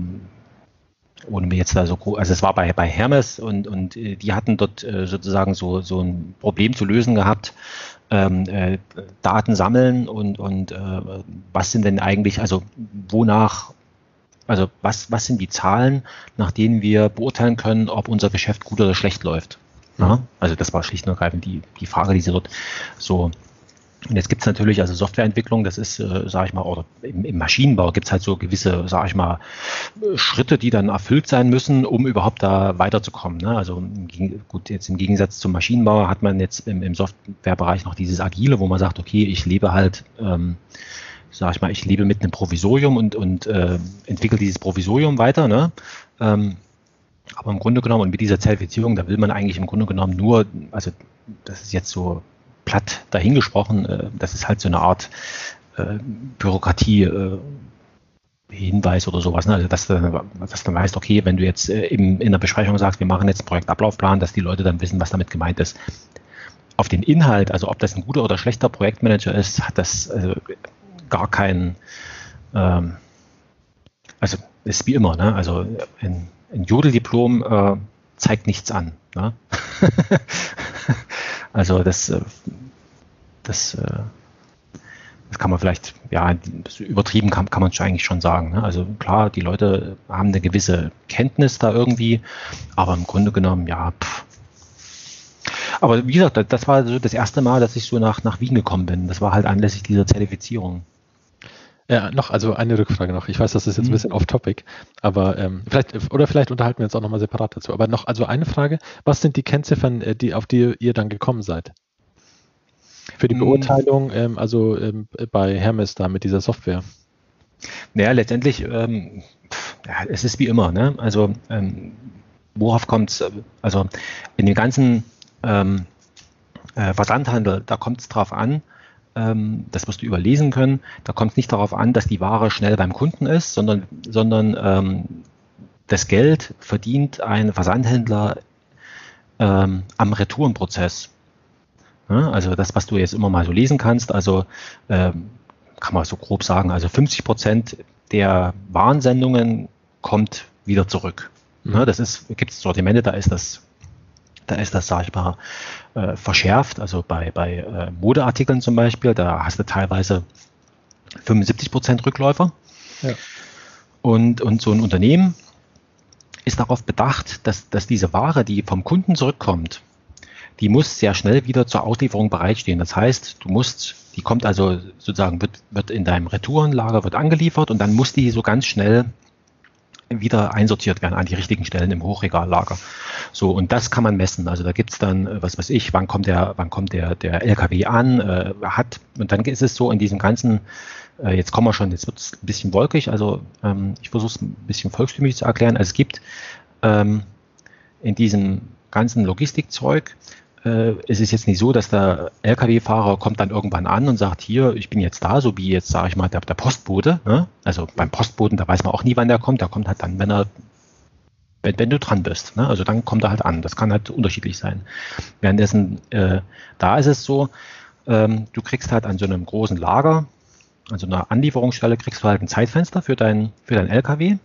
B: ohne mir jetzt da so, also es war bei, bei Hermes und, und äh, die hatten dort äh, sozusagen so, so ein Problem zu lösen gehabt, ähm, äh, Daten sammeln und, und äh, was sind denn eigentlich, also wonach also was, was sind die Zahlen, nach denen wir beurteilen können, ob unser Geschäft gut oder schlecht läuft? Ja, also das war schlicht und ergreifend die, die Frage, die sie dort so. Und jetzt gibt es natürlich, also Softwareentwicklung, das ist, äh, sage ich mal, oder im, im Maschinenbau gibt es halt so gewisse, sage ich mal, Schritte, die dann erfüllt sein müssen, um überhaupt da weiterzukommen. Ne? Also gut, jetzt im Gegensatz zum Maschinenbau hat man jetzt im, im Softwarebereich noch dieses Agile, wo man sagt, okay, ich lebe halt ähm, sag ich mal, ich lebe mit einem Provisorium und, und äh, entwickle dieses Provisorium weiter. Ne? Ähm, aber im Grunde genommen und mit dieser Zertifizierung, da will man eigentlich im Grunde genommen nur, also das ist jetzt so platt dahingesprochen, äh, das ist halt so eine Art äh, Bürokratie. Äh, Hinweis oder sowas, ne? also dass, dass du weißt, okay, wenn du jetzt äh, im, in der Besprechung sagst, wir machen jetzt einen Projektablaufplan, dass die Leute dann wissen, was damit gemeint ist. Auf den Inhalt, also ob das ein guter oder schlechter Projektmanager ist, hat das also, gar kein, ähm, also ist wie immer, ne? also ein, ein Jodeldiplom äh, zeigt nichts an. Ne? also das, äh, das, äh, das kann man vielleicht, ja, übertrieben kann, kann man es eigentlich schon sagen. Ne? Also klar, die Leute haben eine gewisse Kenntnis da irgendwie, aber im Grunde genommen, ja, pff. Aber wie gesagt, das war so das erste Mal, dass ich so nach, nach Wien gekommen bin. Das war halt anlässlich dieser Zertifizierung.
C: Ja, noch, also eine Rückfrage noch. Ich weiß, das ist jetzt ein mhm. bisschen off-topic, aber ähm, vielleicht, oder vielleicht unterhalten wir uns auch nochmal separat dazu. Aber noch, also eine Frage, was sind die Kennziffern, äh, die, auf die ihr dann gekommen seid? Für die mhm. Beurteilung, ähm, also ähm, bei Hermes da mit dieser Software.
B: Naja, letztendlich, ähm, ja, es ist wie immer, ne? Also ähm, worauf kommt es? Also in dem ganzen ähm, äh, Versandhandel, da kommt es drauf an, das wirst du überlesen können. Da kommt es nicht darauf an, dass die Ware schnell beim Kunden ist, sondern, sondern ähm, das Geld verdient ein Versandhändler ähm, am Retourenprozess. Ja, also das, was du jetzt immer mal so lesen kannst, also ähm, kann man so grob sagen, also 50 Prozent der Warensendungen kommt wieder zurück. Mhm. Ja, das gibt es Sortimente, da ist das da ist das, sag ich mal, äh, verschärft. Also bei, bei äh, Modeartikeln zum Beispiel, da hast du teilweise 75 Prozent Rückläufer. Ja. Und, und so ein Unternehmen ist darauf bedacht, dass, dass diese Ware, die vom Kunden zurückkommt, die muss sehr schnell wieder zur Auslieferung bereitstehen. Das heißt, du musst, die kommt also sozusagen, wird, wird in deinem Retourenlager, wird angeliefert und dann muss die so ganz schnell wieder einsortiert werden an die richtigen Stellen im Hochregallager. So, und das kann man messen. Also da gibt's dann, äh, was weiß ich, wann kommt der, wann kommt der, der LKW an, äh, hat, und dann ist es so in diesem ganzen, äh, jetzt kommen wir schon, jetzt wird's ein bisschen wolkig, also ähm, ich versuche es ein bisschen volkstümlich zu erklären. Also es gibt ähm, in diesem ganzen Logistikzeug äh, es ist jetzt nicht so, dass der Lkw-Fahrer kommt dann irgendwann an und sagt, hier, ich bin jetzt da, so wie jetzt, sage ich mal, der, der Postbote. Ne? Also beim Postboten, da weiß man auch nie, wann der kommt. Der kommt halt dann, wenn er wenn, wenn du dran bist. Ne? Also dann kommt er halt an. Das kann halt unterschiedlich sein. Währenddessen, äh, da ist es so, ähm, du kriegst halt an so einem großen Lager, an so einer Anlieferungsstelle, kriegst du halt ein Zeitfenster für dein, für dein LKW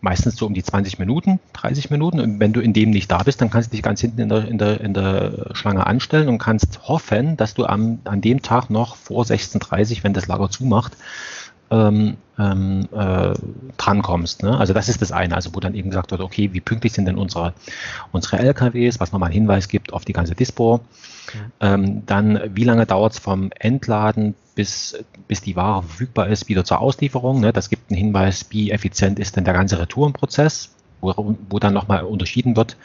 B: meistens so um die 20 Minuten, 30 Minuten. Und wenn du in dem nicht da bist, dann kannst du dich ganz hinten in der, in der, in der Schlange anstellen und kannst hoffen, dass du am, an dem Tag noch vor 16.30 wenn das Lager zumacht, ähm, ähm, äh, drankommst. Ne? Also das ist das eine, also wo dann eben gesagt wird, okay, wie pünktlich sind denn unsere, unsere LKWs, was nochmal einen Hinweis gibt auf die ganze Dispo. Mhm. Ähm, dann, wie lange dauert es vom Entladen bis, bis die Ware verfügbar ist, wieder zur Auslieferung. Ne? Das gibt einen Hinweis, wie effizient ist denn der ganze Retourenprozess, wo, wo dann nochmal unterschieden wird.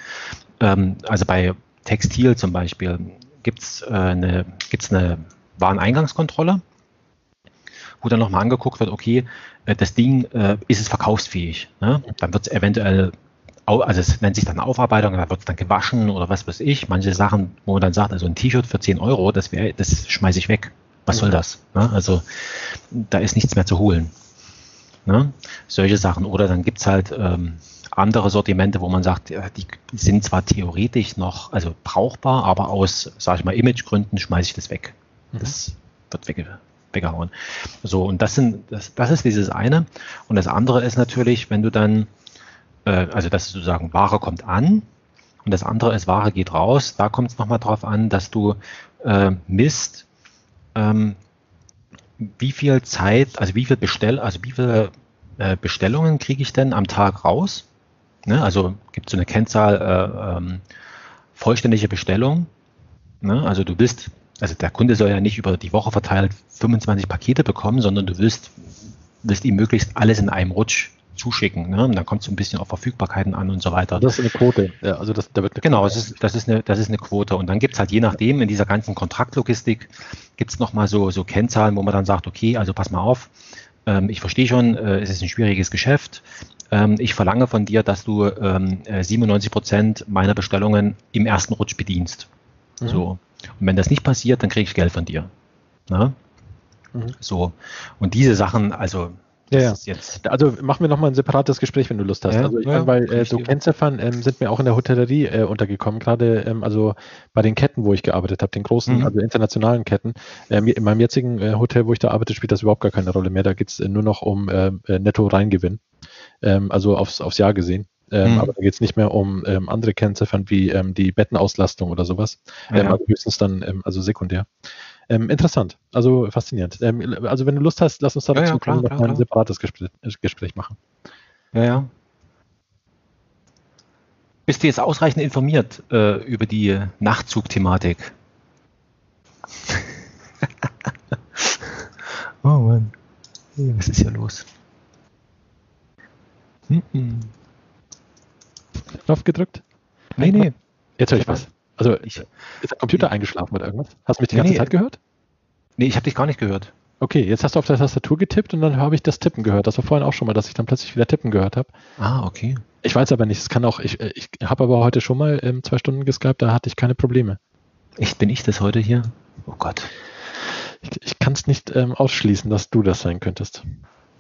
B: Ähm, also bei Textil zum Beispiel gibt es äh, eine, eine Wareneingangskontrolle, wo dann nochmal angeguckt wird, okay, äh, das Ding, äh, ist es verkaufsfähig? Ne? Dann wird es eventuell also es nennt sich dann Aufarbeitung, da wird es dann gewaschen oder was weiß ich. Manche Sachen, wo man dann sagt, also ein T-Shirt für 10 Euro, das das schmeiße ich weg. Was soll das? Ne? Also da ist nichts mehr zu holen. Ne? Solche Sachen. Oder dann gibt's halt ähm, andere Sortimente, wo man sagt, die sind zwar theoretisch noch also brauchbar, aber aus, sage ich mal, Imagegründen schmeiße ich das weg. Mhm. Das wird wegge weggehauen. So, und das sind, das, das ist dieses eine. Und das andere ist natürlich, wenn du dann, äh, also das ist sozusagen, Ware kommt an, und das andere ist, Ware geht raus. Da kommt es nochmal drauf an, dass du äh, misst, ähm, wie viel Zeit, also wie viel Bestell, also wie viele äh, Bestellungen kriege ich denn am Tag raus? Ne? Also gibt es so eine Kennzahl äh, ähm, vollständige Bestellung. Ne? Also du bist, also der Kunde soll ja nicht über die Woche verteilt 25 Pakete bekommen, sondern du willst, willst ihm möglichst alles in einem Rutsch zuschicken. Ne? Und dann kommt es ein bisschen auf Verfügbarkeiten an und so weiter.
C: Das ist eine Quote. Ja, also das,
B: da wird genau, das ist, das, ist eine, das ist eine Quote. Und dann gibt es halt je nachdem in dieser ganzen Kontraktlogistik gibt es nochmal so, so Kennzahlen, wo man dann sagt, okay, also pass mal auf, ähm, ich verstehe schon, äh, es ist ein schwieriges Geschäft. Ähm, ich verlange von dir, dass du ähm, 97 äh, Prozent meiner Bestellungen im ersten Rutsch bedienst. Mhm. So. Und wenn das nicht passiert, dann kriege ich Geld von dir. Na? Mhm. So. Und diese Sachen, also
C: ja, ja. Jetzt also machen wir nochmal ein separates Gespräch, wenn du Lust hast. Ja, also ich ja, meine, weil äh, so Kennziffern ähm, sind mir auch in der Hotellerie äh, untergekommen, gerade ähm, also bei den Ketten, wo ich gearbeitet habe, den großen, mhm. also internationalen Ketten. Ähm, in meinem jetzigen äh, Hotel, wo ich da arbeite, spielt das überhaupt gar keine Rolle mehr. Da geht es äh, nur noch um äh, äh, Netto-Reingewinn, ähm, also aufs, aufs Jahr gesehen. Ähm, mhm. Aber da geht es nicht mehr um ähm, andere Kennziffern wie ähm, die Bettenauslastung oder sowas. Ja. Ähm, also höchstens dann, ähm, also sekundär. Ähm, interessant, also faszinierend. Ähm, also wenn du Lust hast, lass uns dazu ja, ja, klar, klar, ein separates Gespräch, äh, Gespräch, machen.
B: Ja, ja. Bist du jetzt ausreichend informiert äh, über die Nachtzug-Thematik? oh Mann. Was ist hier los?
C: Hm Knopf gedrückt?
B: Nee, nee.
C: Jetzt höre ich was. Also ich, ist der Computer eingeschlafen oder irgendwas? Hast du mich die ganze nee, Zeit gehört?
B: Nee, ich habe dich gar nicht gehört.
C: Okay, jetzt hast du auf der Tastatur getippt und dann habe ich das Tippen gehört. Das war vorhin auch schon mal, dass ich dann plötzlich wieder Tippen gehört habe.
B: Ah, okay.
C: Ich weiß aber nicht, es kann auch, ich, äh, ich habe aber heute schon mal ähm, zwei Stunden geskypt, da hatte ich keine Probleme.
B: Echt, bin ich das heute hier? Oh Gott.
C: Ich, ich kann es nicht ähm, ausschließen, dass du das sein könntest.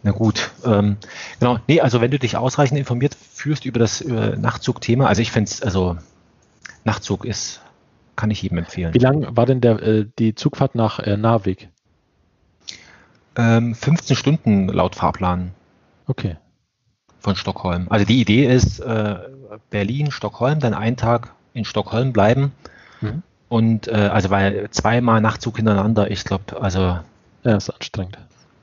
B: Na gut, ähm, genau. Nee, also wenn du dich ausreichend informiert fühlst über das äh, Nachtzug-Thema, also ich finde es, also Nachtzug ist, kann ich jedem empfehlen.
C: Wie lang war denn der, äh, die Zugfahrt nach äh, Narvik?
B: Ähm, 15 Stunden laut Fahrplan.
C: Okay.
B: Von Stockholm. Also die Idee ist äh, Berlin, Stockholm, dann einen Tag in Stockholm bleiben. Mhm. Und äh, also weil zweimal Nachtzug hintereinander, ich glaube, also.
C: Ja, ist anstrengend.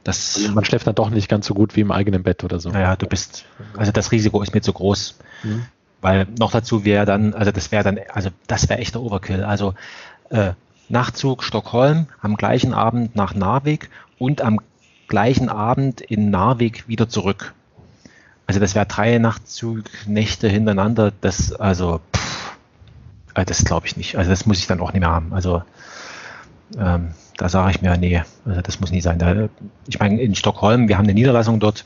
B: Das,
C: also man schläft dann doch nicht ganz so gut wie im eigenen Bett oder so.
B: Naja, du bist, also das Risiko ist mir zu groß. Mhm. Weil noch dazu wäre dann, also das wäre dann, also das wäre echter Overkill. Also äh, Nachtzug Stockholm am gleichen Abend nach Narvik und am gleichen Abend in Narvik wieder zurück. Also das wäre drei Nachtzugnächte hintereinander. Das also, pff, äh, das glaube ich nicht. Also das muss ich dann auch nicht mehr haben. Also ähm, da sage ich mir, nee, also das muss nie sein. Da, ich meine, in Stockholm, wir haben eine Niederlassung dort.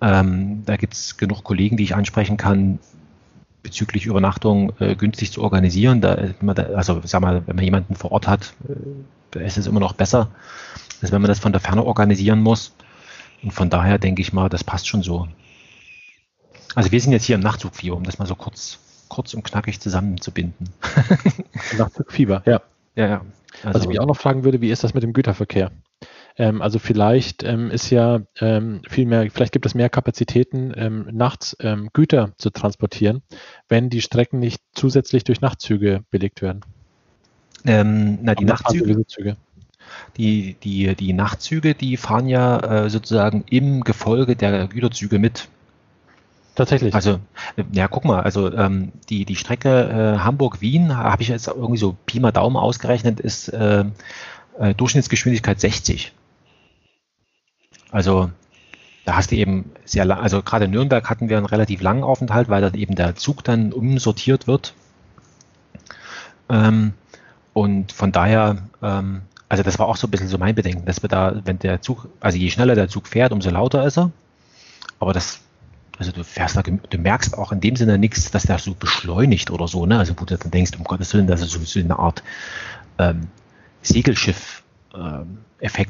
B: Ähm, da gibt es genug Kollegen, die ich ansprechen kann, bezüglich Übernachtung äh, günstig zu organisieren. Da, also sag mal, wenn man jemanden vor Ort hat, äh, ist es immer noch besser, als wenn man das von der Ferne organisieren muss. Und von daher denke ich mal, das passt schon so. Also wir sind jetzt hier im Nachtzugfieber, um das mal so kurz, kurz und knackig zusammenzubinden.
C: Nachtzugfieber, ja. Ja, ja. Also, Was ich mich auch noch fragen würde, wie ist das mit dem Güterverkehr? Ähm, also vielleicht ähm, ist ja ähm, viel mehr, vielleicht gibt es mehr Kapazitäten, ähm, nachts ähm, Güter zu transportieren, wenn die Strecken nicht zusätzlich durch Nachtzüge belegt werden.
B: Ähm, na, die Nachtzüge, die, die, die Nachtzüge, die fahren ja äh, sozusagen im Gefolge der Güterzüge mit. Tatsächlich. Also, ja, guck mal, also ähm, die, die Strecke äh, Hamburg-Wien, habe ich jetzt irgendwie so Pi mal Daumen ausgerechnet, ist äh, äh, Durchschnittsgeschwindigkeit 60. Also da hast du eben sehr lang, also gerade in Nürnberg hatten wir einen relativ langen Aufenthalt, weil dann eben der Zug dann umsortiert wird. Ähm, und von daher, ähm, also das war auch so ein bisschen so mein Bedenken, dass wir da, wenn der Zug, also je schneller der Zug fährt, umso lauter ist er. Aber das also du fährst da, du merkst auch in dem Sinne nichts, dass der so beschleunigt oder so, ne? Also wo du dann denkst, um Gottes Willen, das ist so, so eine Art ähm, Segelschiff-Effekt ähm,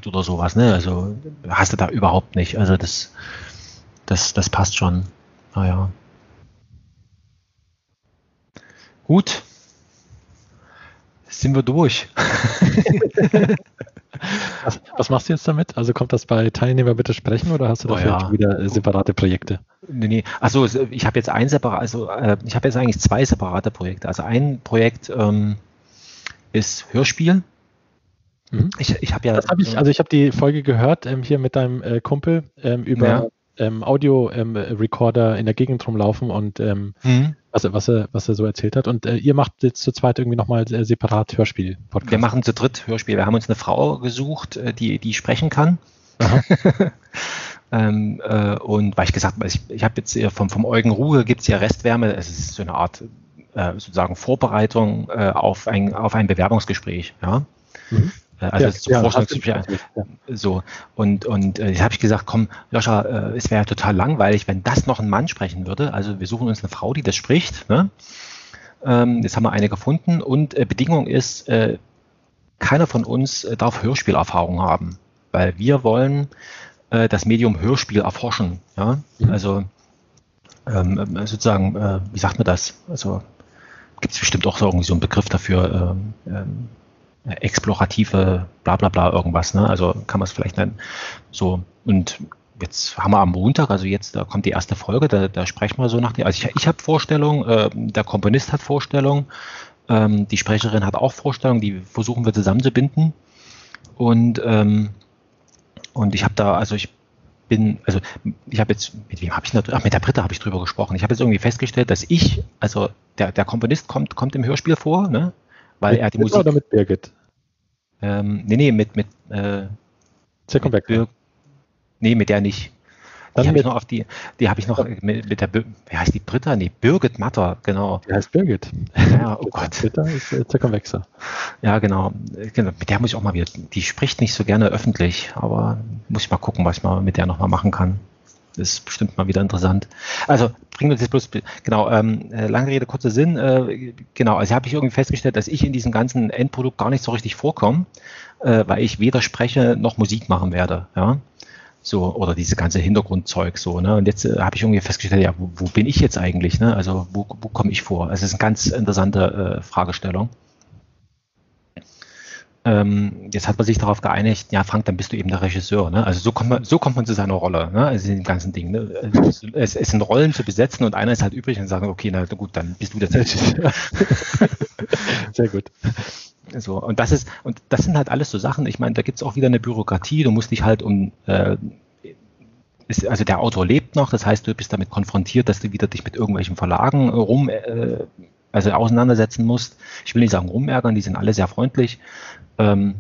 B: oder sowas, ne? Also hast du da überhaupt nicht. Also das, das, das passt schon. Naja. Gut. Sind wir durch.
C: Was, was, machst du jetzt damit? Also kommt das bei Teilnehmer bitte sprechen oder hast du dafür oh ja. wieder äh, separate Projekte?
B: Nee, nee. Also ich habe jetzt ein separat, also äh, ich habe jetzt eigentlich zwei separate Projekte. Also ein Projekt ähm, ist Hörspiel.
C: Mhm. Ich, ich habe ja. Hab ich, also ich habe die Folge gehört ähm, hier mit deinem äh, Kumpel ähm, über ja. Ähm, Audio-Recorder ähm, in der Gegend rumlaufen und ähm, mhm was, er, was, er, was er so erzählt hat. Und äh, ihr macht jetzt zu zweit irgendwie nochmal äh, separat Hörspiel-Podcast.
B: Wir machen zu dritt Hörspiel. Wir haben uns eine Frau gesucht, äh, die, die sprechen kann. ähm, äh, und weil ich gesagt habe, ich, ich habe jetzt vom, vom Eugen Ruhe gibt es ja Restwärme, es ist so eine Art äh, sozusagen Vorbereitung äh, auf, ein, auf ein Bewerbungsgespräch. Ja? Mhm. Äh, also ja, zum ja, Vorstellungsgespräch. Ja. So. Und, und äh, jetzt habe ich gesagt, komm, Joscha, äh, es wäre ja total langweilig, wenn das noch ein Mann sprechen würde. Also wir suchen uns eine Frau, die das spricht. Ne? Ähm, jetzt haben wir eine gefunden und äh, Bedingung ist, äh, keiner von uns äh, darf Hörspielerfahrung haben, weil wir wollen äh, das Medium Hörspiel erforschen. Ja? Mhm. Also ähm, äh, sozusagen, wie sagt man das? Also gibt es bestimmt auch so irgendwie so einen Begriff dafür. Ähm, ähm, explorative bla bla bla irgendwas. Ne? Also kann man es vielleicht nennen. So, und jetzt haben wir am Montag, also jetzt da kommt die erste Folge, da, da sprechen wir so nach der. Also ich, ich habe Vorstellung, äh, der Komponist hat Vorstellung, ähm, die Sprecherin hat auch Vorstellung, die versuchen wir zusammenzubinden. Und, ähm, und ich habe da, also ich bin, also ich habe jetzt, mit wem habe ich noch, ach, mit der Britta habe ich drüber gesprochen. Ich habe jetzt irgendwie festgestellt, dass ich, also der, der Komponist kommt, kommt im Hörspiel vor, ne? Weil mit er die Musik.
C: Oder mit Birgit?
B: Ähm, nee, nee, mit, mit, äh,
C: Bir
B: Nee, mit der nicht. Dann die habe ich noch auf die, die habe ich noch mit, mit der, wie heißt die Britta? Nee, Birgit Matter, genau.
C: Die heißt Birgit.
B: Ja, oh Gott.
C: Britta ist äh.
B: Ja, genau. genau. Mit der muss ich auch mal wieder, die spricht nicht so gerne öffentlich, aber muss ich mal gucken, was ich mal mit der nochmal machen kann ist bestimmt mal wieder interessant. Also bringen wir uns jetzt bloß, genau, ähm, äh, lange Rede, kurzer Sinn, äh, genau, also habe ich irgendwie festgestellt, dass ich in diesem ganzen Endprodukt gar nicht so richtig vorkomme, äh, weil ich weder spreche noch Musik machen werde, ja. So, oder diese ganze Hintergrundzeug so, ne? Und jetzt äh, habe ich irgendwie festgestellt, ja, wo, wo, bin ich jetzt eigentlich, ne? Also wo, wo komme ich vor? Also es ist eine ganz interessante äh, Fragestellung. Ähm, jetzt hat man sich darauf geeinigt, ja Frank, dann bist du eben der Regisseur. Ne? Also so kommt man, so kommt man zu seiner Rolle, ne? also in dem ganzen Ding. Ne? Es, es, sind Rollen zu besetzen und einer ist halt übrig und sagen, okay, na gut, dann bist du der Regisseur.
C: Sehr gut.
B: So, und das ist, und das sind halt alles so Sachen, ich meine, da gibt es auch wieder eine Bürokratie, du musst dich halt um äh, ist, also der Autor lebt noch, das heißt, du bist damit konfrontiert, dass du wieder dich mit irgendwelchen Verlagen rum, äh, also auseinandersetzen musst. Ich will nicht sagen rumärgern, die sind alle sehr freundlich. Ähm,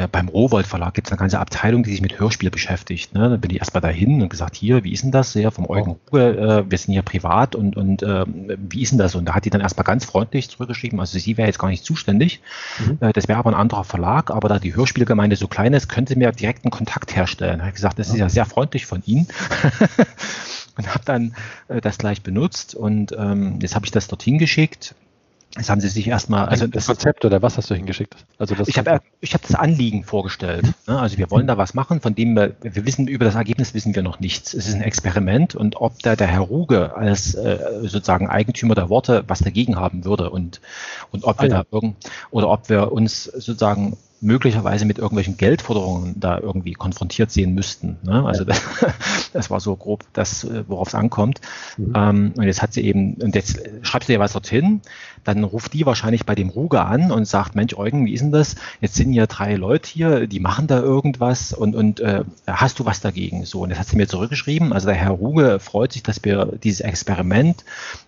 B: äh, beim Rowold Verlag gibt es eine ganze Abteilung, die sich mit Hörspiel beschäftigt. Ne? Da bin ich erstmal dahin und gesagt, hier, wie ist denn das? Ja, vom Eugen Ruge, äh, wir sind hier privat und, und äh, wie ist denn das? Und da hat die dann erstmal ganz freundlich zurückgeschrieben, also sie wäre jetzt gar nicht zuständig. Mhm. Äh, das wäre aber ein anderer Verlag, aber da die Hörspielgemeinde so klein ist, könnte mir direkten Kontakt herstellen. Da habe ich gesagt, das ist ja sehr freundlich von Ihnen. und habe dann äh, das gleich benutzt und ähm, jetzt habe ich das dorthin geschickt das haben sie sich erstmal,
C: also das, das Konzept oder was hast du hingeschickt?
B: Also das ich habe ich hab das Anliegen vorgestellt. Mhm. Also wir wollen da was machen, von dem wir, wir wissen über das Ergebnis wissen wir noch nichts. Es ist ein Experiment und ob da der Herr Ruge als äh, sozusagen Eigentümer der Worte was dagegen haben würde und und ob ah, wir ja. da irgend oder ob wir uns sozusagen möglicherweise mit irgendwelchen Geldforderungen da irgendwie konfrontiert sehen müssten. Ne? Also das, das, war so grob das, äh, worauf es ankommt. Mhm. Ähm, und jetzt hat sie eben, und jetzt schreibt sie ja was dorthin, dann ruft die wahrscheinlich bei dem Ruger an und sagt, Mensch, Eugen, wie ist denn das? Jetzt sind hier drei Leute hier, die machen da irgendwas und, und äh, hast du was dagegen? So, und jetzt hat sie mir zurückgeschrieben, also der Herr Ruge freut sich, dass wir dieses Experiment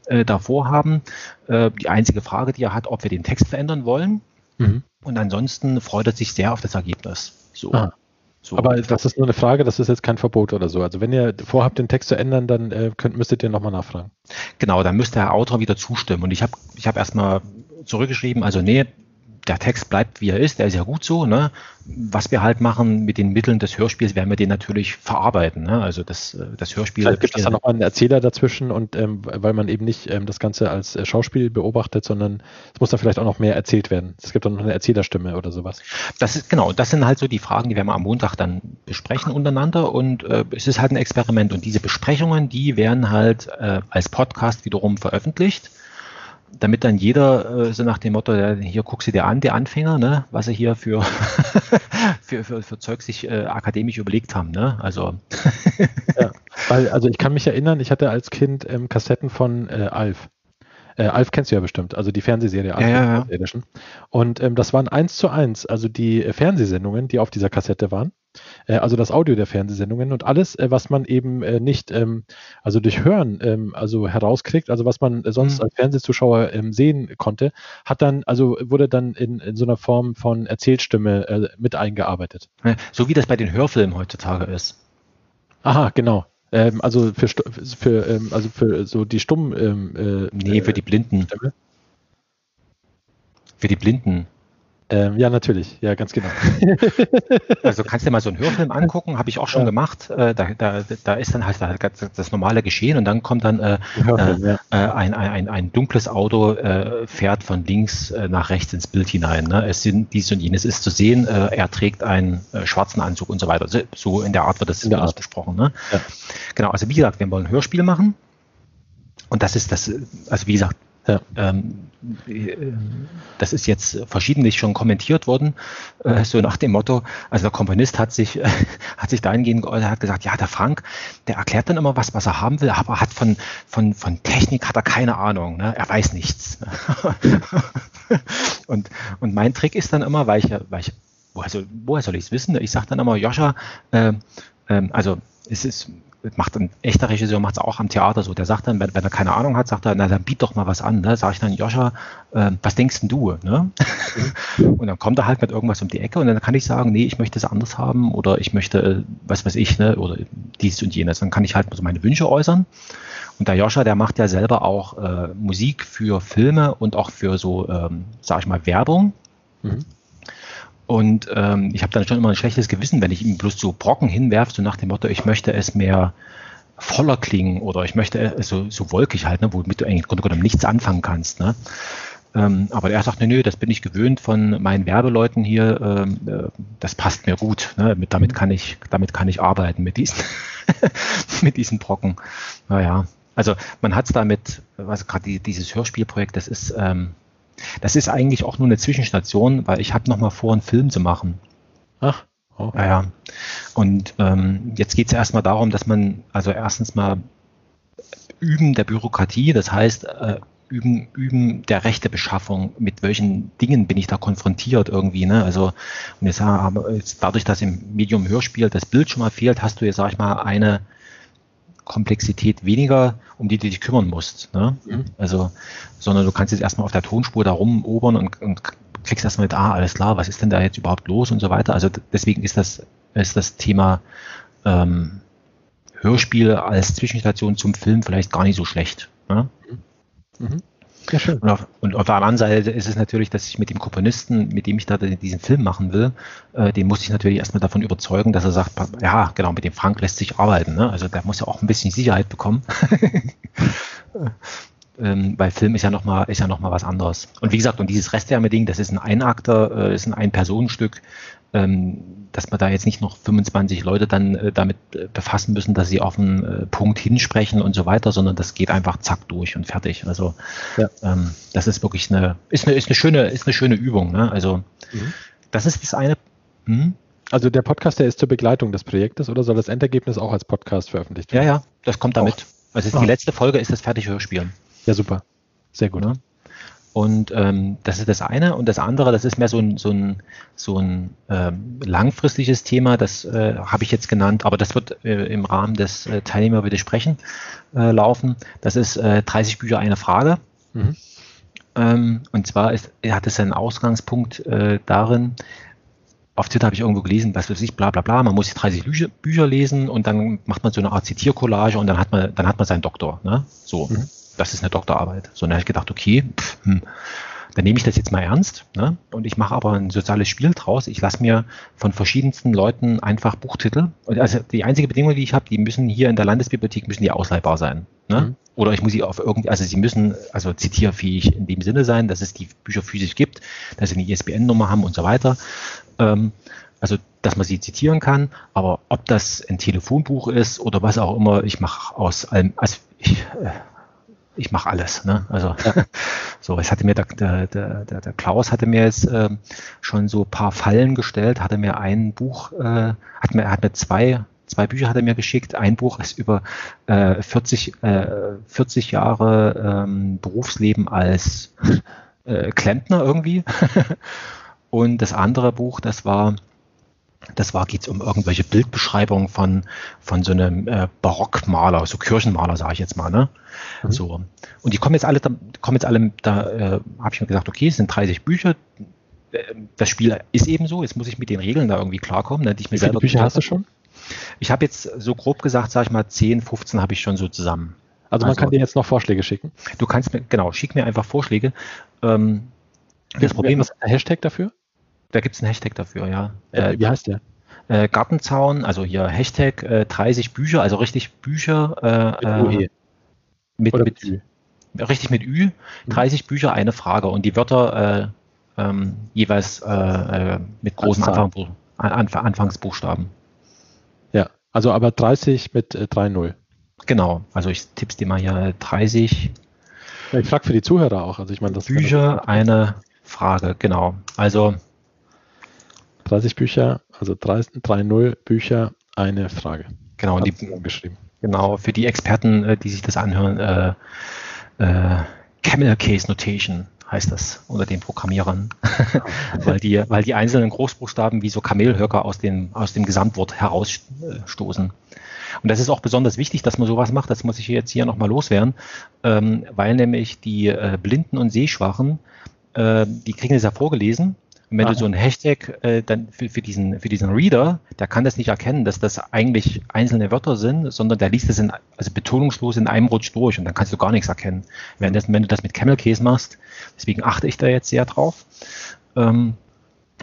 B: äh, davor haben. Äh, die einzige Frage, die er hat, ob wir den Text verändern wollen. Mhm. Und ansonsten freut er sich sehr auf das Ergebnis.
C: So. Ah. So. Aber das ist nur eine Frage, das ist jetzt kein Verbot oder so. Also wenn ihr vorhabt, den Text zu ändern, dann äh, könnt, müsstet ihr nochmal nachfragen.
B: Genau, dann müsste der Autor wieder zustimmen. Und ich habe ich hab erstmal zurückgeschrieben, also nee, der Text bleibt, wie er ist, der ist ja gut so. Ne? Was wir halt machen mit den Mitteln des Hörspiels, werden wir den natürlich verarbeiten. Ne? Also das, äh, das Hörspiel.
C: Vielleicht gibt es da noch einen Erzähler dazwischen und ähm, weil man eben nicht ähm, das Ganze als äh, Schauspiel beobachtet, sondern es muss da vielleicht auch noch mehr erzählt werden. Es gibt dann noch eine Erzählerstimme oder sowas.
B: Das ist genau, das sind halt so die Fragen, die werden wir am Montag dann besprechen untereinander und äh, es ist halt ein Experiment und diese Besprechungen, die werden halt äh, als Podcast wiederum veröffentlicht damit dann jeder äh, so nach dem Motto, ja, hier guck sie dir an, die Anfänger, ne, was sie hier für, für, für, für Zeug sich äh, akademisch überlegt haben. Ne? Also.
C: ja, weil, also ich kann mich erinnern, ich hatte als Kind ähm, Kassetten von äh, Alf. Äh, Alf kennst du ja bestimmt, also die Fernsehserie Alf
B: ja, ja,
C: ja. Und ähm, das waren eins zu eins, also die äh, Fernsehsendungen, die auf dieser Kassette waren. Äh, also das Audio der Fernsehsendungen und alles, äh, was man eben äh, nicht, ähm, also durch Hören, ähm, also herauskriegt, also was man sonst mhm. als Fernsehzuschauer ähm, sehen konnte, hat dann, also wurde dann in, in so einer Form von Erzählstimme mit eingearbeitet.
B: So wie das bei den Hörfilmen heutzutage ist.
C: Aha, genau. Also für, für also für so die Stummen.
B: Äh, nee, für die Blinden. Stimme. Für die Blinden.
C: Ähm, ja, natürlich. Ja, ganz genau.
B: also kannst du dir mal so einen Hörfilm angucken, habe ich auch schon ja. gemacht. Äh, da, da, da ist dann halt das normale Geschehen und dann kommt dann äh, Hörfilm, äh, ja. Äh, ein, ein, ein dunkles Auto äh, fährt von links äh, nach rechts ins Bild hinein. Ne? Es sind dies und jenes ist zu sehen. er trägt einen schwarzen Anzug und so weiter. So in der Art wird das, das besprochen. Ne? Ja. Genau, also wie gesagt, wir wollen ein Hörspiel machen. Und das ist das, also wie gesagt, ja. Ähm, das ist jetzt verschiedentlich schon kommentiert worden, äh, so nach dem Motto, also der Komponist hat sich, hat sich dahingehend geäußert, hat gesagt, ja, der Frank, der erklärt dann immer was, was er haben will, aber hat von, von, von Technik hat er keine Ahnung, ne? er weiß nichts. und, und mein Trick ist dann immer, weil ich, weil ich woher soll, woher soll ich es wissen? Ich sage dann immer, Joscha, äh, äh, also es ist macht ein echter Regisseur macht es auch am Theater so. Der sagt dann, wenn, wenn, er keine Ahnung hat, sagt er, na dann biet doch mal was an. Ne? Sag ich dann, Joscha, äh, was denkst denn du? Ne? Mhm. und dann kommt er halt mit irgendwas um die Ecke und dann kann ich sagen, nee, ich möchte es anders haben oder ich möchte, äh, was weiß ich, ne? oder dies und jenes. Dann kann ich halt so meine Wünsche äußern. Und der Joscha, der macht ja selber auch äh, Musik für Filme und auch für so, ähm, sag ich mal, Werbung. Mhm. Und ähm, ich habe dann schon immer ein schlechtes Gewissen, wenn ich ihm bloß so Brocken hinwerfe, so nach dem Motto, ich möchte es mehr voller klingen oder ich möchte es so, so wolkig halt, ne, womit du eigentlich im Grunde genommen nichts anfangen kannst. Ne? Ähm, aber er sagt, nö, nö, das bin ich gewöhnt von meinen Werbeleuten hier, ähm, äh, das passt mir gut. Ne? Mit, damit, kann ich, damit kann ich arbeiten, mit diesen, mit diesen Brocken. Naja, also man hat es damit, was gerade die, dieses Hörspielprojekt, das ist, ähm, das ist eigentlich auch nur eine Zwischenstation, weil ich habe noch mal vor, einen Film zu machen. Ach. Oh. Ja, ja. Und ähm, jetzt geht es erstmal darum, dass man also erstens mal üben der Bürokratie, das heißt äh, üben, üben der Rechtebeschaffung, mit welchen Dingen bin ich da konfrontiert irgendwie. Ne? Also und jetzt, aber jetzt dadurch, dass im Medium Hörspiel das Bild schon mal fehlt, hast du jetzt, sag ich mal, eine Komplexität weniger, um die du dich kümmern musst. Ne? Mhm. Also, sondern du kannst jetzt erstmal auf der Tonspur da rumobern und, und kriegst erstmal mit, ah, alles klar, was ist denn da jetzt überhaupt los und so weiter. Also deswegen ist das, ist das Thema ähm, Hörspiele als Zwischenstation zum Film vielleicht gar nicht so schlecht. Ne? Mhm. Ja, schön. Und auf, und auf, der anderen Seite ist es natürlich, dass ich mit dem Komponisten, mit dem ich da diesen Film machen will, äh, den muss ich natürlich erstmal davon überzeugen, dass er sagt, ja, genau, mit dem Frank lässt sich arbeiten. Ne? Also der muss ja auch ein bisschen Sicherheit bekommen. ähm, weil Film ist ja nochmal ja noch was anderes. Und wie gesagt, und dieses Restwärme-Ding, das ist ein Einakter, äh, ist ein Ein-Personenstück, dass man da jetzt nicht noch 25 Leute dann äh, damit äh, befassen müssen, dass sie auf einen äh, Punkt hinsprechen und so weiter, sondern das geht einfach zack durch und fertig. Also ja. ähm, das ist wirklich eine ist eine ist eine schöne ist eine schöne Übung. Ne? Also mhm. das ist das eine.
C: Hm? Also der Podcast, der ist zur Begleitung des Projektes oder soll das Endergebnis auch als Podcast veröffentlicht
B: werden? Ja, ja, das kommt damit. Auch. Also die letzte Folge ist das fertige Hörspiel.
C: Ja, super. Sehr gut. Ja.
B: Und ähm, das ist das eine. Und das andere, das ist mehr so ein, so ein, so ein ähm, langfristiges Thema, das äh, habe ich jetzt genannt, aber das wird äh, im Rahmen des äh, Teilnehmerwidersprechen äh, laufen. Das ist äh, 30 Bücher, eine Frage. Mhm. Ähm, und zwar ist, hat es einen Ausgangspunkt äh, darin, auf Twitter habe ich irgendwo gelesen, was weiß ich, bla bla bla, man muss die 30 Bücher, Bücher lesen und dann macht man so eine Art Zitiercollage und dann hat man, dann hat man seinen Doktor. Ne? So. Mhm das ist eine Doktorarbeit. So, dann habe ich gedacht, okay, pff, hm, dann nehme ich das jetzt mal ernst ne? und ich mache aber ein soziales Spiel draus. Ich lasse mir von verschiedensten Leuten einfach Buchtitel. Also die einzige Bedingung, die ich habe, die müssen hier in der Landesbibliothek müssen die ausleihbar sein. Ne? Mhm. Oder ich muss sie auf irgendwie, also sie müssen also zitierfähig in dem Sinne sein, dass es die Bücher physisch gibt, dass sie eine ISBN-Nummer haben und so weiter. Ähm, also dass man sie zitieren kann, aber ob das ein Telefonbuch ist oder was auch immer, ich mache aus allem, also ich, äh, ich mache alles. Ne? Also ja. so, es hatte mir der, der, der, der Klaus hatte mir jetzt äh, schon so paar Fallen gestellt, hatte mir ein Buch, äh, hat mir, hat mir zwei, zwei Bücher hat er mir geschickt. Ein Buch ist über äh, 40, äh, 40 Jahre ähm, Berufsleben als äh, Klempner irgendwie. Und das andere Buch, das war das war, geht es um irgendwelche Bildbeschreibungen von, von so einem äh, Barockmaler, so Kirchenmaler, sage ich jetzt mal. Ne? Mhm. So. Und die kommen jetzt alle, da, kommen jetzt alle, da äh, habe ich mir gesagt, okay, es sind 30 Bücher. Das Spiel ist eben so, jetzt muss ich mit den Regeln da irgendwie klarkommen. Ne, die ich mir Wie
C: viele Bücher hast du schon?
B: Ich habe jetzt so grob gesagt, sage ich mal, 10, 15 habe ich schon so zusammen.
C: Also man also, kann dir jetzt noch Vorschläge schicken?
B: Du kannst mir, genau, schick mir einfach Vorschläge. Ähm,
C: das Problem ist, der Hashtag dafür?
B: Da gibt es einen Hashtag dafür, ja.
C: Äh, wie heißt der?
B: Äh, Gartenzaun, also hier Hashtag äh, 30 Bücher, also richtig Bücher. Äh, mit, äh, mit, mit, richtig mit Ü, 30 mhm. Bücher, eine Frage und die Wörter äh, ähm, jeweils äh, mit großen Anfang, Anfangsbuchstaben.
C: Ja, also aber 30 mit äh, 3-0.
B: Genau, also ich tipp's dir mal hier 30.
C: Ja, ich frage für die Zuhörer auch. Also ich meine, das
B: Bücher, eine Frage, genau. Also
C: 30 Bücher, also 3-0 Bücher, eine Frage.
B: Genau, die, geschrieben. Genau, für die Experten, äh, die sich das anhören, äh, äh, Camel Case Notation heißt das unter den Programmierern, weil, die, weil die einzelnen Großbuchstaben wie so Kamelhöcker aus dem, aus dem Gesamtwort herausstoßen. Und das ist auch besonders wichtig, dass man sowas macht, das muss ich jetzt hier nochmal loswerden, ähm, weil nämlich die äh, Blinden und Sehschwachen, äh, die kriegen das ja vorgelesen und wenn ah. du so ein Hashtag äh, dann für, für, diesen, für diesen Reader, der kann das nicht erkennen, dass das eigentlich einzelne Wörter sind, sondern der liest das in, also betonungslos in einem Rutsch durch und dann kannst du gar nichts erkennen. Währenddessen, wenn du das mit Camel Case machst, deswegen achte ich da jetzt sehr drauf, ähm,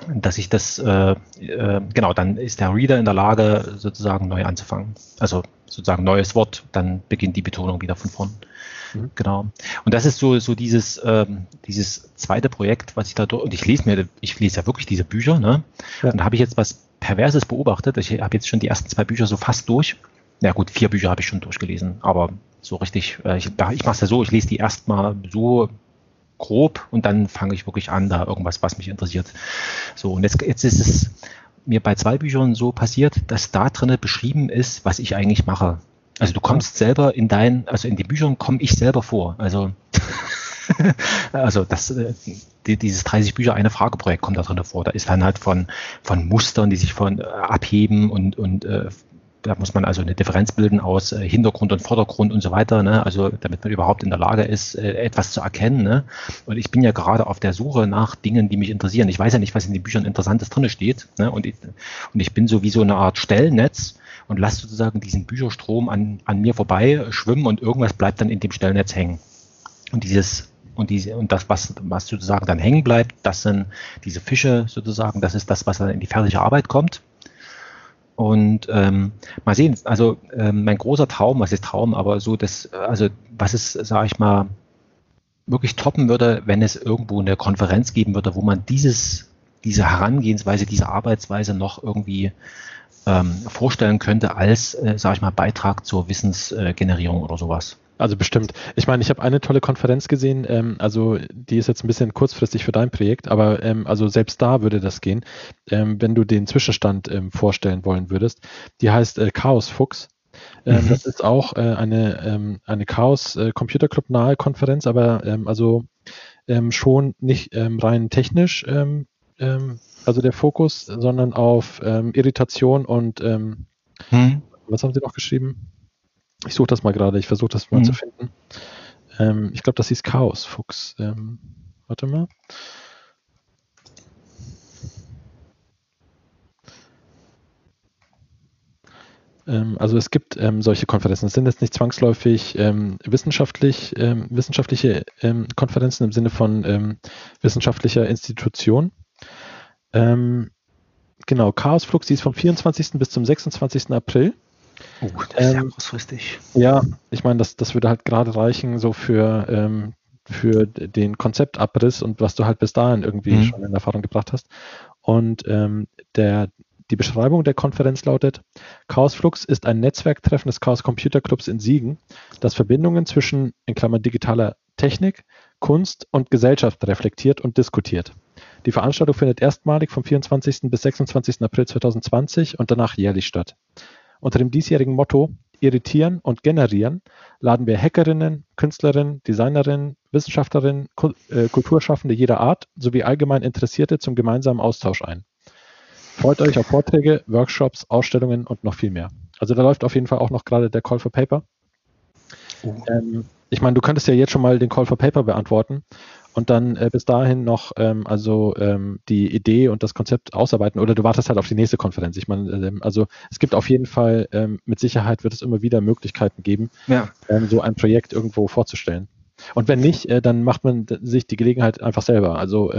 B: dass ich das, äh, äh, genau, dann ist der Reader in der Lage, sozusagen neu anzufangen. Also sozusagen neues Wort, dann beginnt die Betonung wieder von vorn. Mhm. Genau. Und das ist so, so dieses, ähm, dieses zweite Projekt, was ich da durch, und ich lese mir, ich lese ja wirklich diese Bücher, ne? Ja. Und da habe ich jetzt was Perverses beobachtet. Ich habe jetzt schon die ersten zwei Bücher so fast durch. Ja gut, vier Bücher habe ich schon durchgelesen, aber so richtig, äh, ich, ich mache es ja so, ich lese die erstmal so grob und dann fange ich wirklich an, da irgendwas, was mich interessiert. So, und jetzt, jetzt ist es mir bei zwei Büchern so passiert, dass da drinnen beschrieben ist, was ich eigentlich mache. Also du kommst selber in deinen, also in den Büchern komme ich selber vor. Also, also das, äh, die, dieses 30 Bücher eine Frage Projekt kommt da drin vor. Da ist dann halt von, von Mustern, die sich von äh, abheben und, und äh, da muss man also eine Differenz bilden aus Hintergrund und Vordergrund und so weiter, ne? also damit man überhaupt in der Lage ist, etwas zu erkennen. Ne? Und ich bin ja gerade auf der Suche nach Dingen, die mich interessieren. Ich weiß ja nicht, was in den Büchern Interessantes drin steht. Ne? Und, ich, und ich bin so wie so eine Art Stellnetz und lasse sozusagen diesen Bücherstrom an, an mir vorbei schwimmen und irgendwas bleibt dann in dem Stellnetz hängen. Und dieses und diese und das, was, was sozusagen dann hängen bleibt, das sind diese Fische sozusagen, das ist das, was dann in die fertige Arbeit kommt. Und ähm, mal sehen, also ähm, mein großer Traum, was ist Traum, aber so das, also was ist, sage ich mal, wirklich toppen würde, wenn es irgendwo eine Konferenz geben würde, wo man dieses, diese Herangehensweise, diese Arbeitsweise noch irgendwie ähm, vorstellen könnte als, äh, sage ich mal, Beitrag zur Wissensgenerierung oder sowas.
C: Also bestimmt. Ich meine, ich habe eine tolle Konferenz gesehen, ähm, also die ist jetzt ein bisschen kurzfristig für dein Projekt, aber ähm, also selbst da würde das gehen, ähm, wenn du den Zwischenstand ähm, vorstellen wollen würdest. Die heißt äh, Chaos Fuchs. Ähm, mhm. Das ist auch äh, eine, ähm, eine Chaos äh, Computer Club nahe Konferenz, aber also schon nicht rein technisch, also der Fokus, sondern auf Irritation und mhm. was haben sie noch geschrieben? Ich suche das mal gerade, ich versuche das mal mhm. zu finden. Ähm, ich glaube, das hieß Chaos Fuchs. Ähm, warte mal. Ähm, also es gibt ähm, solche Konferenzen. Es sind jetzt nicht zwangsläufig ähm, wissenschaftlich, ähm, wissenschaftliche ähm, Konferenzen im Sinne von ähm, wissenschaftlicher Institution. Genau, Chaos Flux, die ist vom 24. bis zum 26. April.
B: Oh, das ist ähm, ja kurzfristig.
C: Ja, ich meine, das, das würde halt gerade reichen, so für, ähm, für den Konzeptabriss und was du halt bis dahin irgendwie mhm. schon in Erfahrung gebracht hast. Und ähm, der, die Beschreibung der Konferenz lautet: Chaosflux ist ein Netzwerktreffen des Chaos Computer Clubs in Siegen, das Verbindungen zwischen, in Klammern digitaler Technik, Kunst und Gesellschaft reflektiert und diskutiert. Die Veranstaltung findet erstmalig vom 24. bis 26. April 2020 und danach jährlich statt. Unter dem diesjährigen Motto Irritieren und Generieren laden wir Hackerinnen, Künstlerinnen, Designerinnen, Wissenschaftlerinnen, äh, Kulturschaffende jeder Art sowie allgemein Interessierte zum gemeinsamen Austausch ein. Freut euch auf Vorträge, Workshops, Ausstellungen und noch viel mehr. Also da läuft auf jeden Fall auch noch gerade der Call for Paper. Oh. Ähm, ich meine, du könntest ja jetzt schon mal den Call for Paper beantworten und dann äh, bis dahin noch ähm, also ähm, die Idee und das Konzept ausarbeiten oder du wartest halt auf die nächste Konferenz. Ich meine, ähm, also es gibt auf jeden Fall, ähm, mit Sicherheit wird es immer wieder Möglichkeiten geben, ja. Ähm, so ein Projekt irgendwo vorzustellen. Und wenn nicht, äh, dann macht man sich die Gelegenheit einfach selber. Also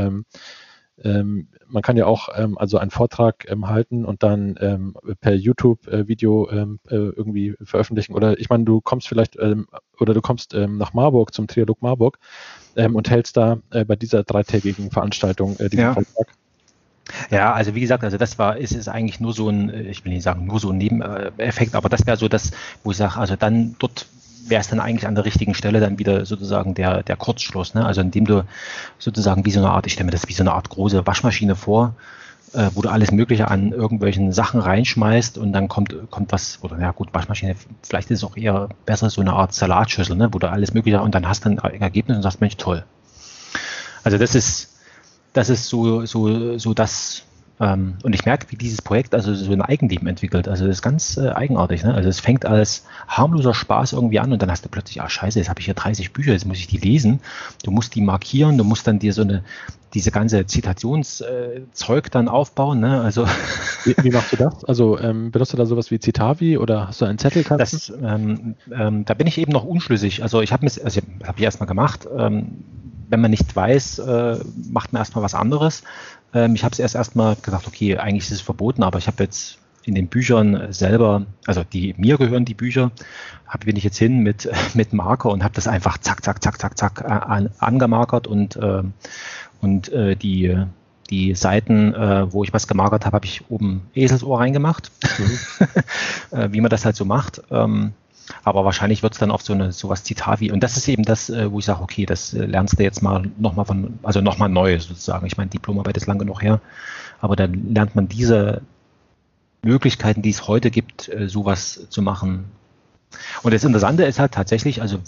C: ähm, ähm, man kann ja auch ähm, also einen Vortrag ähm, halten und dann ähm, per YouTube-Video äh, ähm, äh, irgendwie veröffentlichen. Oder ich meine, du kommst vielleicht ähm, oder du kommst nach Marburg zum Trialog Marburg und hältst da äh, bei dieser dreitägigen Veranstaltung äh, diesen
B: ja. Vortrag. Ja, also wie gesagt, also das war, ist es eigentlich nur so ein, äh, ich will nicht sagen, nur so ein Nebeneffekt, aber das wäre so das, wo ich sage, also dann dort wäre es dann eigentlich an der richtigen Stelle dann wieder sozusagen der, der Kurzschluss. Ne? Also indem du sozusagen wie so eine Art, ich stelle mir das wie so eine Art große Waschmaschine vor, äh, wo du alles Mögliche an irgendwelchen Sachen reinschmeißt und dann kommt, kommt was, oder ja gut, Waschmaschine, vielleicht ist es auch eher besser so eine Art Salatschüssel, ne? wo du alles Mögliche und dann hast du ein Ergebnis und sagst, Mensch, toll. Also das ist, das ist so, so, so das, ähm, und ich merke, wie dieses Projekt also so ein Eigenleben entwickelt. Also das ist ganz äh, eigenartig. Ne? Also es fängt als harmloser Spaß irgendwie an und dann hast du plötzlich, ah scheiße, jetzt habe ich hier 30 Bücher, jetzt muss ich die lesen. Du musst die markieren, du musst dann dir so eine, diese ganze Zitationszeug äh, dann aufbauen. Ne? Also
C: wie, wie, machst du das? Also ähm, benutzt du da sowas wie Citavi oder hast du einen Zettelkasten?
B: Das, ähm, ähm, da bin ich eben noch unschlüssig. Also ich habe also ich habe ich erstmal gemacht. Ähm, wenn man nicht weiß, äh, macht man erstmal was anderes. Ähm, ich habe es erst erstmal gesagt, okay, eigentlich ist es verboten, aber ich habe jetzt in den Büchern selber, also die mir gehören die Bücher, hab, bin ich jetzt hin mit, mit Marker und habe das einfach zack, zack, zack, zack, zack an, angemarkert und, äh, und äh, die, die Seiten, äh, wo ich was gemarkert habe, habe ich oben Eselsohr reingemacht, mhm. äh, wie man das halt so macht. Ähm, aber wahrscheinlich wird es dann auf so eine sowas Zitat wie, und das ist eben das, äh, wo ich sage, okay, das äh, lernst du jetzt mal nochmal von, also nochmal neu sozusagen. Ich meine, Diplomarbeit ist lange genug her, aber dann lernt man diese Möglichkeiten, die es heute gibt, äh, sowas zu machen. Und das Interessante ist halt tatsächlich, also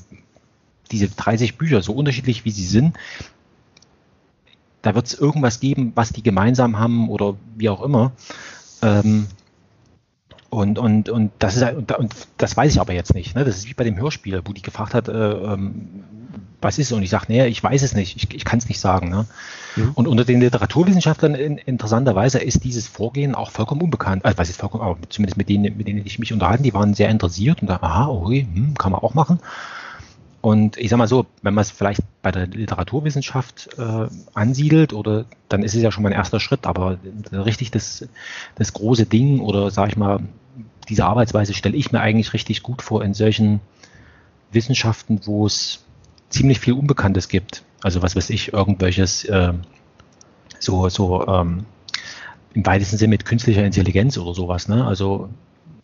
B: diese 30 Bücher, so unterschiedlich wie sie sind, da wird es irgendwas geben, was die gemeinsam haben oder wie auch immer. Ähm, Und, und, und das ist und, und das weiß ich aber jetzt nicht. Ne? Das ist wie bei dem Hörspiel, wo die gefragt hat, äh, ähm, was ist es? Und ich sage, nee, ich weiß es nicht, ich, ich kann es nicht sagen. Ne? Mhm. Und unter den Literaturwissenschaftlern in, interessanterweise ist dieses Vorgehen auch vollkommen unbekannt. Also was ist vollkommen, aber zumindest mit denen, mit denen ich mich unterhalten, die waren sehr interessiert und da, aha, okay, hm, kann man auch machen. Und ich sag mal so, wenn man es vielleicht bei der Literaturwissenschaft äh, ansiedelt, oder dann ist es ja schon mal ein erster Schritt, aber richtig das, das große Ding oder sag ich mal, diese Arbeitsweise stelle ich mir eigentlich richtig gut vor in solchen Wissenschaften, wo es ziemlich viel Unbekanntes gibt. Also was weiß ich, irgendwelches äh, so, so ähm, im weitesten Sinne mit künstlicher Intelligenz oder sowas. Ne? Also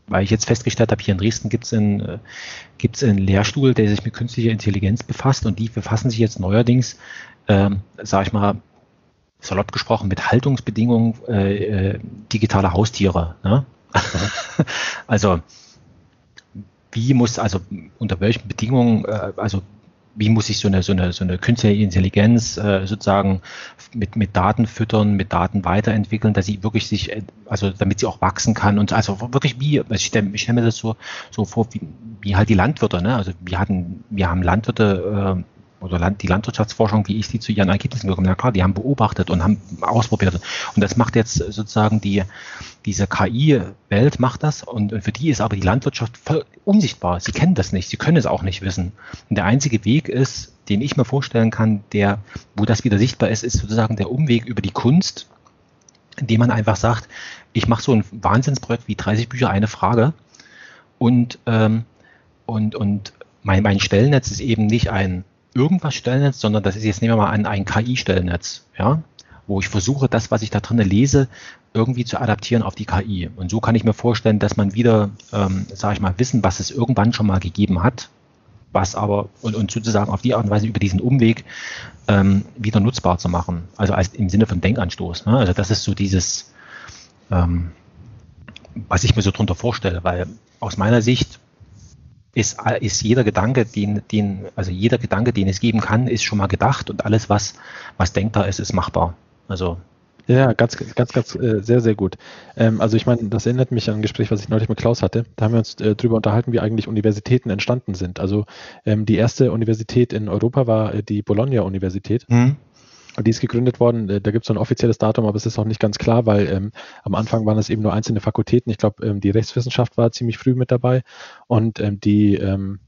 B: weil ich jetzt festgestellt habe, hier in Dresden gibt es einen, äh, gibt's einen Lehrstuhl, der sich mit künstlicher Intelligenz befasst und die befassen sich jetzt neuerdings, ähm, sage ich mal, salopp gesprochen, mit Haltungsbedingungen äh, äh, digitaler Haustiere. Ne? Also wie muss, also unter welchen Bedingungen, äh, also wie muss ich so eine, so eine, so eine künstliche Intelligenz äh, sozusagen mit, mit Daten füttern, mit Daten weiterentwickeln, dass sie wirklich sich, äh, also damit sie auch wachsen kann und also wirklich wie, also ich stelle stell mir das so, so vor, wie, wie halt die Landwirte, ne? Also wir hatten, wir haben Landwirte äh, oder Land, die Landwirtschaftsforschung, wie ich sie zu ihren Ergebnissen gekommen. Ja klar, die haben beobachtet und haben ausprobiert. Und das macht jetzt sozusagen die, diese KI-Welt macht das und für die ist aber die Landwirtschaft voll unsichtbar. Sie kennen das nicht, sie können es auch nicht wissen. Und der einzige Weg ist, den ich mir vorstellen kann, der, wo das wieder sichtbar ist, ist sozusagen der Umweg über die Kunst, indem man einfach sagt, ich mache so ein Wahnsinnsprojekt wie 30 Bücher, eine Frage und, ähm, und, und mein, mein Stellennetz ist eben nicht ein irgendwas Stellnetz, sondern das ist jetzt nehmen wir mal an ein KI-Stellnetz, ja, wo ich versuche, das, was ich da drin lese, irgendwie zu adaptieren auf die KI. Und so kann ich mir vorstellen, dass man wieder, ähm, sage ich mal, wissen, was es irgendwann schon mal gegeben hat, was aber und, und sozusagen auf die Art und Weise über diesen Umweg ähm, wieder nutzbar zu machen. Also als im Sinne von Denkanstoß. Ne? Also das ist so dieses, ähm, was ich mir so drunter vorstelle, weil aus meiner Sicht ist, ist jeder Gedanke, den, den, also jeder Gedanke, den es geben kann, ist schon mal gedacht und alles, was, was denkbar ist, ist machbar. Also
C: ja, ganz, ganz, ganz, äh, sehr, sehr gut. Ähm, also ich meine, das erinnert mich an ein Gespräch, was ich neulich mit Klaus hatte. Da haben wir uns äh, darüber unterhalten, wie eigentlich Universitäten entstanden sind. Also ähm, die erste Universität in Europa war äh, die Bologna-Universität. Mhm. Und die ist gegründet worden, äh, da gibt es so ein offizielles Datum, aber es ist auch nicht ganz klar, weil ähm, am Anfang waren es eben nur einzelne Fakultäten. Ich glaube, ähm, die Rechtswissenschaft war ziemlich früh mit dabei und ähm, die, ähm,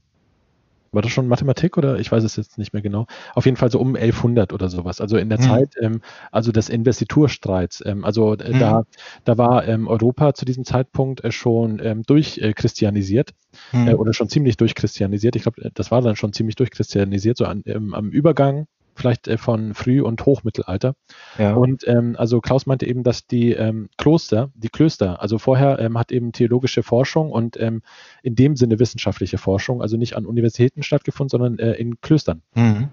C: war das schon Mathematik oder ich weiß es jetzt nicht mehr genau. Auf jeden Fall so um 1100 oder sowas. Also in der hm. Zeit, ähm, also des Investiturstreits. Ähm, also äh, hm. da, da war ähm, Europa zu diesem Zeitpunkt äh, schon ähm, durchchristianisiert hm. äh, oder schon ziemlich durchchristianisiert. Ich glaube, das war dann schon ziemlich durchchristianisiert, so an, ähm, am Übergang vielleicht äh, von Früh- und Hochmittelalter. Ja. Und ähm, also Klaus meinte eben, dass die ähm, Kloster, die Klöster, also vorher ähm, hat eben theologische Forschung und ähm, in dem Sinne wissenschaftliche Forschung, also nicht an Universitäten stattgefunden, sondern äh, in Klöstern. Mhm.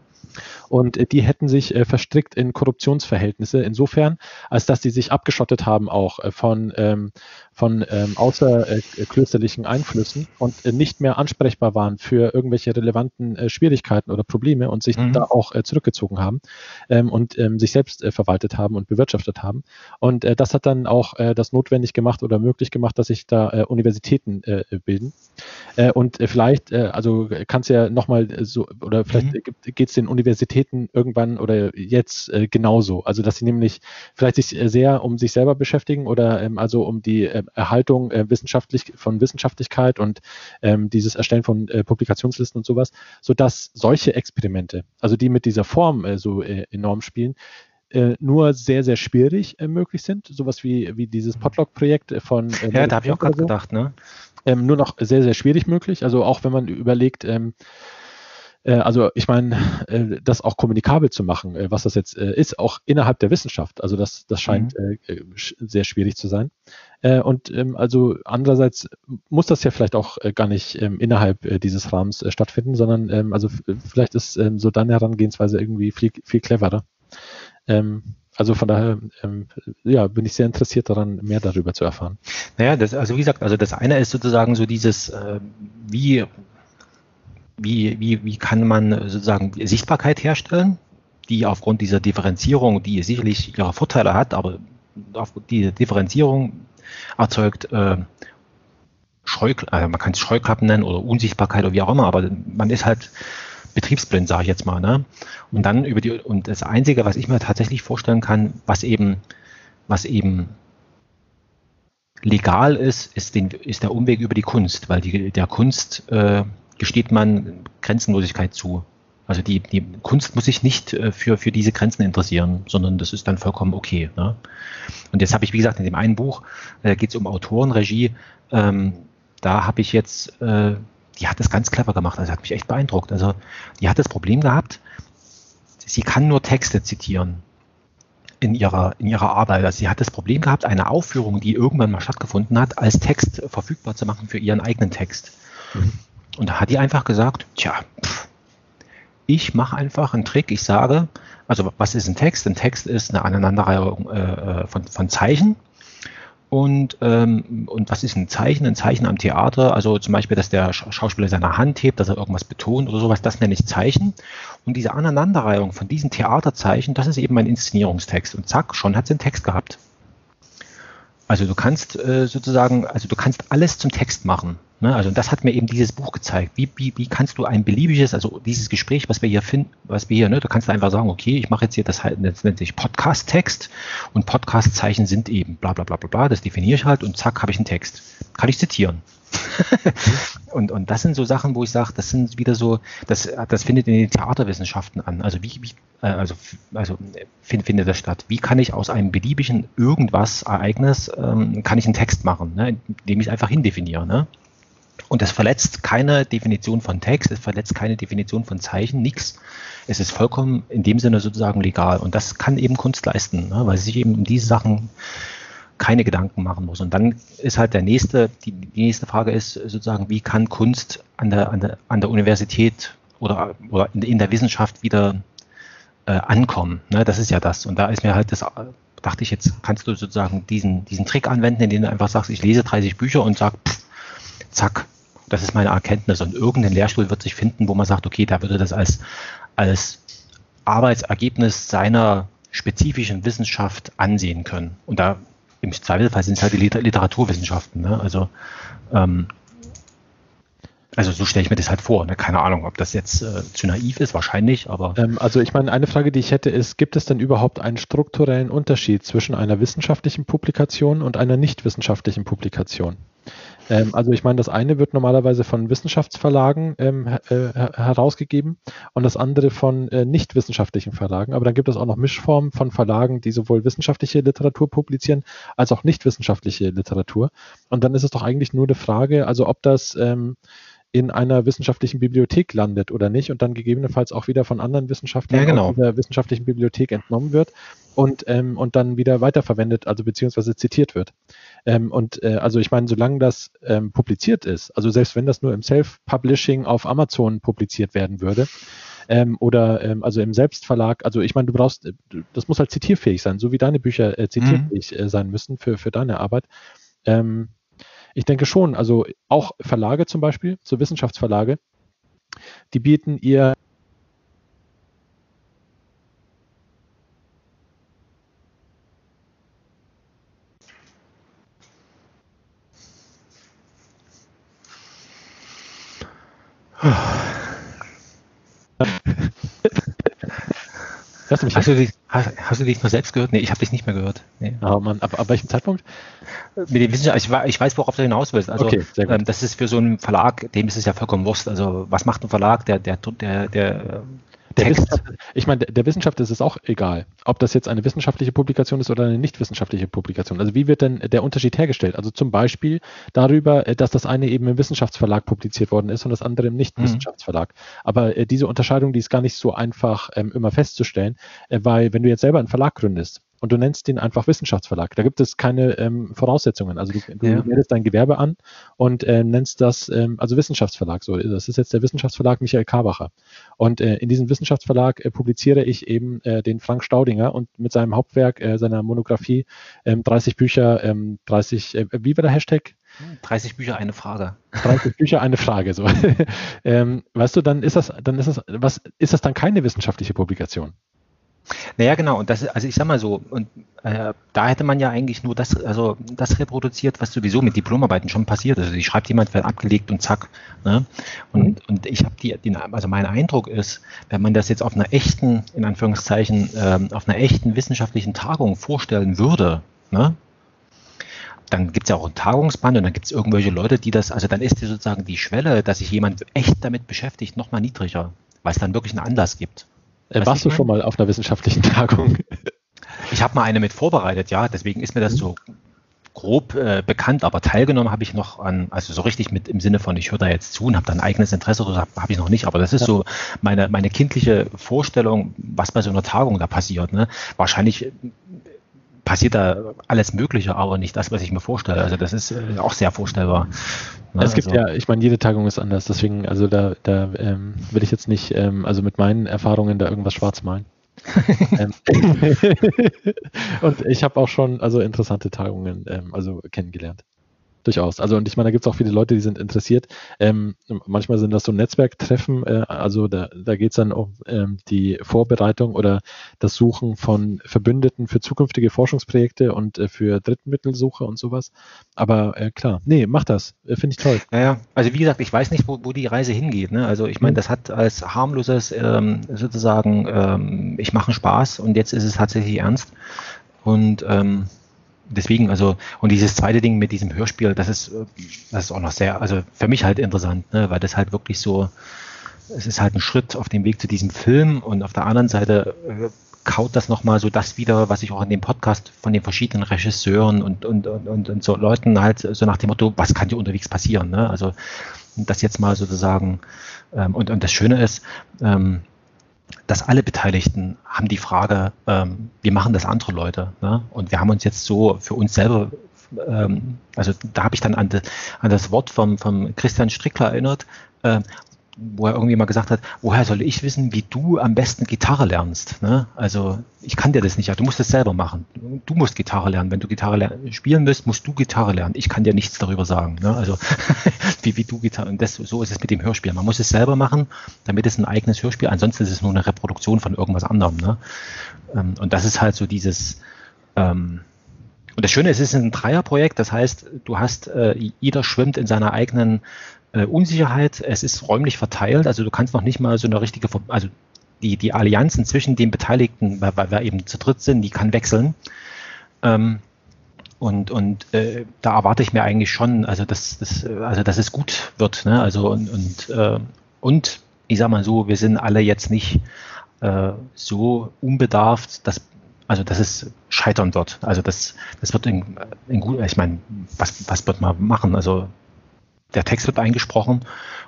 C: Und äh, die hätten sich äh, verstrickt in Korruptionsverhältnisse, insofern, als dass sie sich abgeschottet haben auch äh, von, ähm, von ähm, außerklösterlichen Einflüssen und nicht mehr ansprechbar waren für irgendwelche relevanten Schwierigkeiten oder Probleme und sich mhm. da auch zurückgezogen haben ähm, und sich selbst verwaltet haben und bewirtschaftet haben. Und das hat dann auch das notwendig gemacht oder möglich gemacht, dass sich da Universitäten bilden. und vielleicht, also kann es ja nochmal so, oder vielleicht mhm. geht es den Universitäten irgendwann oder jetzt äh, genauso. Also dass sie nämlich vielleicht sich äh, sehr um sich selber beschäftigen oder ähm, also um die äh, Erhaltung äh, wissenschaftlich von Wissenschaftlichkeit und ähm, dieses Erstellen von äh, Publikationslisten und sowas, sodass solche Experimente, also die mit dieser Form äh, so enorm spielen, nur sehr, sehr schwierig möglich sind. Sowas wie, wie dieses mhm. Podlog-Projekt von.
B: ja, da habe ich auch gerade so. gedacht, ne?
C: Ähm, nur noch sehr, sehr schwierig möglich. Also auch wenn man überlegt, ähm, äh, also ich meine, äh, das auch kommunikabel zu machen, äh, was das jetzt ist, auch innerhalb der Wissenschaft. Also das, das scheint mhm. sehr schwierig zu sein. Und ähm, also andererseits muss das ja vielleicht auch gar nicht ähm, innerhalb dieses Rahmens stattfinden, sondern ähm, also vielleicht ist so deine Herangehensweise irgendwie viel, viel cleverer. Also von daher, ja, bin ich sehr interessiert daran, mehr darüber zu erfahren.
B: Naja, das, also wie gesagt, also das eine ist sozusagen so dieses, wie wie, wie, wie kann man sozusagen Sichtbarkeit herstellen, die aufgrund dieser Differenzierung, die sicherlich ihre Vorteile hat, aber die Differenzierung erzeugt äh, Scheuklappen, also man kann es Scheuklappen nennen oder Unsichtbarkeit oder wie auch immer, aber man ist halt betriebsblind, sage ich jetzt mal. Ne? Und dann über die, und das Einzige, was ich mir tatsächlich vorstellen kann, was eben, was eben legal ist, ist, den, ist der Umweg über die Kunst, weil die, der Kunst äh, gesteht man Grenzenlosigkeit zu. Also die, die Kunst muss sich nicht äh, für, für diese Grenzen interessieren, sondern das ist dann vollkommen okay. Ne? Und jetzt habe ich, wie gesagt, in dem einen Buch äh, geht es um Autorenregie. Ähm, da habe ich jetzt, äh, die hat das ganz clever gemacht, also hat mich echt beeindruckt. Also die hat das Problem gehabt, sie kann nur Texte zitieren in ihrer, in ihrer Arbeit. Also sie hat das Problem gehabt, eine Aufführung, die irgendwann mal stattgefunden hat, als Text verfügbar zu machen für ihren eigenen Text. Mhm. Und da hat die einfach gesagt, tja, pff, ich mache einfach einen Trick. Ich sage, also was ist ein Text? Ein Text ist eine Aneinanderreihung äh, äh, von, von Zeichen. Und, ähm, und was ist ein Zeichen? Ein Zeichen am Theater, also zum Beispiel, dass der Schauspieler seine Hand hebt, dass er irgendwas betont oder sowas, das nenne ich Zeichen. Und diese Aneinanderreihung von diesen Theaterzeichen, das ist eben mein Inszenierungstext. Und zack, schon hat sie einen Text gehabt. Also du kannst äh, sozusagen, also du kannst alles zum Text machen. Ne? Also das hat mir eben dieses Buch gezeigt. Wie, wie, wie kannst du ein beliebiges, also dieses Gespräch, was wir hier finden, was wir hier, ne, du kannst einfach sagen, okay, ich mache jetzt hier das halt, das nennt sich Podcast-Text und Podcast-Zeichen sind eben bla bla bla bla bla, das definiere ich halt und zack, habe ich einen Text. Kann ich zitieren. und, und das sind so Sachen, wo ich sage, das sind wieder so, das, das findet in den Theaterwissenschaften an. Also wie, wie äh, also, also find, findet das statt. Wie kann ich aus einem beliebigen irgendwas Ereignis, ähm, kann ich einen Text machen, ne, indem ich einfach hindefiniere. Ne? Und das verletzt keine Definition von Text, es verletzt keine Definition von Zeichen, nichts. Es ist vollkommen in dem Sinne sozusagen legal. Und das kann eben Kunst leisten, ne, weil sie sich eben um diese Sachen keine Gedanken machen muss. Und dann ist halt der nächste, die, die nächste Frage ist sozusagen, wie kann Kunst an der, an der, an der Universität oder, oder in, in der Wissenschaft wieder äh, ankommen? Ne? Das ist ja das. Und da ist mir halt das, dachte ich, jetzt kannst du sozusagen diesen, diesen Trick anwenden, indem du einfach sagst, ich lese 30 Bücher und sag, pff, zack, das ist meine Erkenntnis. Und irgendein Lehrstuhl wird sich finden, wo man sagt, okay, da würde das als, als Arbeitsergebnis seiner spezifischen Wissenschaft ansehen können. Und da im Zweifelsfall sind es halt die Literaturwissenschaften. Ne? Also, ähm, also so stelle ich mir das halt vor. Ne? Keine Ahnung, ob das jetzt äh, zu naiv ist, wahrscheinlich, aber.
C: Ähm, also ich meine, eine Frage, die ich hätte, ist, gibt es denn überhaupt einen strukturellen Unterschied zwischen einer wissenschaftlichen Publikation und einer nicht wissenschaftlichen Publikation? Ähm, also ich meine, das eine wird normalerweise von Wissenschaftsverlagen ähm, äh, herausgegeben und das andere von äh, nicht wissenschaftlichen Verlagen. Aber dann gibt es auch noch Mischformen von Verlagen, die sowohl wissenschaftliche Literatur publizieren als auch nicht wissenschaftliche Literatur. Und dann ist es doch eigentlich nur eine Frage, also ob das ähm, in einer wissenschaftlichen Bibliothek landet oder nicht und dann gegebenenfalls auch wieder von anderen Wissenschaftlern
B: ja, genau.
C: der wissenschaftlichen Bibliothek entnommen wird und, ähm, und dann wieder weiterverwendet, also beziehungsweise zitiert wird. Ähm, und äh, also ich meine, solange das ähm, publiziert ist, also selbst wenn das nur im Self-Publishing auf Amazon publiziert werden würde, ähm, oder ähm, also im Selbstverlag, also ich meine, du brauchst, äh, das muss halt zitierfähig sein, so wie deine Bücher äh, zitierfähig mhm. äh, sein müssen für, für deine Arbeit. Ähm, ich denke schon, also auch Verlage zum Beispiel, so Wissenschaftsverlage, die bieten ihr
B: Hörst du? Hast du, dich, hast, hast, du dich nur selbst gehört? Nee, ich habe dich nicht mehr gehört. Nee.
C: Oh Mann, ab, ab welchem Zeitpunkt?
B: Mit dem Wissenschaft, ich, ich weiß, worauf du hinaus willst. Also, okay, ähm, das ist für so einen Verlag, dem ist es ja vollkommen Wurst. Also, was macht ein Verlag, der, der, der, der
C: der Wissenschaft, ich meine, der Wissenschaft ist es auch egal, ob das jetzt eine wissenschaftliche Publikation ist oder eine nicht wissenschaftliche Publikation. Also wie wird denn der Unterschied hergestellt? Also zum Beispiel darüber, äh, dass das eine eben im Wissenschaftsverlag publiziert worden ist und das andere im Nicht-Wissenschaftsverlag. Mhm. Aber äh, diese Unterscheidung, die ist gar nicht so einfach ähm, immer festzustellen, äh, weil wenn du jetzt selber einen Verlag gründest, und du nennst den einfach Wissenschaftsverlag. Da gibt es keine ähm, Voraussetzungen. Also du, du ja. meldest dein Gewerbe an und äh, nennst das ähm, also Wissenschaftsverlag. So, das ist jetzt der Wissenschaftsverlag Michael Karbacher. Und äh, in diesem Wissenschaftsverlag äh, publiziere ich eben äh, den Frank Staudinger und mit seinem Hauptwerk, äh, seiner Monographie, ähm, 30 Bücher, ähm, 30, äh, wie war der Hashtag?
B: 30 Bücher, eine Frage.
C: 30 Bücher, eine Frage, so. ähm, weißt du, dann ist das, dann ist das, was, ist das dann keine wissenschaftliche Publikation?
B: Naja, genau. Und das, also ich sag mal so, und äh, da hätte man ja eigentlich nur das, also das reproduziert, was sowieso mit Diplomarbeiten schon passiert. Also die schreibt jemand, wird abgelegt und zack. Ne? Und, mhm. und ich habe die, den, also mein Eindruck ist, wenn man das jetzt auf einer echten, in Anführungszeichen, ähm, auf einer echten wissenschaftlichen Tagung vorstellen würde, ne? dann gibt es ja auch ein Tagungsband und dann gibt es irgendwelche Leute, die das, also dann ist die sozusagen die Schwelle, dass sich jemand echt damit beschäftigt, nochmal niedriger, weil es dann wirklich einen Anlass gibt.
C: Äh, warst du schon mal auf einer wissenschaftlichen Tagung?
B: Ich habe mal eine mit vorbereitet, ja, deswegen ist mir das so grob äh, bekannt, aber teilgenommen habe ich noch an, also so richtig mit im Sinne von, ich höre da jetzt zu und habe da ein eigenes Interesse, oder habe hab ich noch nicht, aber das ist ja. so meine, meine kindliche Vorstellung, was bei so einer Tagung da passiert. Ne? Wahrscheinlich passiert da alles Mögliche, aber nicht das, was ich mir vorstelle. Also das ist äh, auch sehr vorstellbar.
C: Ne? Es gibt also. ja, ich meine, jede Tagung ist anders, deswegen, also da, da ähm, will ich jetzt nicht, ähm, also mit meinen Erfahrungen da irgendwas schwarz malen. Ähm, und ich habe auch schon also interessante Tagungen ähm, also kennengelernt durchaus. Also und ich meine, da gibt es auch viele Leute, die sind interessiert. Ähm, manchmal sind das so Netzwerktreffen, äh, also da, da geht es dann um ähm, die Vorbereitung oder das Suchen von Verbündeten für zukünftige Forschungsprojekte und äh, für Drittmittelsuche und sowas. Aber äh, klar, nee, mach das. Äh, finde ich toll.
B: Ja, also wie gesagt, ich weiß nicht, wo, wo die Reise hingeht. Ne? Also ich meine, mhm. das hat als harmloses ähm, sozusagen, ähm, ich mache Spaß und jetzt ist es tatsächlich ernst. Und ähm, deswegen, also, und dieses zweite Ding mit diesem Hörspiel, das ist, das ist auch noch sehr, also für mich halt interessant, ne, weil das halt wirklich so, es ist halt ein Schritt auf dem Weg zu diesem Film und auf der anderen Seite äh, kaut das nochmal so das wieder, was ich auch in dem Podcast von den verschiedenen Regisseuren und, und, und, und so Leuten halt so nach dem Motto, was kann dir unterwegs passieren, ne? Also, das jetzt mal sozusagen, ähm, und, und das Schöne ist, ähm, dass alle Beteiligten haben die Frage, ähm, wie machen das andere Leute? Ne? Und wir haben uns jetzt so für uns selber, ähm, also da habe ich dann an, de, an, das Wort vom, vom Christian Strickler erinnert, äh, wo er irgendwie mal gesagt hat, woher soll ich wissen, wie du am besten Gitarre lernst? Ne? Also ich kann dir das nicht, du musst es selber machen. Du musst Gitarre lernen. Wenn du Gitarre spielen willst, musst du Gitarre lernen. Ich kann dir nichts darüber sagen. Ne? Also wie, wie du Gitarre. Und das, so ist es mit dem Hörspiel. Man muss es selber machen, damit es ein eigenes Hörspiel. Ansonsten ist es nur eine Reproduktion von irgendwas anderem. Ne? Ähm, und das ist halt so dieses ähm, und das Schöne ist, es ist ein Dreierprojekt, das heißt, du hast, äh, jeder schwimmt in seiner eigenen äh, Unsicherheit. Es ist räumlich verteilt, also du kannst noch nicht mal so eine richtige, also die, die Allianzen zwischen den Beteiligten, weil, weil wir eben zu dritt sind, die kann wechseln. Ähm, und und äh, da erwarte ich mir eigentlich schon, also dass, dass, also dass es gut wird. Ne? Also und, und, äh, und ich sag mal so, wir sind alle jetzt nicht äh, so unbedarft, dass also dass es scheitern wird. Also das, das wird in, in gut, ich meine, was, was wird man machen? Also der Text wird eingesprochen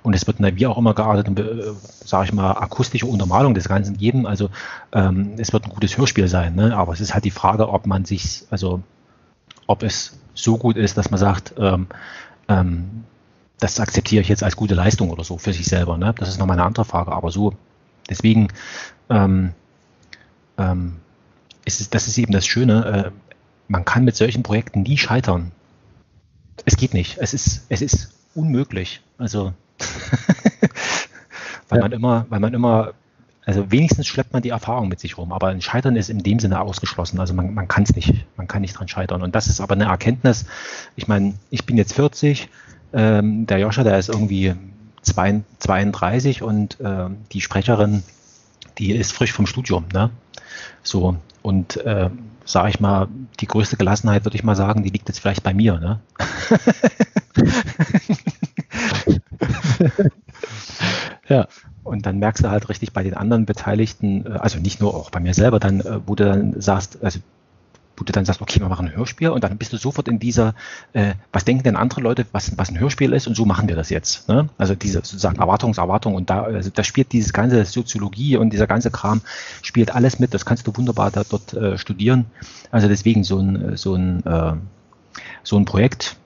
B: und es wird wie auch immer geartete, äh, sage ich mal, akustische Untermalung des Ganzen geben. Also ähm, es wird ein gutes Hörspiel sein, ne? aber es ist halt die Frage, ob man sich, also ob es so gut ist, dass man sagt, ähm, ähm, das akzeptiere ich jetzt als gute Leistung oder so für sich selber. Ne? Das ist nochmal eine andere Frage, aber so, deswegen ähm, ähm, ist es, das ist eben das Schöne, äh, man kann mit solchen Projekten nie scheitern. Es geht nicht. Es ist, es ist unmöglich. Also, weil ja. man immer, weil man immer, also wenigstens schleppt man die Erfahrung mit sich rum, aber ein Scheitern ist in dem Sinne ausgeschlossen. Also man, man kann es nicht, man kann nicht dran scheitern. Und das ist aber eine Erkenntnis. Ich meine, ich bin jetzt 40, ähm, der Joscha, der ist irgendwie 32 und äh, die Sprecherin, die ist frisch vom Studium, ne? So, und äh, sage ich mal, die größte Gelassenheit, würde ich mal sagen, die liegt jetzt vielleicht bei mir. Ne? ja. Und dann merkst du halt richtig bei den anderen Beteiligten, äh, also nicht nur auch bei mir selber, dann, äh, wo du dann sagst, also wo du dann sagst, okay, wir machen ein Hörspiel und dann bist du sofort in dieser, äh, was denken denn andere Leute, was, was ein Hörspiel ist und so machen wir das jetzt. Ne? Also diese sozusagen Erwartungserwartung und da, also da spielt dieses ganze Soziologie und dieser ganze Kram spielt alles mit, das kannst du wunderbar da, dort äh, studieren. Also deswegen so ein, so ein, äh, so ein Projekt,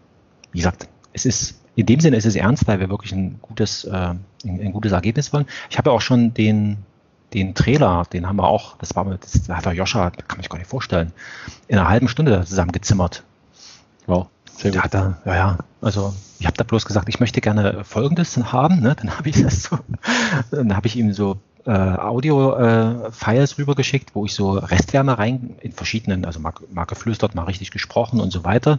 B: wie gesagt, es ist in dem Sinne ist es ernst, weil wir wirklich ein gutes, äh, ein, ein gutes Ergebnis wollen. Ich habe ja auch schon den den Trailer, den haben wir auch, das war das hat der Joscha, kann man sich gar nicht vorstellen, in einer halben Stunde zusammengezimmert. Wow, sehr gut. Hat er, ja, ja, also ich habe da bloß gesagt, ich möchte gerne Folgendes haben, ne? dann habe ich das so, dann habe ich ihm so äh, Audio-Files äh, rübergeschickt, wo ich so Restwärme rein in verschiedenen, also mal, mal geflüstert, mal richtig gesprochen und so weiter.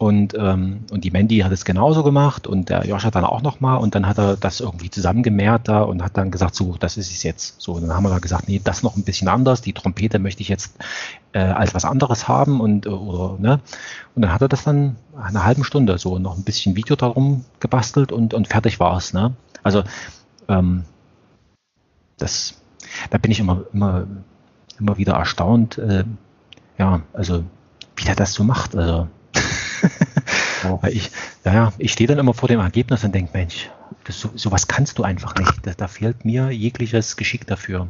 B: Und, ähm, und die Mandy hat es genauso gemacht und der Josh hat dann auch nochmal und dann hat er das irgendwie zusammengemehrt da und hat dann gesagt, so, das ist es jetzt. So, und dann haben wir da gesagt, nee, das noch ein bisschen anders. Die Trompete möchte ich jetzt äh, als was anderes haben und äh, oder, ne? Und dann hat er das dann eine halbe Stunde so noch ein bisschen Video darum gebastelt und, und fertig war es. Ne? Also ähm, das, da bin ich immer, immer, immer wieder erstaunt, äh, ja, also wie der das so macht. Also weil ich, ja, ich stehe dann immer vor dem Ergebnis und denke, Mensch, das, so, sowas kannst du einfach nicht. Da, da, fehlt mir jegliches Geschick dafür.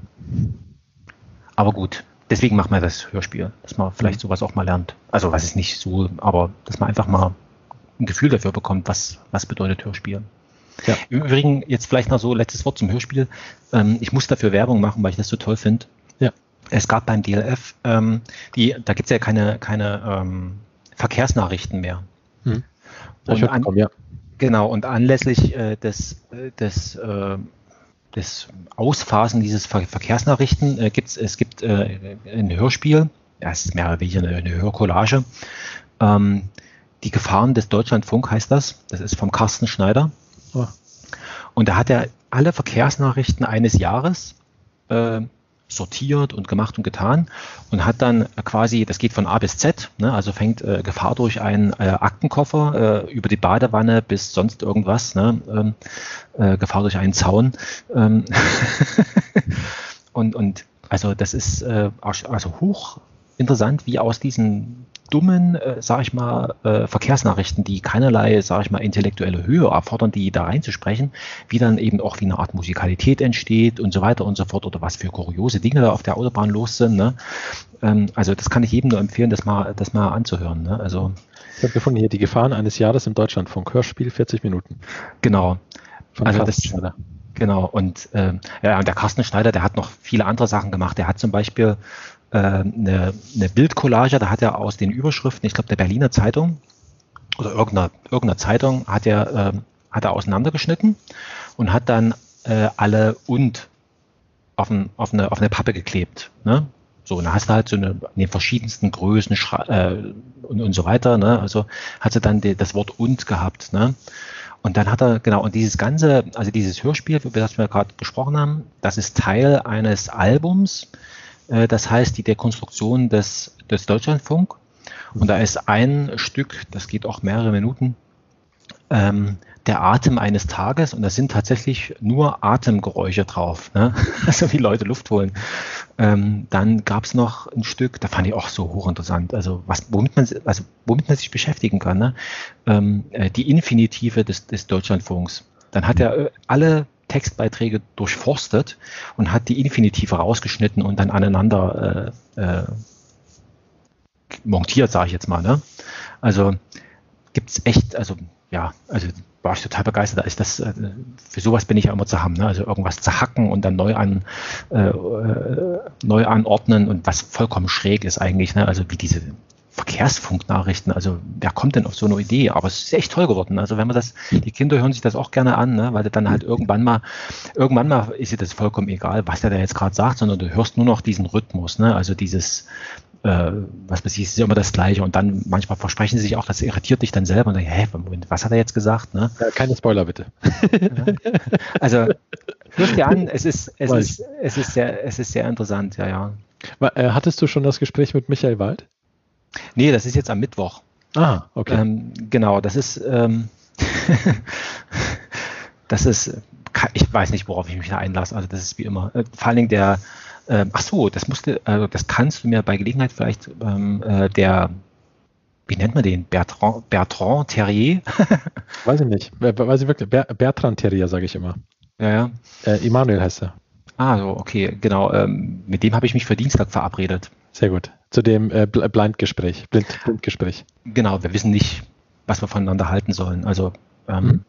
B: Aber gut, deswegen machen wir das Hörspiel, dass man vielleicht mhm. sowas auch mal lernt. Also was ist nicht so, aber dass man einfach mal ein Gefühl dafür bekommt, was, was bedeutet Hörspiel. Ja. Im Übrigen, jetzt vielleicht noch so letztes Wort zum Hörspiel. Ähm, ich muss dafür Werbung machen, weil ich das so toll finde. Ja. Es gab beim DLF, ähm, die, da gibt es ja keine, keine ähm, Verkehrsnachrichten mehr. Hm. Und an, ja. Genau, und anlässlich äh, des, äh, des, äh, des Ausphasen dieses Ver Verkehrsnachrichten äh, gibt es gibt äh, ein Hörspiel, ja, es ist mehr oder weniger eine, eine Hörcollage. Ähm, die Gefahren des Deutschlandfunk heißt das. Das ist vom Carsten Schneider. Oh. Und da hat er alle Verkehrsnachrichten eines Jahres äh, sortiert und gemacht und getan und hat dann quasi, das geht von A bis Z, ne, also fängt äh, Gefahr durch einen äh, Aktenkoffer äh, über die Badewanne bis sonst irgendwas, ne, ähm, äh, Gefahr durch einen Zaun. Ähm und, und also das ist äh, also hoch interessant, wie aus diesen dummen, äh, sag ich mal, äh, Verkehrsnachrichten, die keinerlei, sag ich mal, intellektuelle Höhe erfordern, die da reinzusprechen, wie dann eben auch wie eine Art Musikalität entsteht und so weiter und so fort oder was für kuriose Dinge da auf der Autobahn los sind. Ne? Ähm, also das kann ich jedem nur empfehlen, das mal, das mal anzuhören. Ne? Also
C: ich habe gefunden hier die Gefahren eines Jahres im Deutschlandfunk Hörspiel 40 Minuten.
B: Genau. Von also das, Schneider. Genau, und äh, ja, und der Carsten Schneider, der hat noch viele andere Sachen gemacht. Der hat zum Beispiel äh, eine, eine Bildcollage, da hat er aus den Überschriften, ich glaube der Berliner Zeitung oder irgendeiner, irgendeiner Zeitung, hat er, äh, hat er auseinandergeschnitten und hat dann äh, alle und auf, ein, auf, eine, auf eine Pappe geklebt. Ne? So, und da hast du halt so eine, in den verschiedensten Größen äh, und, und so weiter. Ne? Also hat sie dann die, das Wort und gehabt. Ne? Und dann hat er, genau, und dieses ganze, also dieses Hörspiel, über das wir gerade gesprochen haben, das ist Teil eines Albums, das heißt die Dekonstruktion des, des Deutschlandfunk. Und da ist ein Stück, das geht auch mehrere Minuten, ähm, der Atem eines Tages und da sind tatsächlich nur Atemgeräusche drauf, ne? also wie Leute Luft holen. Ähm, dann gab es noch ein Stück, da fand ich auch so hochinteressant, also was, womit man, also womit man sich beschäftigen kann, ne? ähm, äh, die Infinitive des, des Deutschlandfunks. Dann hat er äh, alle Textbeiträge durchforstet und hat die Infinitive rausgeschnitten und dann aneinander äh, äh, montiert, sage ich jetzt mal. Ne? Also gibt es echt, also ja, also war ich total begeistert. Ist das, äh, für sowas bin ich ja immer zu haben, ne? also irgendwas zu hacken und dann neu an äh, äh, neu anordnen und was vollkommen schräg ist eigentlich, ne? also wie diese Verkehrsfunknachrichten. Also wer kommt denn auf so eine Idee? Aber es ist echt toll geworden. Also wenn man das, die Kinder hören sich das auch gerne an, ne? weil dann halt irgendwann mal, irgendwann mal ist dir das vollkommen egal, was der da jetzt gerade sagt, sondern du hörst nur noch diesen Rhythmus, ne? Also dieses, äh, was weiß ich, ist immer das Gleiche. Und dann manchmal versprechen sie sich auch, das irritiert dich dann selber und dann, hä, was hat er jetzt gesagt? Ne?
C: Ja, keine Spoiler bitte.
B: Also hörst dir an, es ist, es ist, es ist sehr, es ist sehr interessant, ja, ja.
C: Äh, hattest du schon das Gespräch mit Michael Wald?
B: Nee, das ist jetzt am Mittwoch.
C: Ah, okay.
B: Ähm, genau, das ist, ähm, das ist, ich weiß nicht, worauf ich mich da einlasse. Also das ist wie immer. Äh, vor allen Dingen der, äh, ach so, das musste, also das kannst du mir bei Gelegenheit vielleicht ähm, äh, der, wie nennt man den? Bertrand, Bertrand Terrier?
C: weiß ich nicht. Weiß ich wirklich. Bertrand Terrier, sage ich immer.
B: Ja, ja.
C: Äh, Emanuel heißt er.
B: Ah, so, okay, genau. Ähm, mit dem habe ich mich für Dienstag verabredet.
C: Sehr gut. Zu dem äh, Blindgespräch, Blind, Blindgespräch.
B: Genau, wir wissen nicht, was wir voneinander halten sollen. Also ähm, mhm.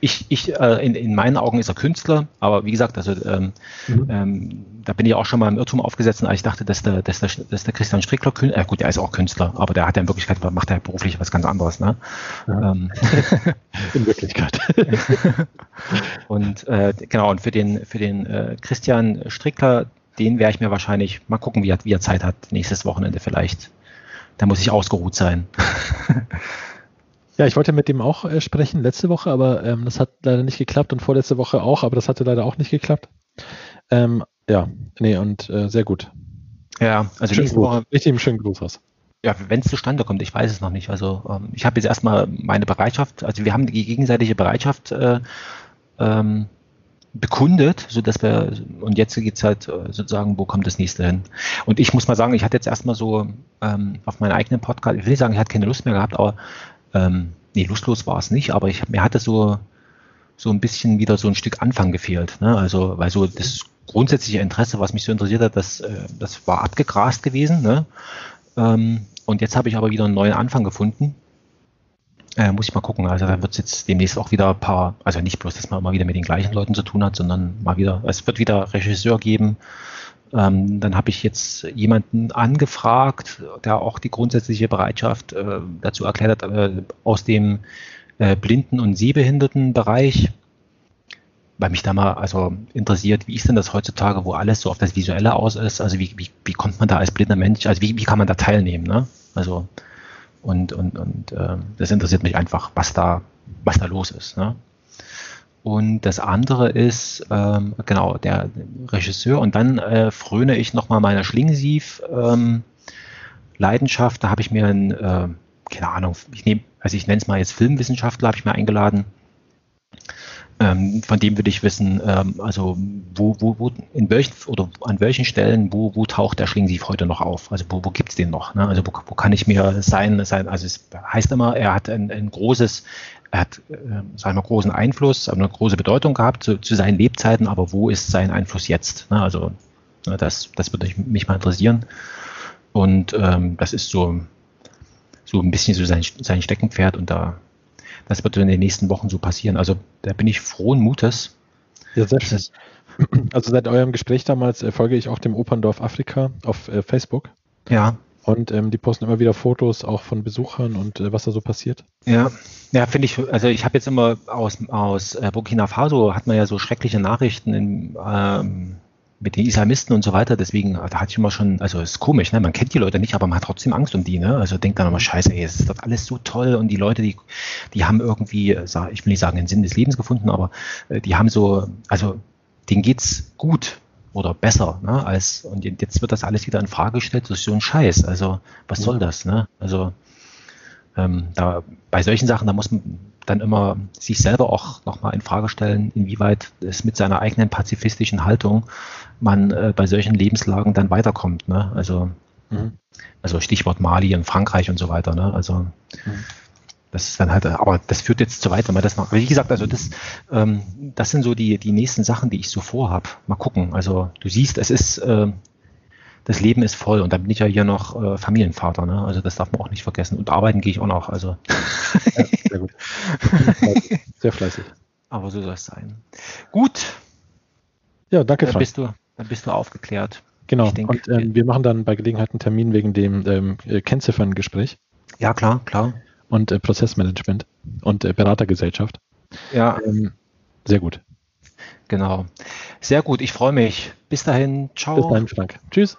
B: ich, ich äh, in, in meinen Augen ist er Künstler, aber wie gesagt, also ähm, mhm. ähm, da bin ich auch schon mal im Irrtum aufgesetzt, als ich dachte, dass der, dass der, dass der Christian Strickler, Künstler, äh, gut, der ist auch Künstler, aber der hat ja in Wirklichkeit, macht er beruflich was ganz anderes, ne? Ja. Ähm.
C: in Wirklichkeit.
B: und äh, genau, und für den, für den äh, Christian Strickler, den werde ich mir wahrscheinlich, mal gucken, wie er, wie er Zeit hat, nächstes Wochenende vielleicht. Da muss ich ausgeruht sein.
C: Ja, ich wollte mit dem auch äh, sprechen letzte Woche, aber ähm, das hat leider nicht geklappt und vorletzte Woche auch, aber das hatte leider auch nicht geklappt. Ähm, ja, nee, und äh, sehr gut.
B: Ja, also
C: schönen nächste Gruß. Woche. Richtig schönen Gruß aus.
B: Ja, wenn es zustande kommt, ich weiß es noch nicht. Also ähm, ich habe jetzt erstmal meine Bereitschaft, also wir haben die gegenseitige Bereitschaft äh, ähm, bekundet, so dass wir, und jetzt geht es halt äh, sozusagen, wo kommt das nächste hin? Und ich muss mal sagen, ich hatte jetzt erstmal so ähm, auf meinen eigenen Podcast, ich will nicht sagen, ich hatte keine Lust mehr gehabt, aber ähm, nee, lustlos war es nicht, aber ich, mir hatte so, so ein bisschen wieder so ein Stück Anfang gefehlt. Ne? Also, weil so das grundsätzliche Interesse, was mich so interessiert hat, das, äh, das war abgegrast gewesen. Ne? Ähm, und jetzt habe ich aber wieder einen neuen Anfang gefunden. Äh, muss ich mal gucken. Also da wird es jetzt demnächst auch wieder ein paar, also nicht bloß, dass man immer wieder mit den gleichen Leuten zu tun hat, sondern mal wieder, es wird wieder Regisseur geben, ähm, dann habe ich jetzt jemanden angefragt, der auch die grundsätzliche Bereitschaft äh, dazu erklärt hat, äh, aus dem äh, Blinden- und Sehbehindertenbereich, weil mich da mal also interessiert, wie ist denn das heutzutage, wo alles so auf das Visuelle aus ist? Also wie, wie, wie kommt man da als blinder Mensch, also wie, wie kann man da teilnehmen? Ne? Also und, und, und äh, das interessiert mich einfach, was da, was da los ist. Ne? Und das andere ist, ähm, genau, der Regisseur. Und dann äh, fröne ich nochmal meiner Schlingensief-Leidenschaft. Ähm, da habe ich mir ein, äh, keine Ahnung, ich nehme, also ich nenne es mal jetzt Filmwissenschaftler, habe ich mir eingeladen. Ähm, von dem würde ich wissen, ähm, also wo, wo, wo, in welchen oder an welchen Stellen, wo, wo taucht der Schlingensief heute noch auf? Also wo, wo gibt es den noch? Ne? Also wo, wo kann ich mir sein, sein, also es heißt immer, er hat ein, ein großes er hat, äh, sagen wir, großen Einfluss, eine große Bedeutung gehabt zu, zu, seinen Lebzeiten, aber wo ist sein Einfluss jetzt? Ne? Also ne, das, das würde mich mal interessieren. Und ähm, das ist so, so ein bisschen so sein, sein Steckenpferd und da, das wird in den nächsten Wochen so passieren. Also da bin ich frohen Mutes.
C: Ja, sehr schön. Also seit eurem Gespräch damals äh, folge ich auch dem Operndorf Afrika auf äh, Facebook.
B: Ja.
C: Und ähm, die posten immer wieder Fotos auch von Besuchern und äh, was da so passiert.
B: Ja, ja, finde ich, also ich habe jetzt immer aus, aus äh, Burkina Faso hat man ja so schreckliche Nachrichten in, ähm, mit den Islamisten und so weiter, deswegen, da hatte ich immer schon, also ist komisch, ne? Man kennt die Leute nicht, aber man hat trotzdem Angst um die, ne? Also denkt dann immer, scheiße, ey, es ist das alles so toll und die Leute, die, die haben irgendwie, ich will nicht sagen, den Sinn des Lebens gefunden, aber äh, die haben so, also denen geht's gut oder besser, ne, als, und jetzt wird das alles wieder in Frage gestellt, das ist so ein Scheiß, also, was soll das, ne, also, ähm, da, bei solchen Sachen, da muss man dann immer sich selber auch nochmal in Frage stellen, inwieweit es mit seiner eigenen pazifistischen Haltung man äh, bei solchen Lebenslagen dann weiterkommt, ne, also, mhm. also Stichwort Mali und Frankreich und so weiter, ne, also, mhm. Das ist dann halt, aber das führt jetzt zu weit, wenn man das noch. Wie gesagt, also das, ähm, das sind so die, die nächsten Sachen, die ich so vorhab. Mal gucken. Also du siehst, es ist, äh, das Leben ist voll und dann bin ich ja hier noch äh, Familienvater, ne? Also das darf man auch nicht vergessen. Und arbeiten gehe ich auch noch. Also ja,
C: sehr gut. Sehr fleißig.
B: Aber so soll es sein. Gut.
C: Ja, danke,
B: Frank. Dann bist du, dann bist du aufgeklärt.
C: Genau. Denk, und ähm, wir machen dann bei Gelegenheit einen Termin wegen dem ähm, Kennziffern-Gespräch.
B: Ja, klar, klar
C: und äh, Prozessmanagement und äh, Beratergesellschaft.
B: Ja. Ähm,
C: sehr gut.
B: Genau. Sehr gut, ich freue mich. Bis dahin, ciao.
C: Bis dahin, Frank. Tschüss.